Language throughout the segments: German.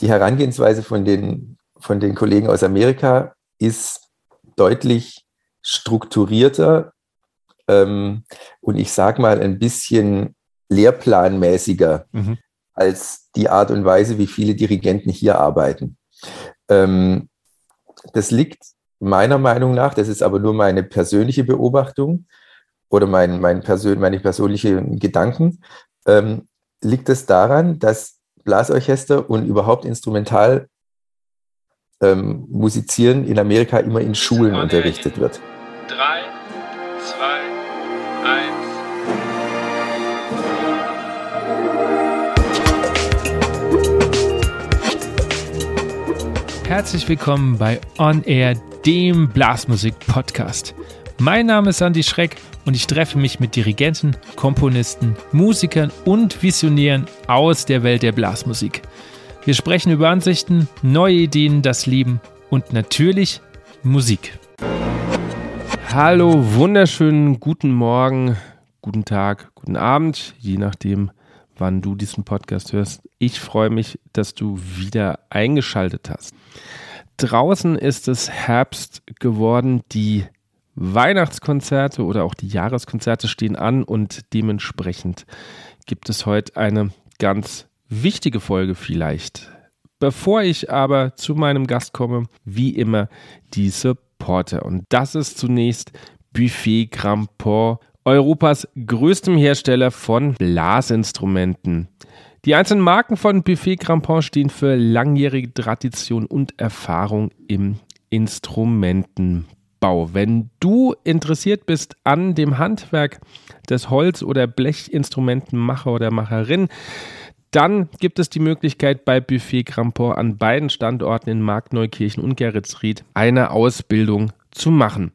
die Herangehensweise von den, von den Kollegen aus Amerika ist deutlich strukturierter ähm, und ich sage mal ein bisschen lehrplanmäßiger mhm. als die Art und Weise, wie viele Dirigenten hier arbeiten. Ähm, das liegt meiner Meinung nach, das ist aber nur meine persönliche Beobachtung oder mein, mein Persön meine persönlichen Gedanken, ähm, liegt es daran, dass Blasorchester und überhaupt Instrumental ähm, musizieren in Amerika immer in Schulen unterrichtet wird. Drei, zwei, eins. Herzlich willkommen bei On Air, dem Blasmusik-Podcast. Mein Name ist Andy Schreck und ich treffe mich mit Dirigenten, Komponisten, Musikern und Visionären aus der Welt der Blasmusik. Wir sprechen über Ansichten, neue Ideen, das Leben und natürlich Musik. Hallo, wunderschönen guten Morgen, guten Tag, guten Abend, je nachdem, wann du diesen Podcast hörst. Ich freue mich, dass du wieder eingeschaltet hast. Draußen ist es Herbst geworden, die Weihnachtskonzerte oder auch die Jahreskonzerte stehen an und dementsprechend gibt es heute eine ganz wichtige Folge vielleicht. Bevor ich aber zu meinem Gast komme, wie immer die Supporter. Und das ist zunächst Buffet Gramport, Europas größtem Hersteller von Blasinstrumenten. Die einzelnen Marken von Buffet Grampont stehen für langjährige Tradition und Erfahrung im Instrumentenbau. Bau. Wenn du interessiert bist an dem Handwerk des Holz- oder Blechinstrumentenmacher oder Macherin, dann gibt es die Möglichkeit bei Buffet Gramport an beiden Standorten in Markneukirchen und Geretsried eine Ausbildung zu machen.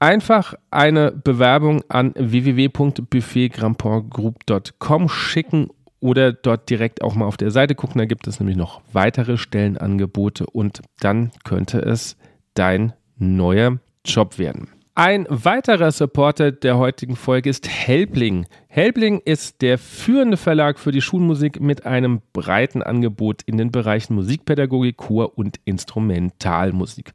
Einfach eine Bewerbung an www.buffetgrandportgroup.com schicken oder dort direkt auch mal auf der Seite gucken. Da gibt es nämlich noch weitere Stellenangebote und dann könnte es dein neuer Job werden. Ein weiterer Supporter der heutigen Folge ist Helbling. Helbling ist der führende Verlag für die Schulmusik mit einem breiten Angebot in den Bereichen Musikpädagogik, Chor und Instrumentalmusik.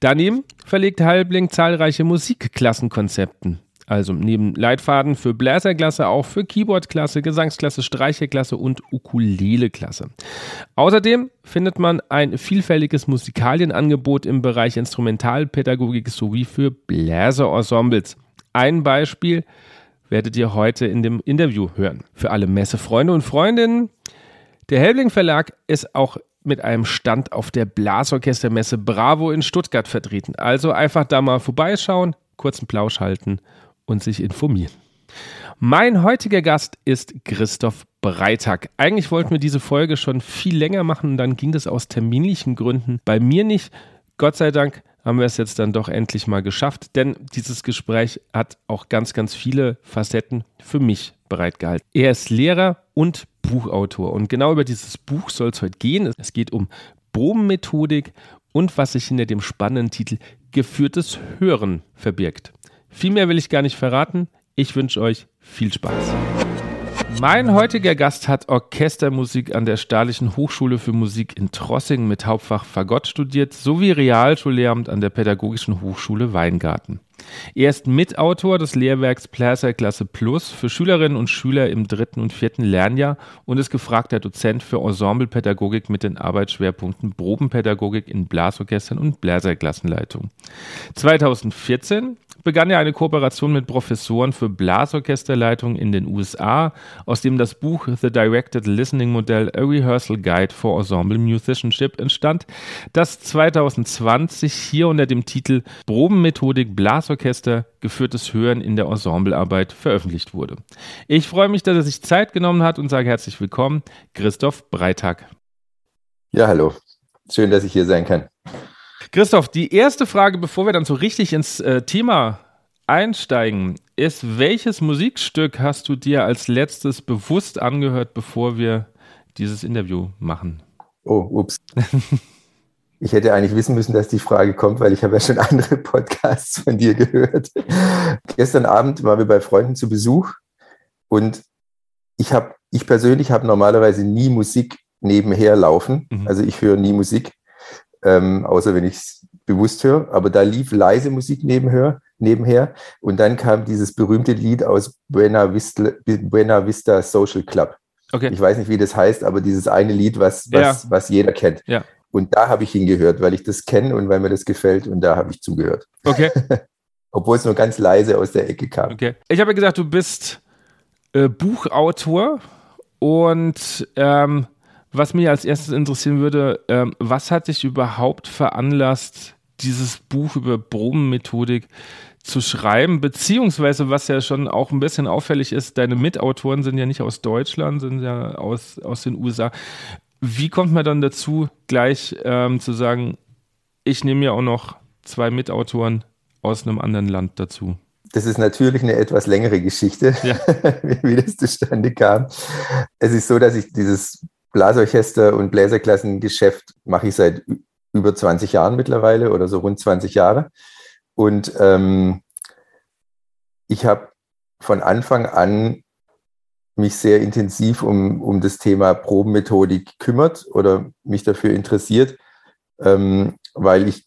Daneben verlegt Helbling zahlreiche Musikklassenkonzepten also neben Leitfaden für Bläserklasse auch für Keyboardklasse, Gesangsklasse, Streicherklasse und Ukuleleklasse. Außerdem findet man ein vielfältiges Musikalienangebot im Bereich Instrumentalpädagogik sowie für Bläserensembles. Ein Beispiel werdet ihr heute in dem Interview hören. Für alle Messefreunde und Freundinnen, der Helbling Verlag ist auch mit einem Stand auf der Blasorchestermesse Bravo in Stuttgart vertreten. Also einfach da mal vorbeischauen, kurzen Plausch halten und sich informieren. Mein heutiger Gast ist Christoph Breitag. Eigentlich wollten wir diese Folge schon viel länger machen, dann ging das aus terminlichen Gründen bei mir nicht. Gott sei Dank haben wir es jetzt dann doch endlich mal geschafft, denn dieses Gespräch hat auch ganz, ganz viele Facetten für mich bereitgehalten. Er ist Lehrer und Buchautor und genau über dieses Buch soll es heute gehen. Es geht um Probenmethodik und was sich hinter dem spannenden Titel Geführtes Hören verbirgt. Viel mehr will ich gar nicht verraten. Ich wünsche euch viel Spaß. Mein heutiger Gast hat Orchestermusik an der Staatlichen Hochschule für Musik in Trossingen mit Hauptfach Fagott studiert, sowie Realschullehramt an der Pädagogischen Hochschule Weingarten. Er ist Mitautor des Lehrwerks Placer Klasse Plus für Schülerinnen und Schüler im dritten und vierten Lernjahr und ist gefragter Dozent für Ensemblepädagogik mit den Arbeitsschwerpunkten Probenpädagogik in Blasorchestern und Bläserklassenleitung. 2014 begann er eine Kooperation mit Professoren für Blasorchesterleitung in den USA, aus dem das Buch The Directed Listening Model A Rehearsal Guide for Ensemble Musicianship entstand, das 2020 hier unter dem Titel Probenmethodik Blasorchester geführtes Hören in der Ensemblearbeit veröffentlicht wurde. Ich freue mich, dass er sich Zeit genommen hat und sage herzlich willkommen, Christoph Breitag. Ja, hallo. Schön, dass ich hier sein kann. Christoph, die erste Frage, bevor wir dann so richtig ins äh, Thema einsteigen, ist, welches Musikstück hast du dir als letztes bewusst angehört, bevor wir dieses Interview machen? Oh, ups. Ich hätte eigentlich wissen müssen, dass die Frage kommt, weil ich habe ja schon andere Podcasts von dir gehört. Gestern Abend waren wir bei Freunden zu Besuch und ich habe, ich persönlich habe normalerweise nie Musik nebenher laufen. Mhm. Also ich höre nie Musik, ähm, außer wenn ich es bewusst höre. Aber da lief leise Musik nebenher, nebenher. Und dann kam dieses berühmte Lied aus Buena Vista, Buena Vista Social Club. Okay. Ich weiß nicht, wie das heißt, aber dieses eine Lied, was, was, ja. was jeder kennt. Ja. Und da habe ich hingehört, weil ich das kenne und weil mir das gefällt und da habe ich zugehört. Okay. Obwohl es nur ganz leise aus der Ecke kam. Okay. Ich habe ja gesagt, du bist äh, Buchautor und ähm, was mich als erstes interessieren würde, ähm, was hat dich überhaupt veranlasst, dieses Buch über Probenmethodik zu schreiben, beziehungsweise was ja schon auch ein bisschen auffällig ist, deine Mitautoren sind ja nicht aus Deutschland, sind ja aus, aus den USA. Wie kommt man dann dazu, gleich ähm, zu sagen, ich nehme ja auch noch zwei Mitautoren aus einem anderen Land dazu? Das ist natürlich eine etwas längere Geschichte, ja. wie das zustande kam. Es ist so, dass ich dieses Blasorchester- und Bläserklassengeschäft mache ich seit über 20 Jahren mittlerweile oder so rund 20 Jahre. Und ähm, ich habe von Anfang an mich sehr intensiv um, um das Thema Probenmethodik kümmert oder mich dafür interessiert, ähm, weil ich,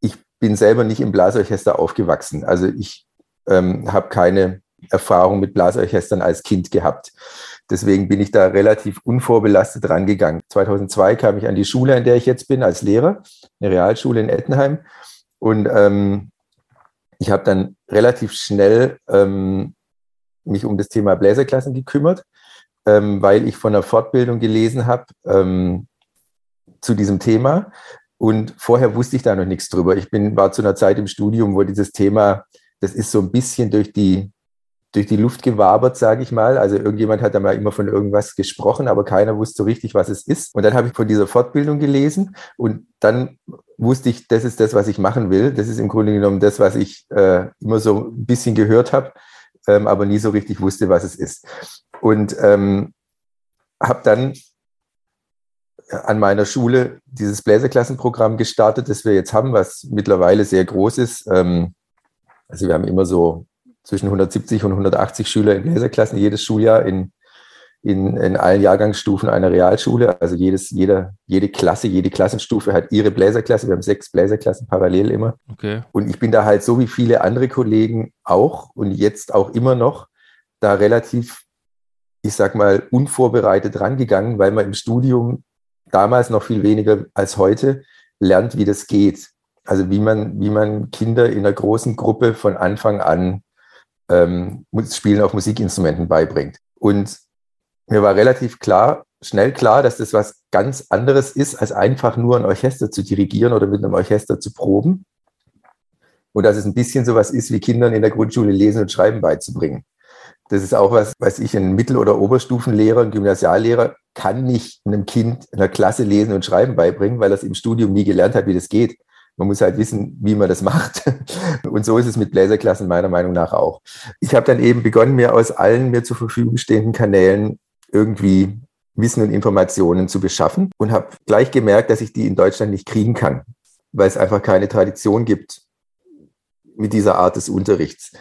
ich bin selber nicht im Blasorchester aufgewachsen. Also ich ähm, habe keine Erfahrung mit Blasorchestern als Kind gehabt. Deswegen bin ich da relativ unvorbelastet rangegangen. 2002 kam ich an die Schule, in der ich jetzt bin, als Lehrer, eine Realschule in Ettenheim. Und ähm, ich habe dann relativ schnell ähm, mich um das Thema Bläserklassen gekümmert, ähm, weil ich von einer Fortbildung gelesen habe ähm, zu diesem Thema. Und vorher wusste ich da noch nichts drüber. Ich bin, war zu einer Zeit im Studium, wo dieses Thema, das ist so ein bisschen durch die durch die Luft gewabert, sage ich mal. Also irgendjemand hat da mal immer von irgendwas gesprochen, aber keiner wusste so richtig, was es ist. Und dann habe ich von dieser Fortbildung gelesen und dann wusste ich, das ist das, was ich machen will. Das ist im Grunde genommen das, was ich äh, immer so ein bisschen gehört habe, ähm, aber nie so richtig wusste, was es ist. Und ähm, habe dann an meiner Schule dieses Bläserklassenprogramm gestartet, das wir jetzt haben, was mittlerweile sehr groß ist. Ähm, also wir haben immer so zwischen 170 und 180 Schüler in Bläserklassen jedes Schuljahr in, in, in allen Jahrgangsstufen einer Realschule. Also jedes, jeder, jede Klasse, jede Klassenstufe hat ihre Bläserklasse. Wir haben sechs Bläserklassen parallel immer. Okay. Und ich bin da halt so wie viele andere Kollegen auch und jetzt auch immer noch da relativ, ich sag mal, unvorbereitet rangegangen, weil man im Studium damals noch viel weniger als heute lernt, wie das geht. Also wie man, wie man Kinder in einer großen Gruppe von Anfang an ähm, Spielen auf Musikinstrumenten beibringt. Und mir war relativ klar, schnell klar, dass das was ganz anderes ist, als einfach nur ein Orchester zu dirigieren oder mit einem Orchester zu proben. Und dass es ein bisschen so was ist, wie Kindern in der Grundschule lesen und schreiben beizubringen. Das ist auch was, was ich ein Mittel- oder Oberstufenlehrer, ein Gymnasiallehrer kann nicht einem Kind einer Klasse lesen und schreiben beibringen, weil er es im Studium nie gelernt hat, wie das geht. Man muss halt wissen, wie man das macht. Und so ist es mit Bläserklassen meiner Meinung nach auch. Ich habe dann eben begonnen, mir aus allen mir zur Verfügung stehenden Kanälen irgendwie Wissen und Informationen zu beschaffen und habe gleich gemerkt, dass ich die in Deutschland nicht kriegen kann, weil es einfach keine Tradition gibt mit dieser Art des Unterrichts.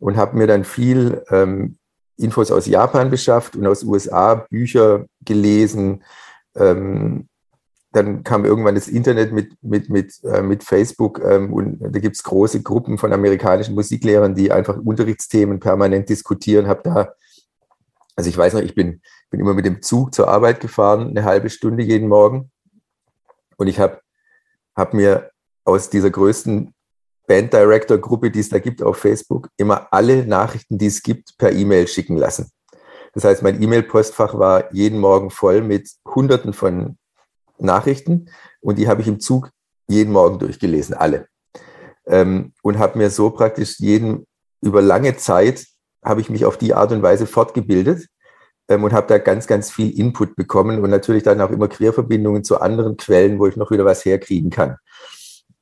Und habe mir dann viel ähm, Infos aus Japan beschafft und aus USA, Bücher gelesen, ähm, dann kam irgendwann das Internet mit, mit, mit, äh, mit Facebook ähm, und da gibt es große Gruppen von amerikanischen Musiklehrern, die einfach Unterrichtsthemen permanent diskutieren. Hab da, also ich weiß noch, ich bin, bin immer mit dem Zug zur Arbeit gefahren, eine halbe Stunde jeden Morgen. Und ich habe hab mir aus dieser größten Band Director Gruppe, die es da gibt auf Facebook, immer alle Nachrichten, die es gibt, per E-Mail schicken lassen. Das heißt, mein E-Mail-Postfach war jeden Morgen voll mit Hunderten von Nachrichten und die habe ich im Zug jeden Morgen durchgelesen, alle. Ähm, und habe mir so praktisch jeden, über lange Zeit, habe ich mich auf die Art und Weise fortgebildet ähm, und habe da ganz, ganz viel Input bekommen und natürlich dann auch immer Querverbindungen zu anderen Quellen, wo ich noch wieder was herkriegen kann.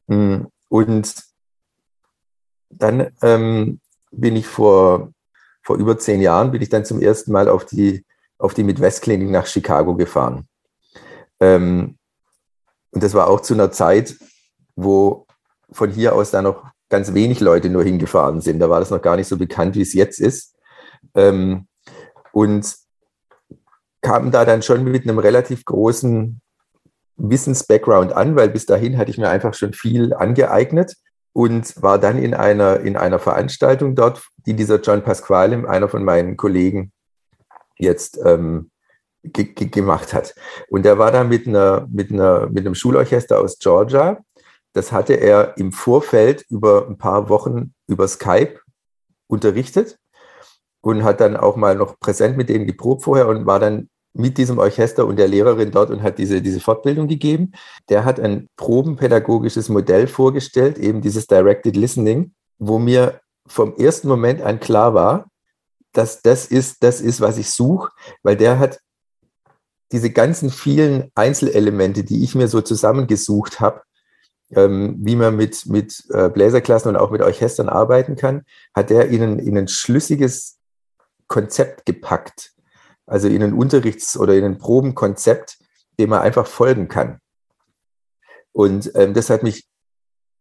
Mm, und dann ähm, bin ich vor, vor über zehn Jahren, bin ich dann zum ersten Mal auf die, auf die Midwest-Klinik nach Chicago gefahren. Ähm, und das war auch zu einer Zeit, wo von hier aus da noch ganz wenig Leute nur hingefahren sind. Da war das noch gar nicht so bekannt, wie es jetzt ist. Ähm, und kam da dann schon mit einem relativ großen Wissens-Background an, weil bis dahin hatte ich mir einfach schon viel angeeignet und war dann in einer, in einer Veranstaltung dort, die dieser John Pasquale, einer von meinen Kollegen, jetzt ähm, ge ge gemacht hat. Und er war da mit, einer, mit, einer, mit einem Schulorchester aus Georgia. Das hatte er im Vorfeld über ein paar Wochen über Skype unterrichtet und hat dann auch mal noch präsent mit denen geprobt vorher und war dann mit diesem Orchester und der Lehrerin dort und hat diese, diese Fortbildung gegeben. Der hat ein probenpädagogisches Modell vorgestellt, eben dieses Directed Listening, wo mir vom ersten Moment an klar war, dass das ist, das ist, was ich suche, weil der hat diese ganzen vielen Einzelelemente, die ich mir so zusammengesucht habe, ähm, wie man mit, mit äh, Bläserklassen und auch mit Orchestern arbeiten kann, hat er ihnen in ein schlüssiges Konzept gepackt also in ein Unterrichts- oder in ein Probenkonzept, dem man einfach folgen kann. Und ähm, das hat mich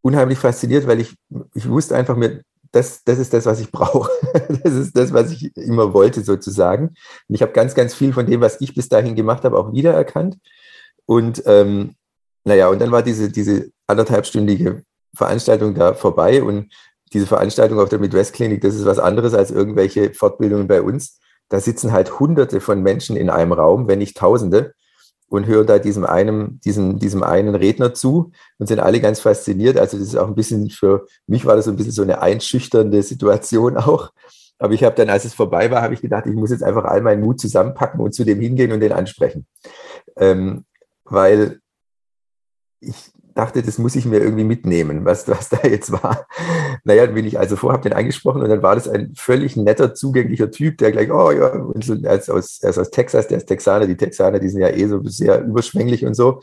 unheimlich fasziniert, weil ich, ich wusste einfach mir, das, das ist das, was ich brauche. Das ist das, was ich immer wollte, sozusagen. Und ich habe ganz, ganz viel von dem, was ich bis dahin gemacht habe, auch wiedererkannt. Und ähm, naja, und dann war diese, diese anderthalbstündige Veranstaltung da vorbei und diese Veranstaltung auf der Midwest-Klinik, das ist was anderes als irgendwelche Fortbildungen bei uns da sitzen halt Hunderte von Menschen in einem Raum, wenn nicht Tausende, und hören da diesem einen, diesem, diesem einen Redner zu und sind alle ganz fasziniert. Also das ist auch ein bisschen für mich war das so ein bisschen so eine einschüchternde Situation auch. Aber ich habe dann, als es vorbei war, habe ich gedacht, ich muss jetzt einfach all meinen Mut zusammenpacken und zu dem hingehen und den ansprechen. Ähm, weil ich dachte, das muss ich mir irgendwie mitnehmen, was, was da jetzt war. Naja, dann bin ich also vor, habe den angesprochen und dann war das ein völlig netter, zugänglicher Typ, der gleich, oh ja, er, ist aus, er ist aus Texas, der ist Texaner, die Texaner, die sind ja eh so sehr überschwänglich und so.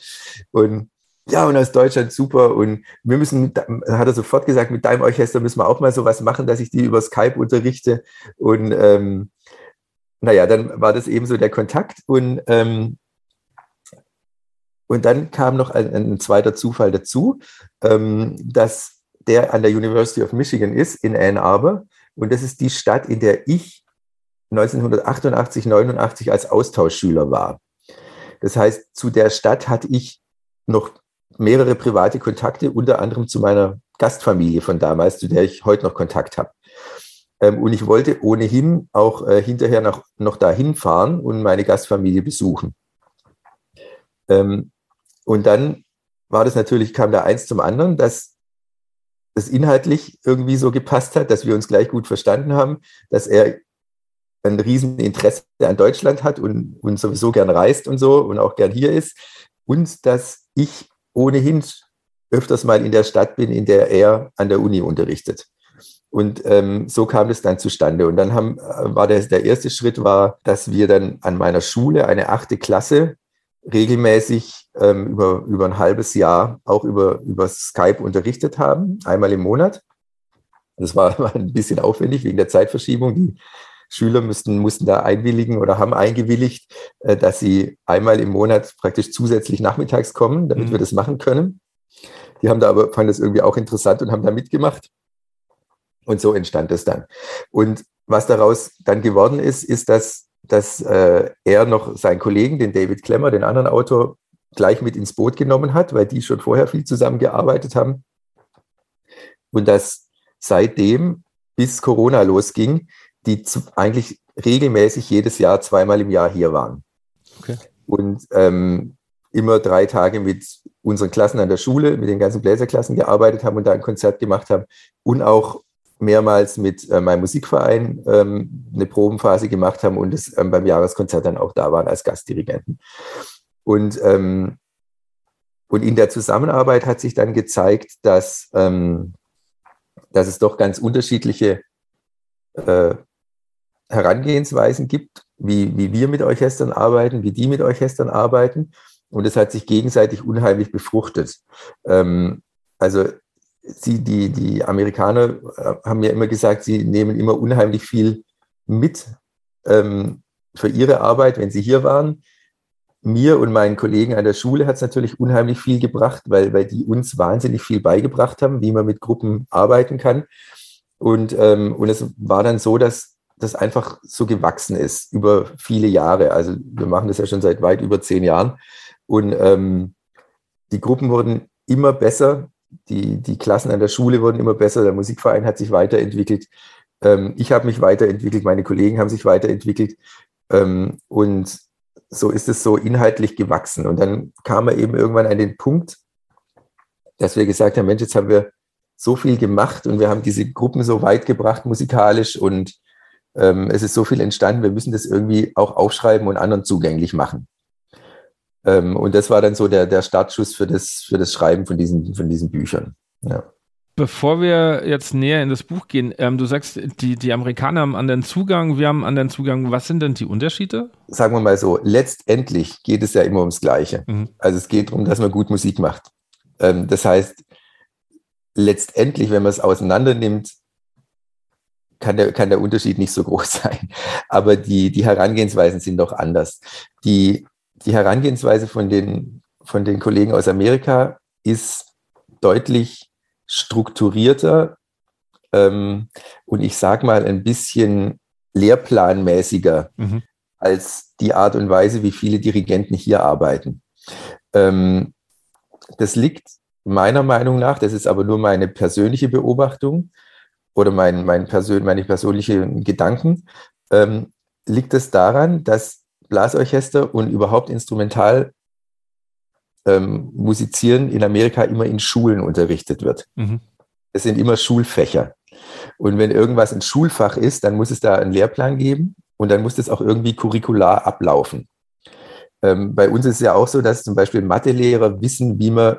Und ja, und aus Deutschland super. Und wir müssen, hat er sofort gesagt, mit deinem Orchester müssen wir auch mal sowas machen, dass ich die über Skype unterrichte. Und ähm, naja, dann war das eben so der Kontakt. Und ähm, und dann kam noch ein, ein zweiter Zufall dazu, ähm, dass der an der University of Michigan ist, in Ann Arbor. Und das ist die Stadt, in der ich 1988, 89 als Austauschschüler war. Das heißt, zu der Stadt hatte ich noch mehrere private Kontakte, unter anderem zu meiner Gastfamilie von damals, zu der ich heute noch Kontakt habe. Ähm, und ich wollte ohnehin auch äh, hinterher noch, noch dahin fahren und meine Gastfamilie besuchen. Und dann war das natürlich, kam da eins zum anderen, dass es inhaltlich irgendwie so gepasst hat, dass wir uns gleich gut verstanden haben, dass er ein Rieseninteresse an Deutschland hat und, und sowieso gern reist und so und auch gern hier ist. Und dass ich ohnehin öfters mal in der Stadt bin, in der er an der Uni unterrichtet. Und ähm, so kam es dann zustande. Und dann haben, war der, der erste Schritt war, dass wir dann an meiner Schule eine achte Klasse regelmäßig ähm, über, über ein halbes Jahr auch über, über Skype unterrichtet haben, einmal im Monat. Das war, war ein bisschen aufwendig wegen der Zeitverschiebung. Die Schüler müssten, mussten da einwilligen oder haben eingewilligt, äh, dass sie einmal im Monat praktisch zusätzlich nachmittags kommen, damit mhm. wir das machen können. Die haben da aber, fanden das irgendwie auch interessant und haben da mitgemacht. Und so entstand das dann. Und was daraus dann geworden ist, ist, dass dass äh, er noch seinen Kollegen, den David Klemmer, den anderen Autor, gleich mit ins Boot genommen hat, weil die schon vorher viel zusammengearbeitet haben. Und dass seitdem, bis Corona losging, die zu, eigentlich regelmäßig jedes Jahr zweimal im Jahr hier waren. Okay. Und ähm, immer drei Tage mit unseren Klassen an der Schule, mit den ganzen Bläserklassen gearbeitet haben und da ein Konzert gemacht haben und auch mehrmals mit äh, meinem Musikverein ähm, eine Probenphase gemacht haben und es ähm, beim Jahreskonzert dann auch da waren als Gastdirigenten. Und, ähm, und in der Zusammenarbeit hat sich dann gezeigt, dass, ähm, dass es doch ganz unterschiedliche äh, Herangehensweisen gibt, wie, wie wir mit Orchestern arbeiten, wie die mit Orchestern arbeiten. Und es hat sich gegenseitig unheimlich befruchtet. Ähm, also sie, die, die Amerikaner äh, haben mir immer gesagt, sie nehmen immer unheimlich viel mit ähm, für ihre Arbeit, wenn sie hier waren. Mir und meinen Kollegen an der Schule hat es natürlich unheimlich viel gebracht, weil, weil die uns wahnsinnig viel beigebracht haben, wie man mit Gruppen arbeiten kann. Und, ähm, und es war dann so, dass, das einfach so gewachsen ist über viele Jahre. Also wir machen das ja schon seit weit über zehn Jahren. Und ähm, die Gruppen wurden immer besser, die, die Klassen an der Schule wurden immer besser, der Musikverein hat sich weiterentwickelt. Ähm, ich habe mich weiterentwickelt, meine Kollegen haben sich weiterentwickelt. Ähm, und so ist es so inhaltlich gewachsen. Und dann kam er eben irgendwann an den Punkt, dass wir gesagt haben, Mensch, jetzt haben wir so viel gemacht und wir haben diese Gruppen so weit gebracht musikalisch und ähm, es ist so viel entstanden, wir müssen das irgendwie auch aufschreiben und anderen zugänglich machen. Ähm, und das war dann so der, der Startschuss für das, für das Schreiben von diesen, von diesen Büchern. Ja. Bevor wir jetzt näher in das Buch gehen, ähm, du sagst, die, die Amerikaner haben anderen Zugang, wir haben anderen Zugang. Was sind denn die Unterschiede? Sagen wir mal so, letztendlich geht es ja immer ums Gleiche. Mhm. Also es geht darum, dass man gut Musik macht. Ähm, das heißt, letztendlich, wenn man es auseinander nimmt, kann der, kann der Unterschied nicht so groß sein. Aber die, die Herangehensweisen sind doch anders. Die, die Herangehensweise von den, von den Kollegen aus Amerika ist deutlich strukturierter ähm, und ich sage mal ein bisschen lehrplanmäßiger mhm. als die Art und Weise, wie viele Dirigenten hier arbeiten. Ähm, das liegt meiner Meinung nach, das ist aber nur meine persönliche Beobachtung oder mein, mein Persön meine persönlichen Gedanken, ähm, liegt es daran, dass Blasorchester und überhaupt instrumental ähm, musizieren in Amerika immer in Schulen unterrichtet wird. Mhm. Es sind immer Schulfächer. Und wenn irgendwas ein Schulfach ist, dann muss es da einen Lehrplan geben und dann muss das auch irgendwie curricular ablaufen. Ähm, bei uns ist es ja auch so, dass zum Beispiel Mathelehrer wissen, wie man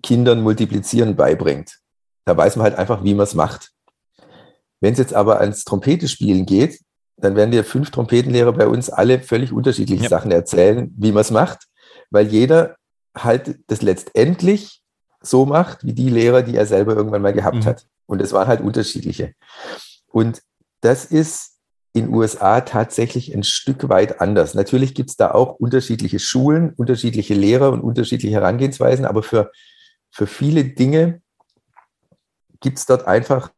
Kindern Multiplizieren beibringt. Da weiß man halt einfach, wie man es macht. Wenn es jetzt aber ans Trompetespielen geht, dann werden dir fünf Trompetenlehrer bei uns alle völlig unterschiedliche ja. Sachen erzählen, wie man es macht, weil jeder halt das letztendlich so macht, wie die Lehrer, die er selber irgendwann mal gehabt mhm. hat. Und es waren halt unterschiedliche. Und das ist in USA tatsächlich ein Stück weit anders. Natürlich gibt es da auch unterschiedliche Schulen, unterschiedliche Lehrer und unterschiedliche Herangehensweisen, aber für, für viele Dinge gibt es dort einfach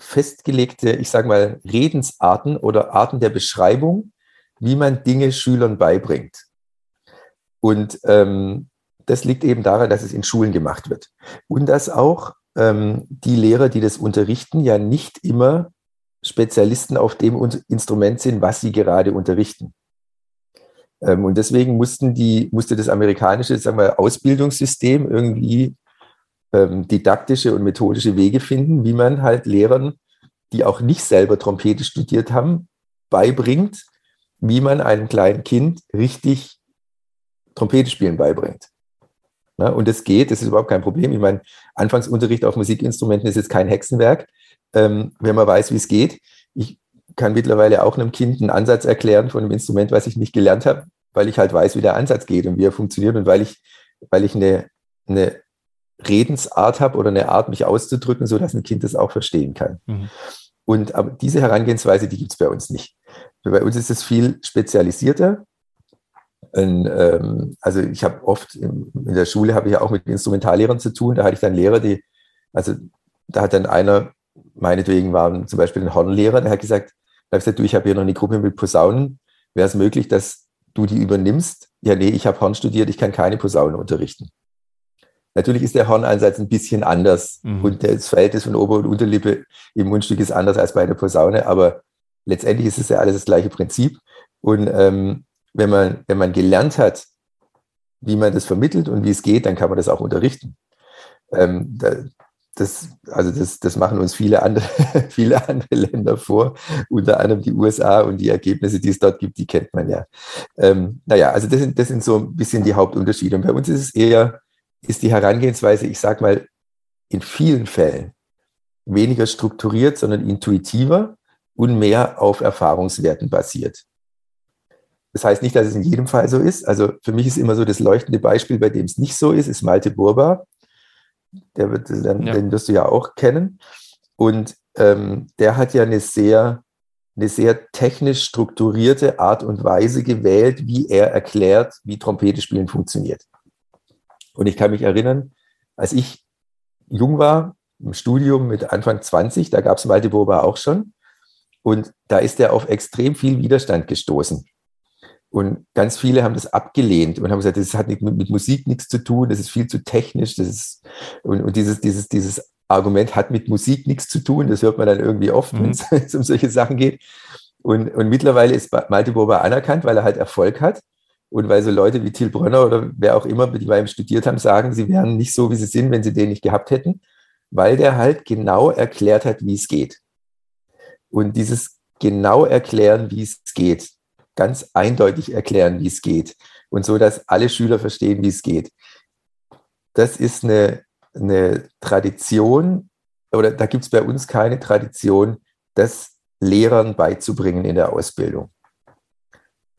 festgelegte, ich sage mal, Redensarten oder Arten der Beschreibung, wie man Dinge Schülern beibringt. Und ähm, das liegt eben daran, dass es in Schulen gemacht wird. Und dass auch ähm, die Lehrer, die das unterrichten, ja nicht immer Spezialisten auf dem Instrument sind, was sie gerade unterrichten. Ähm, und deswegen mussten die, musste das amerikanische sagen wir, Ausbildungssystem irgendwie ähm, didaktische und methodische Wege finden, wie man halt Lehrern, die auch nicht selber Trompete studiert haben, beibringt, wie man einem kleinen Kind richtig Trompete spielen beibringt. Ja, und das geht, das ist überhaupt kein Problem. Ich meine, Anfangsunterricht auf Musikinstrumenten ist jetzt kein Hexenwerk ähm, wenn man weiß, wie es geht. Ich kann mittlerweile auch einem Kind einen Ansatz erklären von einem Instrument, was ich nicht gelernt habe, weil ich halt weiß, wie der Ansatz geht und wie er funktioniert und weil ich, weil ich eine, eine Redensart habe oder eine Art, mich auszudrücken, so dass ein Kind das auch verstehen kann. Mhm. Und aber diese Herangehensweise, die gibt es bei uns nicht. Bei uns ist es viel spezialisierter. Und, ähm, also ich habe oft in, in der Schule habe ich ja auch mit Instrumentallehrern zu tun. Da hatte ich dann Lehrer, die, also da hat dann einer meinetwegen war zum Beispiel ein Hornlehrer, der hat gesagt, er hat gesagt, du, ich habe hier noch eine Gruppe mit Posaunen. Wäre es möglich, dass du die übernimmst? Ja, nee, ich habe Horn studiert, ich kann keine Posaunen unterrichten. Natürlich ist der Horneinsatz ein bisschen anders mhm. und das Verhältnis von Ober- und Unterlippe im Mundstück ist anders als bei der Posaune, aber letztendlich ist es ja alles das gleiche Prinzip. Und ähm, wenn, man, wenn man gelernt hat, wie man das vermittelt und wie es geht, dann kann man das auch unterrichten. Ähm, da, das, also das, das machen uns viele andere, viele andere Länder vor, unter anderem die USA und die Ergebnisse, die es dort gibt, die kennt man ja. Ähm, naja, also das sind, das sind so ein bisschen die Hauptunterschiede. Und bei uns ist es eher, ist die Herangehensweise, ich sage mal, in vielen Fällen weniger strukturiert, sondern intuitiver und mehr auf Erfahrungswerten basiert. Das heißt nicht, dass es in jedem Fall so ist. Also für mich ist immer so das leuchtende Beispiel, bei dem es nicht so ist, ist Malte Burba der wird, den, ja. den wirst du ja auch kennen. Und ähm, der hat ja eine sehr, eine sehr technisch strukturierte Art und Weise gewählt, wie er erklärt, wie Trompete spielen funktioniert. Und ich kann mich erinnern, als ich jung war, im Studium mit Anfang 20, da gab es Malte Boba auch schon. Und da ist er auf extrem viel Widerstand gestoßen. Und ganz viele haben das abgelehnt und haben gesagt, das hat mit, mit Musik nichts zu tun, das ist viel zu technisch, das ist, und, und dieses, dieses, dieses Argument hat mit Musik nichts zu tun, das hört man dann irgendwie oft, mhm. wenn es um solche Sachen geht. Und, und mittlerweile ist Malte Bober anerkannt, weil er halt Erfolg hat. Und weil so Leute wie Thiel Brönner oder wer auch immer, die bei ihm studiert haben, sagen, sie wären nicht so, wie sie sind, wenn sie den nicht gehabt hätten, weil der halt genau erklärt hat, wie es geht. Und dieses genau erklären, wie es geht, ganz eindeutig erklären, wie es geht und so, dass alle Schüler verstehen, wie es geht. Das ist eine, eine Tradition, oder da gibt es bei uns keine Tradition, das Lehrern beizubringen in der Ausbildung.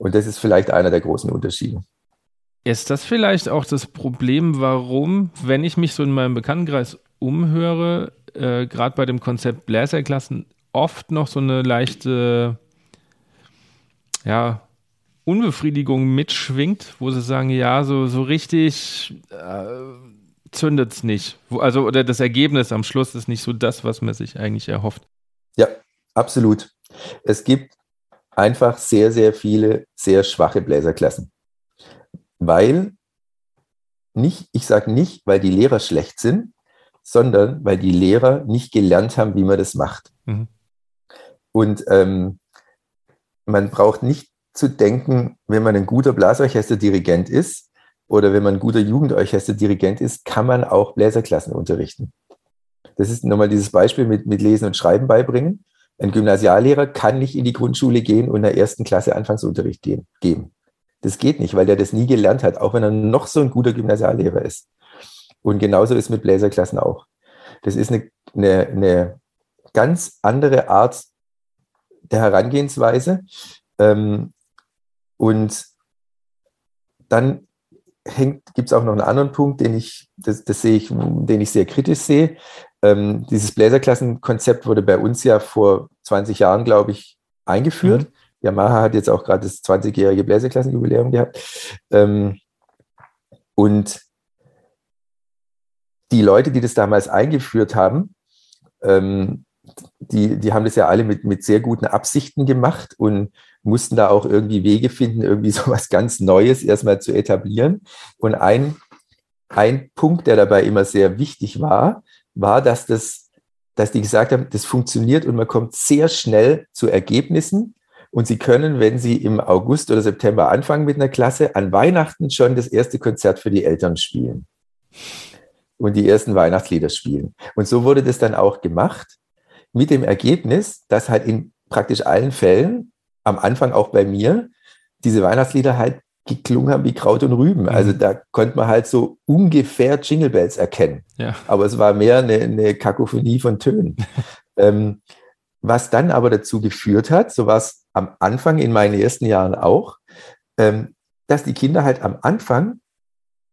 Und das ist vielleicht einer der großen Unterschiede. Ist das vielleicht auch das Problem, warum, wenn ich mich so in meinem Bekanntenkreis umhöre, äh, gerade bei dem Konzept Bläserklassen oft noch so eine leichte ja, Unbefriedigung mitschwingt, wo sie sagen, ja, so, so richtig äh, zündet es nicht. Also, oder das Ergebnis am Schluss ist nicht so das, was man sich eigentlich erhofft. Ja, absolut. Es gibt einfach sehr, sehr viele sehr schwache Bläserklassen. Weil nicht, ich sage nicht, weil die Lehrer schlecht sind, sondern weil die Lehrer nicht gelernt haben, wie man das macht. Mhm. Und ähm, man braucht nicht zu denken, wenn man ein guter Blasorchesterdirigent ist oder wenn man ein guter Jugendorchesterdirigent ist, kann man auch Bläserklassen unterrichten. Das ist nochmal dieses Beispiel mit, mit Lesen und Schreiben beibringen. Ein Gymnasiallehrer kann nicht in die Grundschule gehen und in der ersten Klasse Anfangsunterricht geben. Das geht nicht, weil der das nie gelernt hat, auch wenn er noch so ein guter Gymnasiallehrer ist. Und genauso ist mit Bläserklassen auch. Das ist eine, eine, eine ganz andere Art der Herangehensweise. Ähm, und dann gibt es auch noch einen anderen Punkt, den ich, das, das sehe ich, den ich sehr kritisch sehe. Ähm, dieses Bläserklassenkonzept wurde bei uns ja vor 20 Jahren, glaube ich, eingeführt. Mhm. Yamaha hat jetzt auch gerade das 20-jährige Bläserklassenjubiläum gehabt. Ähm, und die Leute, die das damals eingeführt haben, ähm, die, die haben das ja alle mit, mit sehr guten Absichten gemacht und mussten da auch irgendwie Wege finden, irgendwie so was ganz Neues erstmal zu etablieren. Und ein, ein Punkt, der dabei immer sehr wichtig war, war, dass das, dass die gesagt haben, das funktioniert und man kommt sehr schnell zu Ergebnissen. Und sie können, wenn sie im August oder September anfangen mit einer Klasse, an Weihnachten schon das erste Konzert für die Eltern spielen und die ersten Weihnachtslieder spielen. Und so wurde das dann auch gemacht mit dem Ergebnis, dass halt in praktisch allen Fällen, am Anfang auch bei mir, diese Weihnachtslieder halt geklungen haben wie Kraut und Rüben. Mhm. Also da konnte man halt so ungefähr Jingle Bells erkennen. Ja. Aber es war mehr eine, eine Kakophonie von Tönen. ähm, was dann aber dazu geführt hat, so war es am Anfang in meinen ersten Jahren auch, ähm, dass die Kinder halt am Anfang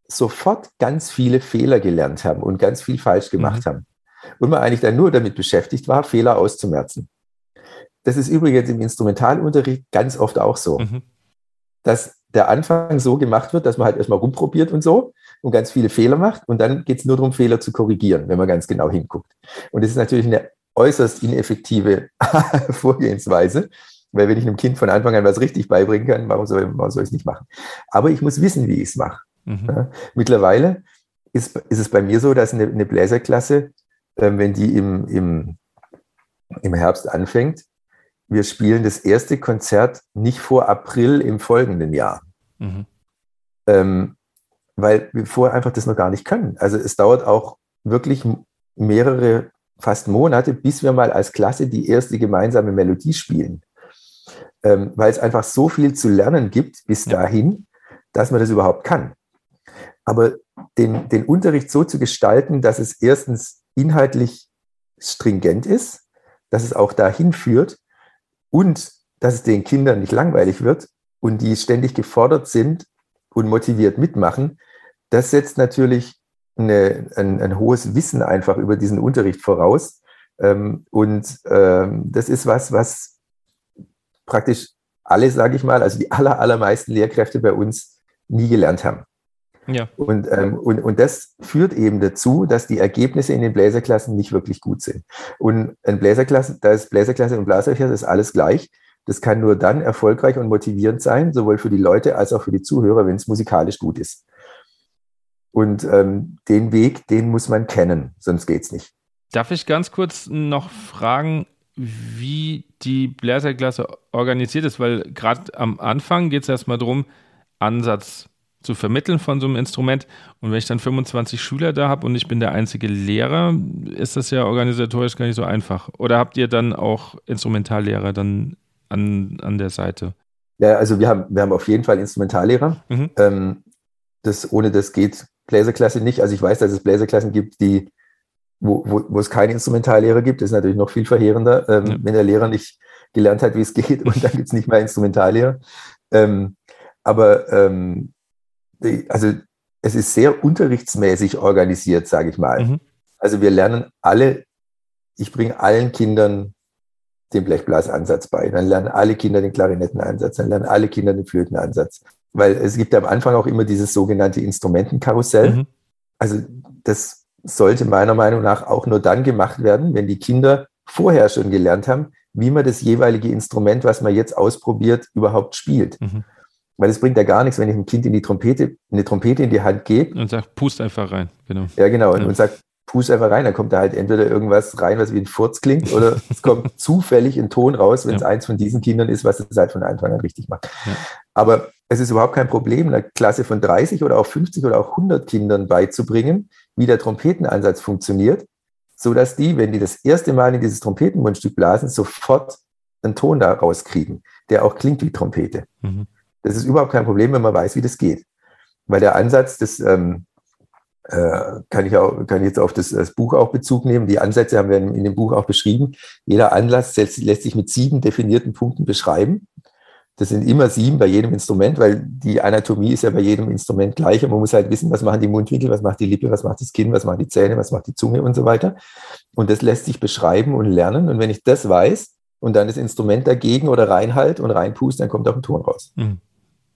sofort ganz viele Fehler gelernt haben und ganz viel falsch gemacht mhm. haben und man eigentlich dann nur damit beschäftigt war, Fehler auszumerzen. Das ist übrigens im Instrumentalunterricht ganz oft auch so, mhm. dass der Anfang so gemacht wird, dass man halt erstmal rumprobiert und so und ganz viele Fehler macht und dann geht es nur darum, Fehler zu korrigieren, wenn man ganz genau hinguckt. Und das ist natürlich eine äußerst ineffektive Vorgehensweise, weil wenn ich einem Kind von Anfang an was richtig beibringen kann, warum soll, warum soll ich es nicht machen? Aber ich muss wissen, wie ich es mache. Mhm. Ja, mittlerweile ist, ist es bei mir so, dass eine, eine Bläserklasse ähm, wenn die im, im, im Herbst anfängt. Wir spielen das erste Konzert nicht vor April im folgenden Jahr. Mhm. Ähm, weil wir vorher einfach das noch gar nicht können. Also es dauert auch wirklich mehrere, fast Monate, bis wir mal als Klasse die erste gemeinsame Melodie spielen. Ähm, weil es einfach so viel zu lernen gibt bis dahin, dass man das überhaupt kann. Aber den, den Unterricht so zu gestalten, dass es erstens inhaltlich stringent ist, dass es auch dahin führt und dass es den Kindern nicht langweilig wird und die ständig gefordert sind und motiviert mitmachen, das setzt natürlich eine, ein, ein, hohes Wissen einfach über diesen Unterricht voraus. Ähm, und ähm, das ist was, was praktisch alle, sage ich mal, also die aller, allermeisten Lehrkräfte bei uns nie gelernt haben. Ja. Und, ähm, und, und das führt eben dazu, dass die Ergebnisse in den Bläserklassen nicht wirklich gut sind. Und ein Bläserklasse, da ist Bläserklasse und Blasorchester, das ist alles gleich. Das kann nur dann erfolgreich und motivierend sein, sowohl für die Leute als auch für die Zuhörer, wenn es musikalisch gut ist. Und ähm, den Weg, den muss man kennen, sonst geht es nicht. Darf ich ganz kurz noch fragen, wie die Bläserklasse organisiert ist? Weil gerade am Anfang geht es erstmal darum, Ansatz zu vermitteln von so einem Instrument. Und wenn ich dann 25 Schüler da habe und ich bin der einzige Lehrer, ist das ja organisatorisch gar nicht so einfach. Oder habt ihr dann auch Instrumentallehrer dann an, an der Seite? Ja, also wir haben, wir haben auf jeden Fall Instrumentallehrer. Mhm. Ähm, das, ohne das geht Bläserklasse nicht. Also ich weiß, dass es Bläserklassen gibt, die, wo, wo, wo es keine Instrumentallehrer gibt. Das ist natürlich noch viel verheerender, ähm, ja. wenn der Lehrer nicht gelernt hat, wie es geht und dann gibt es nicht mehr Instrumentallehrer. Ähm, aber ähm, also es ist sehr unterrichtsmäßig organisiert, sage ich mal. Mhm. Also wir lernen alle, ich bringe allen Kindern den Blechblasansatz bei. Dann lernen alle Kinder den Klarinettenansatz, dann lernen alle Kinder den Flötenansatz. Weil es gibt am Anfang auch immer dieses sogenannte Instrumentenkarussell. Mhm. Also das sollte meiner Meinung nach auch nur dann gemacht werden, wenn die Kinder vorher schon gelernt haben, wie man das jeweilige Instrument, was man jetzt ausprobiert, überhaupt spielt. Mhm. Weil es bringt ja gar nichts, wenn ich einem Kind in die Trompete, eine Trompete in die Hand gebe. Und sagt, pust einfach rein, genau. Ja, genau. Ja. Und, und sagt, pust einfach rein, dann kommt da halt entweder irgendwas rein, was wie ein Furz klingt, oder es kommt zufällig ein Ton raus, wenn es eins von diesen Kindern ist, was es halt von Anfang an richtig macht. Ja. Aber es ist überhaupt kein Problem, einer Klasse von 30 oder auch 50 oder auch 100 Kindern beizubringen, wie der Trompetenansatz funktioniert, so dass die, wenn die das erste Mal in dieses Trompetenmundstück blasen, sofort einen Ton da rauskriegen, der auch klingt wie Trompete. Mhm. Das ist überhaupt kein Problem, wenn man weiß, wie das geht. Weil der Ansatz, das ähm, äh, kann ich auch, kann jetzt auf das, das, Buch auch Bezug nehmen. Die Ansätze haben wir in, in dem Buch auch beschrieben. Jeder Anlass lässt, lässt sich mit sieben definierten Punkten beschreiben. Das sind immer sieben bei jedem Instrument, weil die Anatomie ist ja bei jedem Instrument gleich. Und man muss halt wissen, was machen die Mundwinkel, was macht die Lippe, was macht das Kinn, was machen die Zähne, was macht die Zunge und so weiter. Und das lässt sich beschreiben und lernen. Und wenn ich das weiß und dann das Instrument dagegen oder reinhalt und reinpust, dann kommt auch ein Ton raus. Mhm.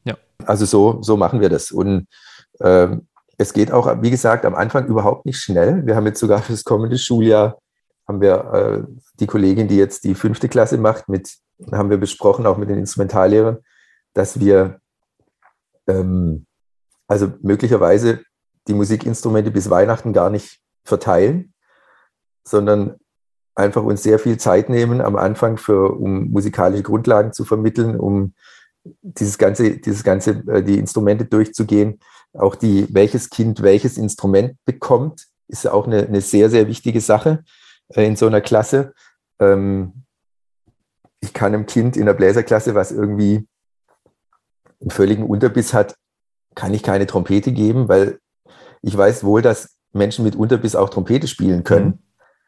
Ja. Also so, so machen wir das. Und ähm, es geht auch, wie gesagt, am Anfang überhaupt nicht schnell. Wir haben jetzt sogar für das kommende Schuljahr haben wir äh, die Kollegin, die jetzt die fünfte Klasse macht, mit, haben wir besprochen, auch mit den Instrumentallehrern, dass wir ähm, also möglicherweise die Musikinstrumente bis Weihnachten gar nicht verteilen, sondern einfach uns sehr viel Zeit nehmen am Anfang für, um musikalische Grundlagen zu vermitteln, um dieses ganze, dieses ganze, äh, die Instrumente durchzugehen auch die, welches Kind welches Instrument bekommt, ist auch eine, eine sehr, sehr wichtige Sache äh, in so einer Klasse. Ähm, ich kann einem Kind in der Bläserklasse, was irgendwie einen völligen Unterbiss hat, kann ich keine Trompete geben, weil ich weiß wohl, dass Menschen mit Unterbiss auch Trompete spielen können. Mhm.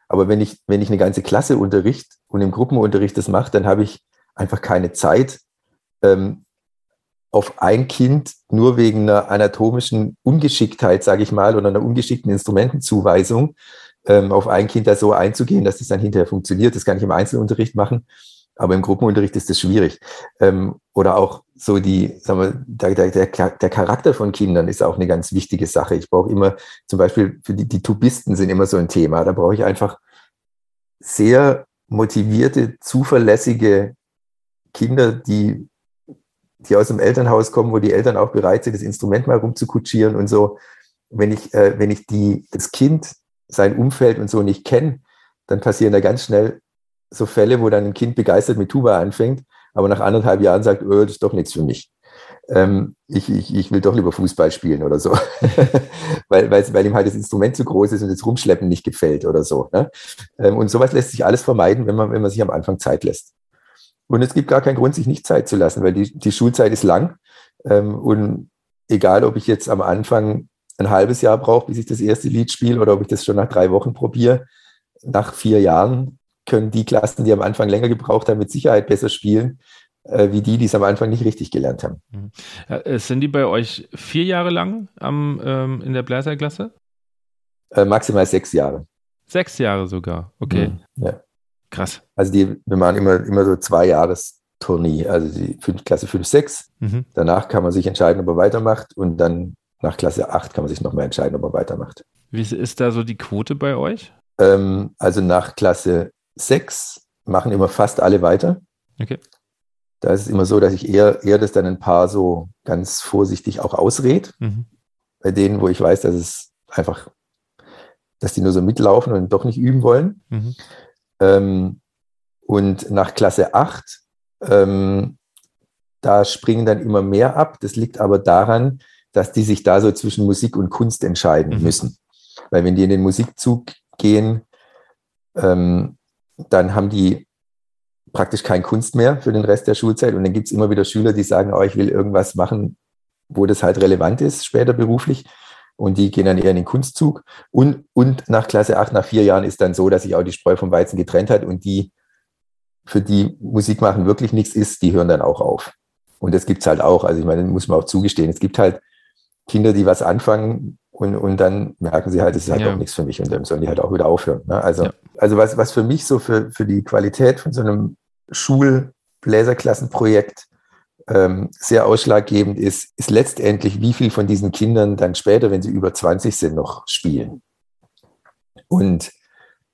Aber wenn ich, wenn ich eine ganze Klasse unterricht und im Gruppenunterricht das mache, dann habe ich einfach keine Zeit, ähm, auf ein Kind nur wegen einer anatomischen Ungeschicktheit, sage ich mal, oder einer ungeschickten Instrumentenzuweisung ähm, auf ein Kind da so einzugehen, dass das dann hinterher funktioniert. Das kann ich im Einzelunterricht machen, aber im Gruppenunterricht ist das schwierig. Ähm, oder auch so die, sagen wir, der, der, der Charakter von Kindern ist auch eine ganz wichtige Sache. Ich brauche immer, zum Beispiel für die, die Tubisten sind immer so ein Thema. Da brauche ich einfach sehr motivierte, zuverlässige Kinder, die die aus dem Elternhaus kommen, wo die Eltern auch bereit sind, das Instrument mal rumzukutschieren und so. Wenn ich, äh, wenn ich die, das Kind, sein Umfeld und so nicht kenne, dann passieren da ganz schnell so Fälle, wo dann ein Kind begeistert mit Tuba anfängt, aber nach anderthalb Jahren sagt, oh, das ist doch nichts für mich. Ähm, ich, ich, ich will doch lieber Fußball spielen oder so, weil, weil, weil ihm halt das Instrument zu groß ist und das Rumschleppen nicht gefällt oder so. Ne? Ähm, und sowas lässt sich alles vermeiden, wenn man, wenn man sich am Anfang Zeit lässt. Und es gibt gar keinen Grund, sich nicht Zeit zu lassen, weil die, die Schulzeit ist lang. Ähm, und egal, ob ich jetzt am Anfang ein halbes Jahr brauche, bis ich das erste Lied spiele, oder ob ich das schon nach drei Wochen probiere, nach vier Jahren können die Klassen, die am Anfang länger gebraucht haben, mit Sicherheit besser spielen, äh, wie die, die es am Anfang nicht richtig gelernt haben. Mhm. Äh, sind die bei euch vier Jahre lang am, ähm, in der Bläserklasse? Äh, maximal sechs Jahre. Sechs Jahre sogar, okay. Mhm, ja. Krass. Also die, wir machen immer, immer so zwei Jahrestournee, also die Klasse 5, 6. Mhm. Danach kann man sich entscheiden, ob er weitermacht und dann nach Klasse 8 kann man sich nochmal entscheiden, ob man weitermacht. Wie ist da so die Quote bei euch? Ähm, also nach Klasse 6 machen immer fast alle weiter. Okay. Da ist es immer so, dass ich eher, eher das dann ein paar so ganz vorsichtig auch ausred. Mhm. Bei denen, wo ich weiß, dass es einfach, dass die nur so mitlaufen und doch nicht üben wollen. Mhm. Ähm, und nach Klasse 8, ähm, da springen dann immer mehr ab. Das liegt aber daran, dass die sich da so zwischen Musik und Kunst entscheiden mhm. müssen. Weil wenn die in den Musikzug gehen, ähm, dann haben die praktisch kein Kunst mehr für den Rest der Schulzeit. Und dann gibt es immer wieder Schüler, die sagen, oh, ich will irgendwas machen, wo das halt relevant ist, später beruflich. Und die gehen dann eher in den Kunstzug. Und, und nach Klasse 8, nach vier Jahren ist dann so, dass sich auch die Spreu vom Weizen getrennt hat und die, für die Musik machen wirklich nichts ist, die hören dann auch auf. Und das gibt es halt auch. Also ich meine, muss man auch zugestehen. Es gibt halt Kinder, die was anfangen und, und dann merken sie halt, es ist halt ja. auch nichts für mich und dann sollen die halt auch wieder aufhören. Ne? Also, ja. also was, was für mich so für, für die Qualität von so einem Schulbläserklassenprojekt ähm, sehr ausschlaggebend ist, ist letztendlich, wie viel von diesen Kindern dann später, wenn sie über 20 sind, noch spielen. Und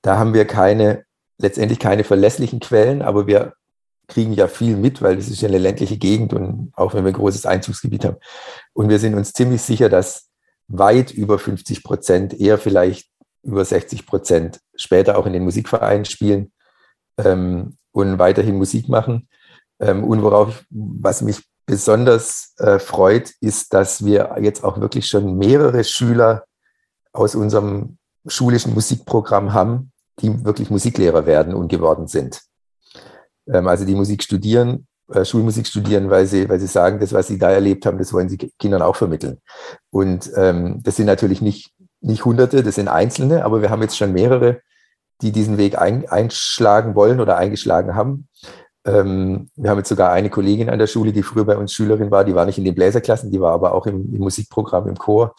da haben wir keine, letztendlich keine verlässlichen Quellen, aber wir kriegen ja viel mit, weil es ist ja eine ländliche Gegend und auch wenn wir ein großes Einzugsgebiet haben. Und wir sind uns ziemlich sicher, dass weit über 50 Prozent, eher vielleicht über 60 Prozent später auch in den Musikvereinen spielen ähm, und weiterhin Musik machen. Ähm, und worauf, was mich besonders äh, freut, ist, dass wir jetzt auch wirklich schon mehrere Schüler aus unserem schulischen Musikprogramm haben, die wirklich Musiklehrer werden und geworden sind. Ähm, also die Musik studieren, äh, Schulmusik studieren, weil sie, weil sie sagen, das, was sie da erlebt haben, das wollen sie Kindern auch vermitteln. Und ähm, das sind natürlich nicht, nicht Hunderte, das sind Einzelne, aber wir haben jetzt schon mehrere, die diesen Weg ein, einschlagen wollen oder eingeschlagen haben. Ähm, wir haben jetzt sogar eine Kollegin an der Schule, die früher bei uns Schülerin war, die war nicht in den Bläserklassen, die war aber auch im, im Musikprogramm, im Chor.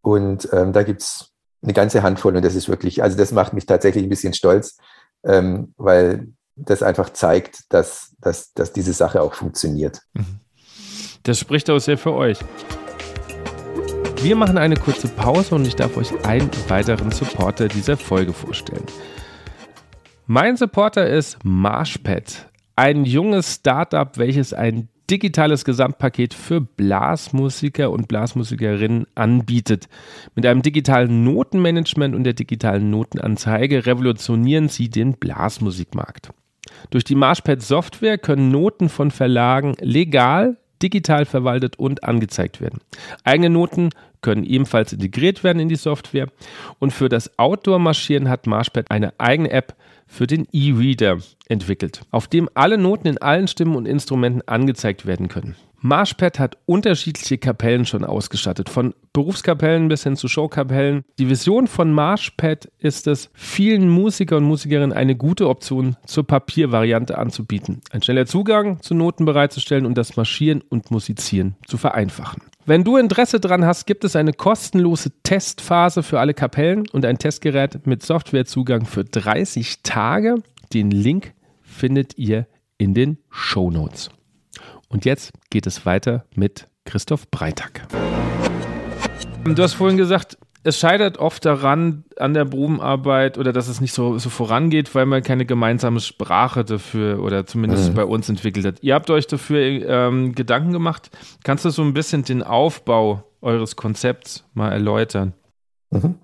Und ähm, da gibt's eine ganze Handvoll und das ist wirklich, also das macht mich tatsächlich ein bisschen stolz, ähm, weil das einfach zeigt, dass, dass, dass diese Sache auch funktioniert. Mhm. Das spricht auch sehr für euch. Wir machen eine kurze Pause und ich darf euch einen weiteren Supporter dieser Folge vorstellen. Mein Supporter ist Marshpad, ein junges Startup, welches ein digitales Gesamtpaket für Blasmusiker und Blasmusikerinnen anbietet. Mit einem digitalen Notenmanagement und der digitalen Notenanzeige revolutionieren sie den Blasmusikmarkt. Durch die Marshpad-Software können Noten von Verlagen legal, digital verwaltet und angezeigt werden. Eigene Noten können ebenfalls integriert werden in die Software. Und für das Outdoor-Marschieren hat Marshpad eine eigene App für den E-Reader entwickelt, auf dem alle Noten in allen Stimmen und Instrumenten angezeigt werden können. Marshpad hat unterschiedliche Kapellen schon ausgestattet, von Berufskapellen bis hin zu Showkapellen. Die Vision von Marshpad ist es, vielen Musiker und Musikerinnen eine gute Option zur Papiervariante anzubieten, einen schneller Zugang zu Noten bereitzustellen und das Marschieren und Musizieren zu vereinfachen. Wenn du Interesse daran hast, gibt es eine kostenlose Testphase für alle Kapellen und ein Testgerät mit Softwarezugang für 30 Tage. Den Link findet ihr in den Show Notes. Und jetzt geht es weiter mit Christoph Breitag. Du hast vorhin gesagt, es scheitert oft daran, an der Probenarbeit oder dass es nicht so, so vorangeht, weil man keine gemeinsame Sprache dafür oder zumindest mhm. bei uns entwickelt hat. Ihr habt euch dafür ähm, Gedanken gemacht. Kannst du so ein bisschen den Aufbau eures Konzepts mal erläutern? Mhm.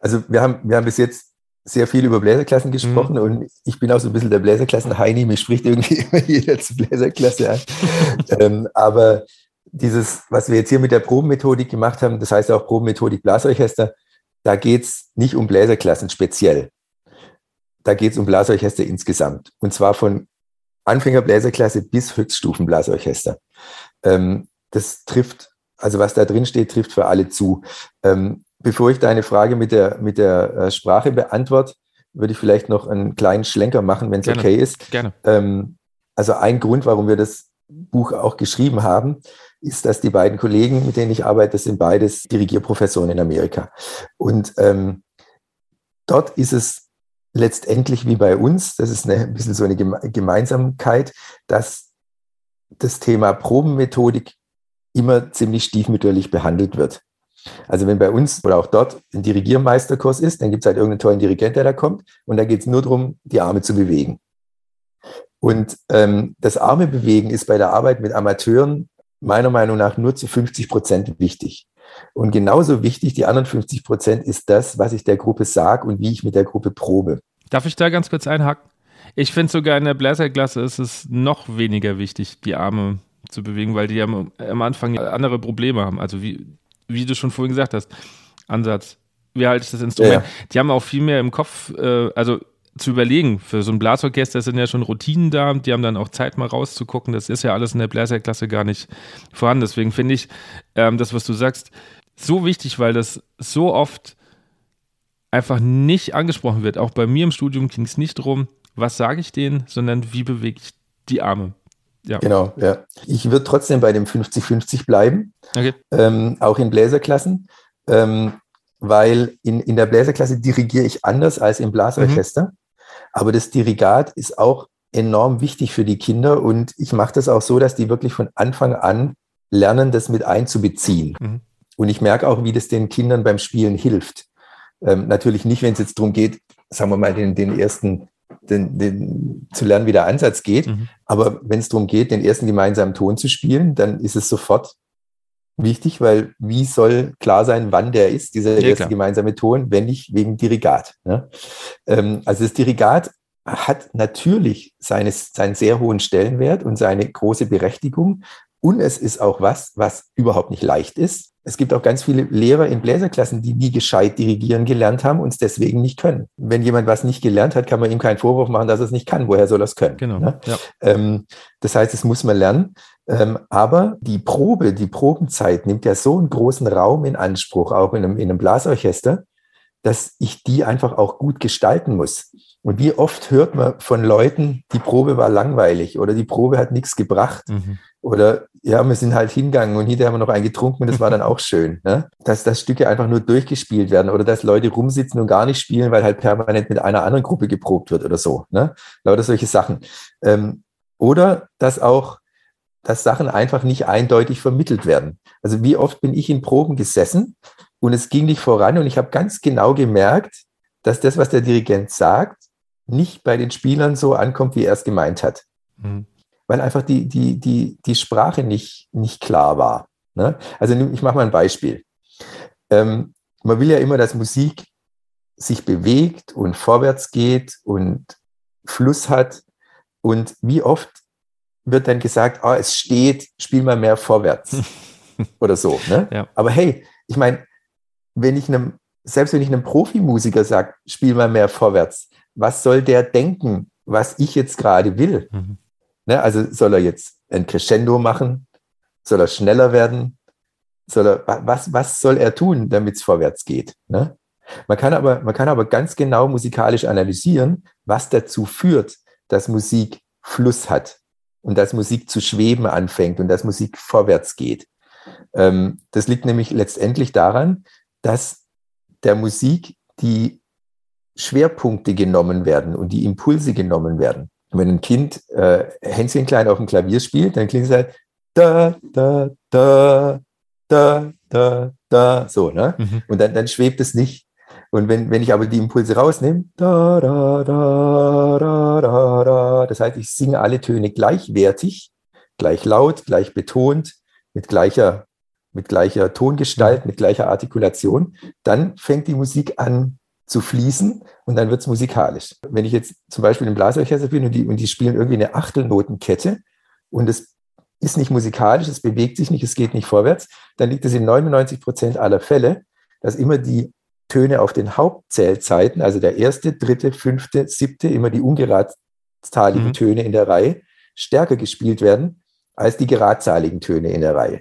Also wir haben, wir haben bis jetzt sehr viel über Bläserklassen gesprochen mhm. und ich bin auch so ein bisschen der Bläserklassen-Heini. Mir spricht irgendwie immer jeder zur Bläserklasse an. ähm, aber dieses, was wir jetzt hier mit der Probenmethodik gemacht haben, das heißt auch Probenmethodik Blasorchester, da geht es nicht um Bläserklassen speziell. Da geht es um Blasorchester insgesamt. Und zwar von Anfängerbläserklasse bis Höchststufenblasorchester. Ähm, das trifft, also was da drin steht, trifft für alle zu. Ähm, bevor ich deine Frage mit der, mit der äh, Sprache beantworte, würde ich vielleicht noch einen kleinen Schlenker machen, wenn es okay ist. Gerne. Ähm, also ein Grund, warum wir das Buch auch geschrieben haben, ist, dass die beiden Kollegen, mit denen ich arbeite, das sind beides Dirigierprofessoren in Amerika. Und ähm, dort ist es letztendlich wie bei uns, das ist eine, ein bisschen so eine Gemeinsamkeit, dass das Thema Probenmethodik immer ziemlich stiefmütterlich behandelt wird. Also wenn bei uns oder auch dort ein Dirigiermeisterkurs ist, dann gibt es halt irgendeinen tollen Dirigent, der da kommt und da geht es nur darum, die Arme zu bewegen. Und ähm, das Arme bewegen ist bei der Arbeit mit Amateuren meiner Meinung nach nur zu 50 Prozent wichtig. Und genauso wichtig, die anderen 50 Prozent, ist das, was ich der Gruppe sage und wie ich mit der Gruppe probe. Darf ich da ganz kurz einhaken? Ich finde sogar in der Bläserklasse ist es noch weniger wichtig, die Arme zu bewegen, weil die am, am Anfang andere Probleme haben. Also wie, wie du schon vorhin gesagt hast, Ansatz, wie halte ich das Instrument? Ja. Die haben auch viel mehr im Kopf, äh, also zu überlegen. Für so ein Blasorchester sind ja schon Routinen da, die haben dann auch Zeit mal rauszugucken. Das ist ja alles in der Bläserklasse gar nicht vorhanden. Deswegen finde ich ähm, das, was du sagst, so wichtig, weil das so oft einfach nicht angesprochen wird. Auch bei mir im Studium ging es nicht darum, was sage ich denen, sondern wie bewege ich die Arme. Ja. Genau, ja. Ich würde trotzdem bei dem 50-50 bleiben, okay. ähm, auch in Bläserklassen, ähm, weil in, in der Bläserklasse dirigiere ich anders als im Blasorchester. Mhm. Aber das Dirigat ist auch enorm wichtig für die Kinder und ich mache das auch so, dass die wirklich von Anfang an lernen, das mit einzubeziehen. Mhm. Und ich merke auch, wie das den Kindern beim Spielen hilft. Ähm, natürlich nicht, wenn es jetzt darum geht, sagen wir mal, den, den ersten den, den, zu lernen, wie der Ansatz geht. Mhm. Aber wenn es darum geht, den ersten gemeinsamen Ton zu spielen, dann ist es sofort wichtig, weil wie soll klar sein, wann der ist, dieser ja, erste gemeinsame Ton, wenn nicht wegen Dirigat. Ne? Ähm, also das Dirigat hat natürlich seines, seinen sehr hohen Stellenwert und seine große Berechtigung. Und es ist auch was, was überhaupt nicht leicht ist es gibt auch ganz viele Lehrer in Bläserklassen, die nie gescheit dirigieren gelernt haben und es deswegen nicht können. Wenn jemand was nicht gelernt hat, kann man ihm keinen Vorwurf machen, dass er es nicht kann. Woher soll er es können? Genau. Ne? Ja. Ähm, das heißt, es muss man lernen. Ähm, aber die Probe, die Probenzeit nimmt ja so einen großen Raum in Anspruch, auch in einem, in einem Blasorchester, dass ich die einfach auch gut gestalten muss. Und wie oft hört man von Leuten, die Probe war langweilig oder die Probe hat nichts gebracht. Mhm. Oder ja, wir sind halt hingegangen und hinterher haben wir noch einen getrunken und das war dann auch schön. Ne? Dass, dass Stücke einfach nur durchgespielt werden oder dass Leute rumsitzen und gar nicht spielen, weil halt permanent mit einer anderen Gruppe geprobt wird oder so. Ne? Lauter solche Sachen. Ähm, oder dass auch, dass Sachen einfach nicht eindeutig vermittelt werden. Also wie oft bin ich in Proben gesessen und es ging nicht voran und ich habe ganz genau gemerkt, dass das, was der Dirigent sagt, nicht bei den Spielern so ankommt, wie er es gemeint hat. Mhm weil einfach die, die, die, die Sprache nicht, nicht klar war. Ne? Also ich mache mal ein Beispiel. Ähm, man will ja immer, dass Musik sich bewegt und vorwärts geht und Fluss hat. Und wie oft wird dann gesagt, oh, es steht, spiel mal mehr vorwärts oder so. Ne? Ja. Aber hey, ich meine, wenn ich einem, selbst wenn ich einem Profimusiker sage, spiel mal mehr vorwärts, was soll der denken, was ich jetzt gerade will? Mhm. Ne? Also soll er jetzt ein Crescendo machen? Soll er schneller werden? Soll er, was, was soll er tun, damit es vorwärts geht? Ne? Man, kann aber, man kann aber ganz genau musikalisch analysieren, was dazu führt, dass Musik Fluss hat und dass Musik zu schweben anfängt und dass Musik vorwärts geht. Ähm, das liegt nämlich letztendlich daran, dass der Musik die Schwerpunkte genommen werden und die Impulse genommen werden. Und wenn ein Kind äh, Hänschen klein auf dem Klavier spielt, dann klingt es halt da, da, da, da, da, da, so, ne? Mhm. Und dann, dann schwebt es nicht. Und wenn, wenn ich aber die Impulse rausnehme, da, da, da, da, da, da, das heißt, ich singe alle Töne gleichwertig, gleich laut, gleich betont, mit gleicher, mit gleicher Tongestalt, mit gleicher Artikulation, dann fängt die Musik an, zu fließen und dann wird es musikalisch. Wenn ich jetzt zum Beispiel im Blasorchester bin und die, und die spielen irgendwie eine Achtelnotenkette und es ist nicht musikalisch, es bewegt sich nicht, es geht nicht vorwärts, dann liegt es in 99 Prozent aller Fälle, dass immer die Töne auf den Hauptzählzeiten, also der erste, dritte, fünfte, siebte, immer die ungeradzahligen mhm. Töne in der Reihe, stärker gespielt werden als die geradzahligen Töne in der Reihe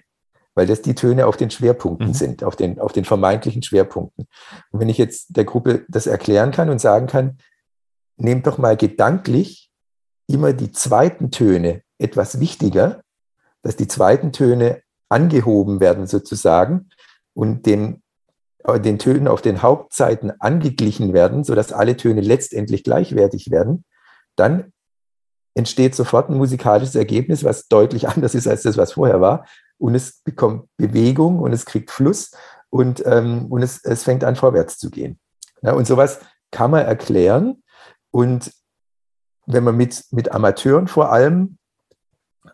weil das die Töne auf den Schwerpunkten mhm. sind, auf den, auf den vermeintlichen Schwerpunkten. Und wenn ich jetzt der Gruppe das erklären kann und sagen kann, nehmt doch mal gedanklich immer die zweiten Töne etwas wichtiger, dass die zweiten Töne angehoben werden sozusagen und den, den Tönen auf den Hauptseiten angeglichen werden, sodass alle Töne letztendlich gleichwertig werden, dann entsteht sofort ein musikalisches Ergebnis, was deutlich anders ist als das, was vorher war und es bekommt Bewegung und es kriegt Fluss und, ähm, und es, es fängt an, vorwärts zu gehen. Ja, und sowas kann man erklären. Und wenn man mit, mit Amateuren vor allem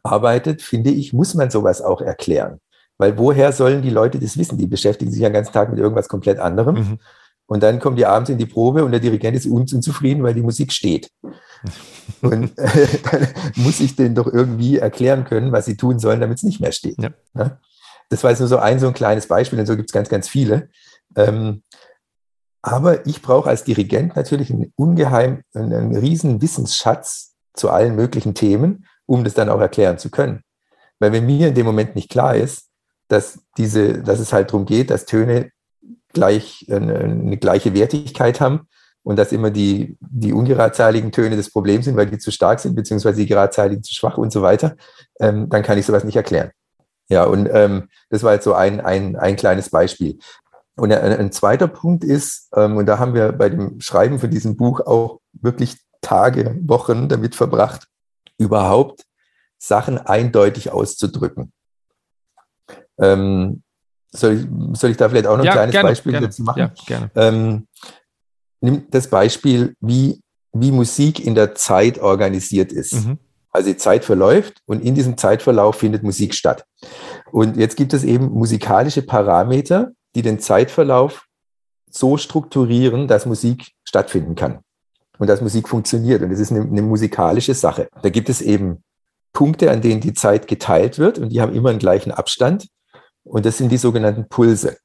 arbeitet, finde ich, muss man sowas auch erklären. Weil woher sollen die Leute das wissen? Die beschäftigen sich ja den ganzen Tag mit irgendwas komplett anderem. Mhm. Und dann kommen die abends in die Probe und der Dirigent ist unzufrieden, weil die Musik steht. und äh, dann muss ich denen doch irgendwie erklären können, was sie tun sollen, damit es nicht mehr steht. Ja. Ja? Das war jetzt nur so ein so ein kleines Beispiel, und so gibt es ganz, ganz viele. Ähm, aber ich brauche als Dirigent natürlich einen ungeheim, einen, einen riesen Wissensschatz zu allen möglichen Themen, um das dann auch erklären zu können. Weil wenn mir in dem Moment nicht klar ist, dass diese, dass es halt darum geht, dass Töne gleich eine, eine gleiche Wertigkeit haben und dass immer die, die ungeradzeiligen Töne das Problem sind, weil die zu stark sind, beziehungsweise die geradzeiligen zu schwach und so weiter, ähm, dann kann ich sowas nicht erklären. Ja, und ähm, das war jetzt so ein, ein, ein kleines Beispiel. Und ein, ein zweiter Punkt ist, ähm, und da haben wir bei dem Schreiben von diesem Buch auch wirklich Tage, Wochen damit verbracht, überhaupt Sachen eindeutig auszudrücken. Ähm, soll, ich, soll ich da vielleicht auch noch ein ja, kleines gerne, Beispiel gerne, dazu machen? Ja, gerne. Ähm, nimm das Beispiel, wie, wie Musik in der Zeit organisiert ist. Mhm. Also die Zeit verläuft und in diesem Zeitverlauf findet Musik statt. Und jetzt gibt es eben musikalische Parameter, die den Zeitverlauf so strukturieren, dass Musik stattfinden kann und dass Musik funktioniert. Und das ist eine, eine, musikalische Sache. Da gibt es eben Punkte, an denen die Zeit geteilt wird und die haben immer einen gleichen Abstand. Und das sind die sogenannten Pulse.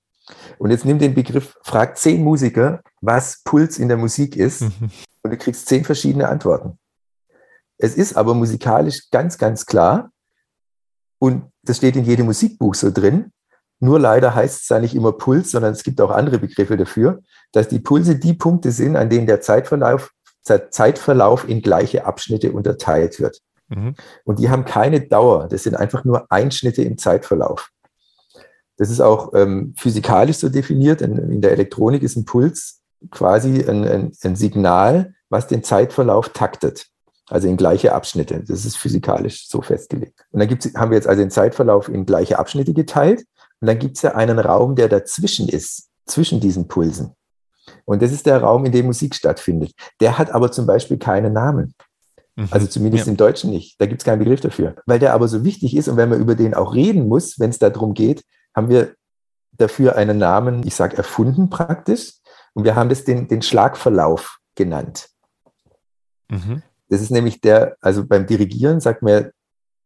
Und jetzt nimm den Begriff, frag zehn Musiker, was Puls in der Musik ist, mhm. und du kriegst zehn verschiedene Antworten. Es ist aber musikalisch ganz, ganz klar, und das steht in jedem Musikbuch so drin, nur leider heißt es da nicht immer Puls, sondern es gibt auch andere Begriffe dafür, dass die Pulse die Punkte sind, an denen der Zeitverlauf, der Zeitverlauf in gleiche Abschnitte unterteilt wird. Mhm. Und die haben keine Dauer, das sind einfach nur Einschnitte im Zeitverlauf. Das ist auch ähm, physikalisch so definiert. In, in, der Elektronik ist ein Puls quasi ein, ein, ein Signal, was den Zeitverlauf taktet also in gleiche Abschnitte. Das ist physikalisch so festgelegt. Und dann gibt's, haben wir jetzt also den Zeitverlauf in gleiche Abschnitte geteilt. Und dann gibt es ja einen Raum, der dazwischen ist, zwischen diesen Pulsen. Und das ist der Raum, in dem Musik stattfindet. Der hat aber zum Beispiel keinen Namen. Mhm. Also zumindest ja. im Deutschen nicht. Da gibt es keinen Begriff dafür. Weil der aber so wichtig ist und wenn man über den auch reden muss, wenn es darum geht, haben wir dafür einen Namen, ich sage erfunden praktisch. Und wir haben das den, den Schlagverlauf genannt. Mhm. Das ist nämlich der, also beim Dirigieren sagt man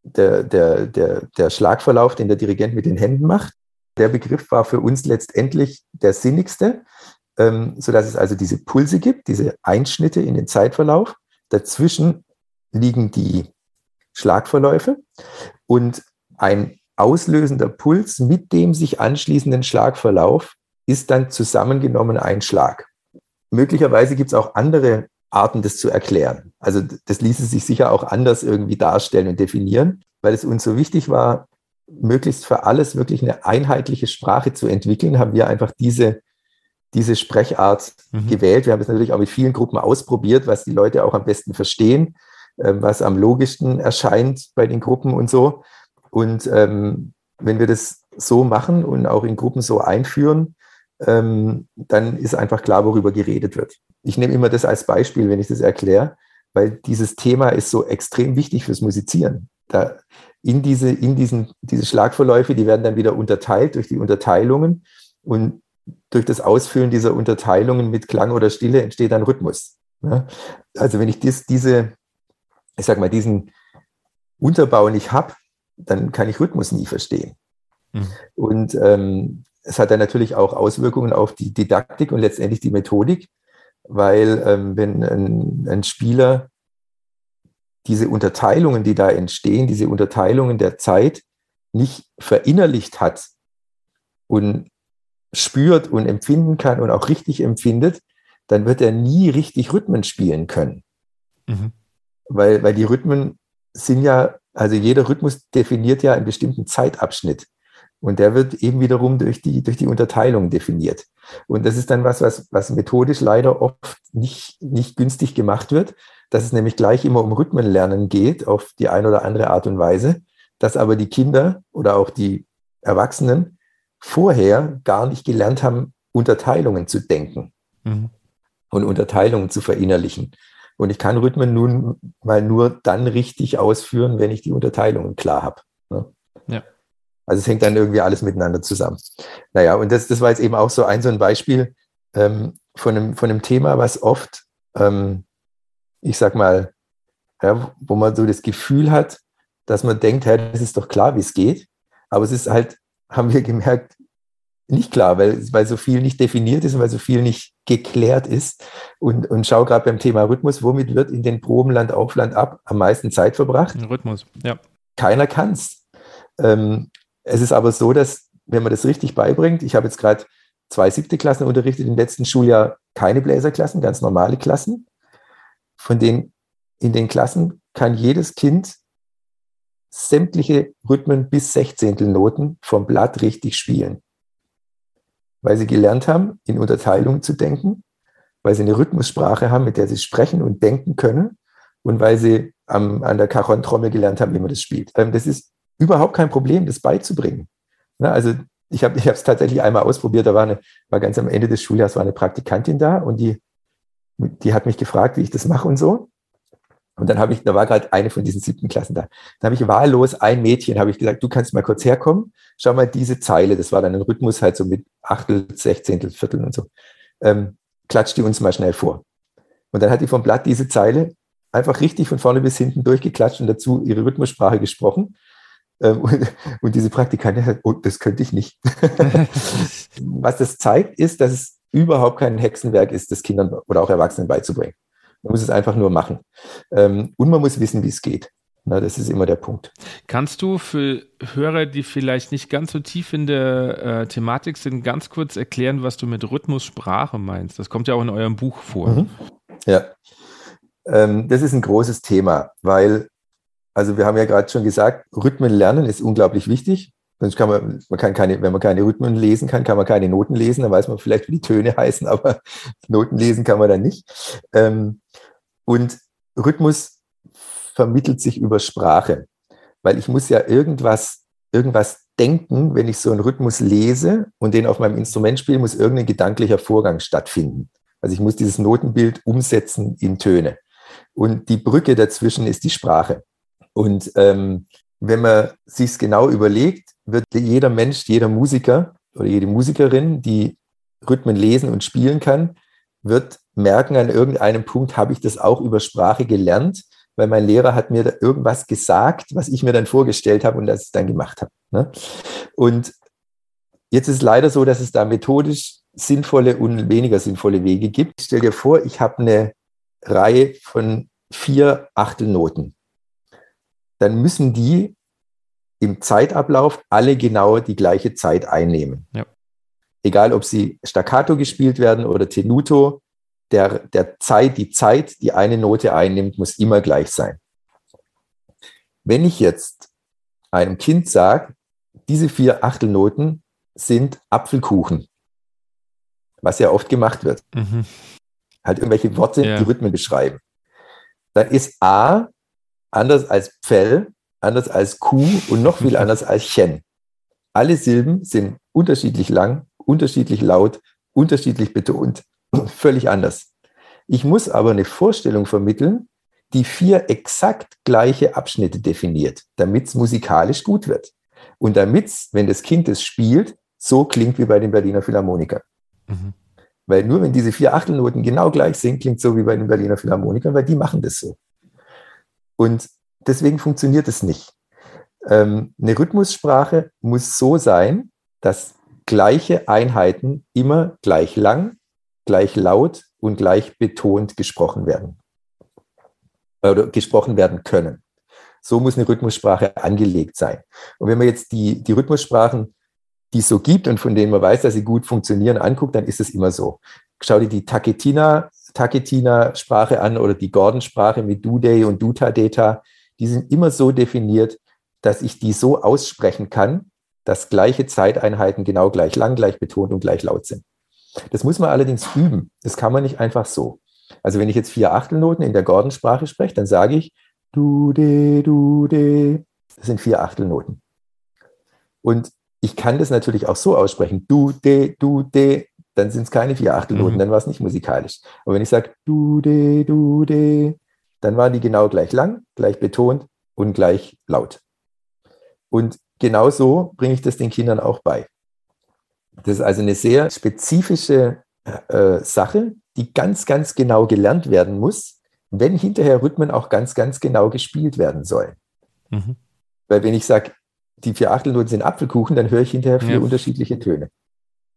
der, der, der, der Schlagverlauf, den der Dirigent mit den Händen macht. Der Begriff war für uns letztendlich der sinnigste, ähm, sodass es also diese Pulse gibt, diese Einschnitte in den Zeitverlauf. Dazwischen liegen die Schlagverläufe und ein auslösender Puls mit dem sich anschließenden Schlagverlauf ist dann zusammengenommen ein Schlag. Möglicherweise gibt es auch andere Arten, das zu erklären. Also das ließe sich sicher auch anders irgendwie darstellen und definieren, weil es uns so wichtig war, möglichst für alles wirklich eine einheitliche Sprache zu entwickeln, haben wir einfach diese, diese Sprechart mhm. gewählt. Wir haben es natürlich auch mit vielen Gruppen ausprobiert, was die Leute auch am besten verstehen, äh, was am logischsten erscheint bei den Gruppen und so. Und ähm, wenn wir das so machen und auch in Gruppen so einführen, ähm, dann ist einfach klar, worüber geredet wird. Ich nehme immer das als Beispiel, wenn ich das erkläre, weil dieses Thema ist so extrem wichtig fürs Musizieren. Da in diese, in diesen, diese Schlagverläufe, die werden dann wieder unterteilt durch die Unterteilungen und durch das Ausfüllen dieser Unterteilungen mit Klang oder Stille entsteht dann Rhythmus. Ja? Also wenn ich dies, diese, ich sag mal, diesen Unterbau nicht habe, dann kann ich Rhythmus nie verstehen. Mhm. Und ähm, es hat dann natürlich auch Auswirkungen auf die Didaktik und letztendlich die Methodik, weil ähm, wenn ein, ein Spieler diese Unterteilungen, die da entstehen, diese Unterteilungen der Zeit nicht verinnerlicht hat und spürt und empfinden kann und auch richtig empfindet, dann wird er nie richtig Rhythmen spielen können. Mhm. Weil, weil die Rhythmen sind ja, also jeder Rhythmus definiert ja einen bestimmten Zeitabschnitt. Und der wird eben wiederum durch die, durch die Unterteilung definiert. Und das ist dann was, was, was methodisch leider oft nicht, nicht günstig gemacht wird, dass es nämlich gleich immer um Rhythmenlernen geht, auf die eine oder andere Art und Weise, dass aber die Kinder oder auch die Erwachsenen vorher gar nicht gelernt haben, Unterteilungen zu denken mhm. und Unterteilungen zu verinnerlichen. Und ich kann Rhythmen nun mal nur dann richtig ausführen, wenn ich die Unterteilungen klar habe. Ne? Ja. Also es hängt dann irgendwie alles miteinander zusammen. Naja, und das, das war jetzt eben auch so ein, so ein Beispiel ähm, von, einem, von einem Thema, was oft, ähm, ich sag mal, ja, wo man so das Gefühl hat, dass man denkt, hey, das ist doch klar, wie es geht. Aber es ist halt, haben wir gemerkt, nicht klar, weil, weil so viel nicht definiert ist und weil so viel nicht geklärt ist. Und, und schau gerade beim Thema Rhythmus, womit wird in den Proben Land auf Land ab am meisten Zeit verbracht? Rhythmus, ja. Keiner kann es. Ähm, es ist aber so, dass, wenn man das richtig beibringt, ich habe jetzt gerade zwei siebte Klassen unterrichtet, im letzten Schuljahr keine Bläserklassen, ganz normale Klassen. Von denen in den Klassen kann jedes Kind sämtliche Rhythmen bis Sechzehntelnoten vom Blatt richtig spielen weil sie gelernt haben, in Unterteilungen zu denken, weil sie eine Rhythmussprache haben, mit der sie sprechen und denken können und weil sie am, an der Cajon-Trommel gelernt haben, wie man das spielt. Ähm, das ist überhaupt kein Problem, das beizubringen. Also ich habe es tatsächlich einmal ausprobiert, da war, eine, war ganz am Ende des Schuljahres war eine Praktikantin da und die, die hat mich gefragt, wie ich das mache und so. Und dann habe ich, da war gerade eine von diesen siebten Klassen da. Da habe ich wahllos ein Mädchen, habe ich gesagt, du kannst mal kurz herkommen, schau mal diese Zeile, das war dann ein Rhythmus halt so mit Achtel, Sechzehntel, Viertel und so. Ähm, klatsch die uns mal schnell vor. Und dann hat die vom Blatt diese Zeile einfach richtig von vorne bis hinten durchgeklatscht und dazu ihre Rhythmussprache gesprochen. Ähm, und, und, diese Praktikantin hat, oh, das könnte ich nicht. Was das zeigt, ist, dass es überhaupt kein Hexenwerk ist, das Kindern oder auch Erwachsenen beizubringen. Man muss es einfach nur machen. Ähm, und man muss wissen, wie es geht. Na, das ist immer der Punkt. Kannst du für Hörer, die vielleicht nicht ganz so tief in der äh, Thematik sind, ganz kurz erklären, was du mit Rhythmussprache meinst? Das kommt ja auch in eurem Buch vor. Mhm. Ja, ähm, das ist ein großes Thema, weil, also wir haben ja gerade schon gesagt, Rhythmen lernen ist unglaublich wichtig. Sonst kann man, man kann keine, wenn man keine Rhythmen lesen kann, kann man keine Noten lesen, dann weiß man vielleicht, wie die Töne heißen, aber Noten lesen kann man dann nicht. Ähm, und Rhythmus vermittelt sich über Sprache, weil ich muss ja irgendwas, irgendwas denken, wenn ich so einen Rhythmus lese und den auf meinem Instrument spiele, muss irgendein gedanklicher Vorgang stattfinden. Also ich muss dieses Notenbild umsetzen in Töne. Und die Brücke dazwischen ist die Sprache. Und ähm, wenn man sich genau überlegt, wird jeder Mensch, jeder Musiker oder jede Musikerin, die Rhythmen lesen und spielen kann, wird merken, an irgendeinem Punkt habe ich das auch über Sprache gelernt, weil mein Lehrer hat mir da irgendwas gesagt, was ich mir dann vorgestellt habe und das ich dann gemacht habe. Ne? Und jetzt ist es leider so, dass es da methodisch sinnvolle und weniger sinnvolle Wege gibt. Stell dir vor, ich habe eine Reihe von vier Achtelnoten. Dann müssen die im Zeitablauf alle genau die gleiche Zeit einnehmen. Ja. Egal, ob sie staccato gespielt werden oder tenuto, der, der Zeit, die Zeit, die eine Note einnimmt, muss immer gleich sein. Wenn ich jetzt einem Kind sage, diese vier Achtelnoten sind Apfelkuchen, was ja oft gemacht wird, mhm. halt irgendwelche Worte, ja. die Rhythmen beschreiben, dann ist A anders als Pfell anders als Q und noch viel anders als Chen. Alle Silben sind unterschiedlich lang, unterschiedlich laut, unterschiedlich betont, völlig anders. Ich muss aber eine Vorstellung vermitteln, die vier exakt gleiche Abschnitte definiert, damit es musikalisch gut wird. Und damit es, wenn das Kind es spielt, so klingt wie bei den Berliner Philharmonikern. Mhm. Weil nur wenn diese vier Achtelnoten genau gleich sind, klingt so wie bei den Berliner Philharmonikern, weil die machen das so. Und deswegen funktioniert es nicht. Ähm, eine Rhythmussprache muss so sein, dass gleiche Einheiten immer gleich lang, gleich laut und gleich betont gesprochen werden oder gesprochen werden können. So muss eine Rhythmussprache angelegt sein. Und wenn man jetzt die, die Rhythmussprachen, die es so gibt und von denen man weiß, dass sie gut funktionieren, anguckt, dann ist es immer so. Schau dir die Taketina, Taketina-Sprache an oder die Gordon-Sprache mit Dudey und Dutadeta die sind immer so definiert, dass ich die so aussprechen kann, dass gleiche Zeiteinheiten genau gleich lang, gleich betont und gleich laut sind. Das muss man allerdings üben. Das kann man nicht einfach so. Also wenn ich jetzt vier Achtelnoten in der Gordon-Sprache spreche, dann sage ich du de du de. Das sind vier Achtelnoten. Und ich kann das natürlich auch so aussprechen, du, de, du, de, dann sind es keine vier Achtelnoten, mhm. dann war es nicht musikalisch. Aber wenn ich sage du, de, du, de, dann waren die genau gleich lang, gleich betont und gleich laut. Und genau so bringe ich das den Kindern auch bei. Das ist also eine sehr spezifische äh, Sache, die ganz, ganz genau gelernt werden muss, wenn hinterher Rhythmen auch ganz, ganz genau gespielt werden sollen. Mhm. Weil wenn ich sage, die vier Achtelnoten sind Apfelkuchen, dann höre ich hinterher vier ja. unterschiedliche Töne.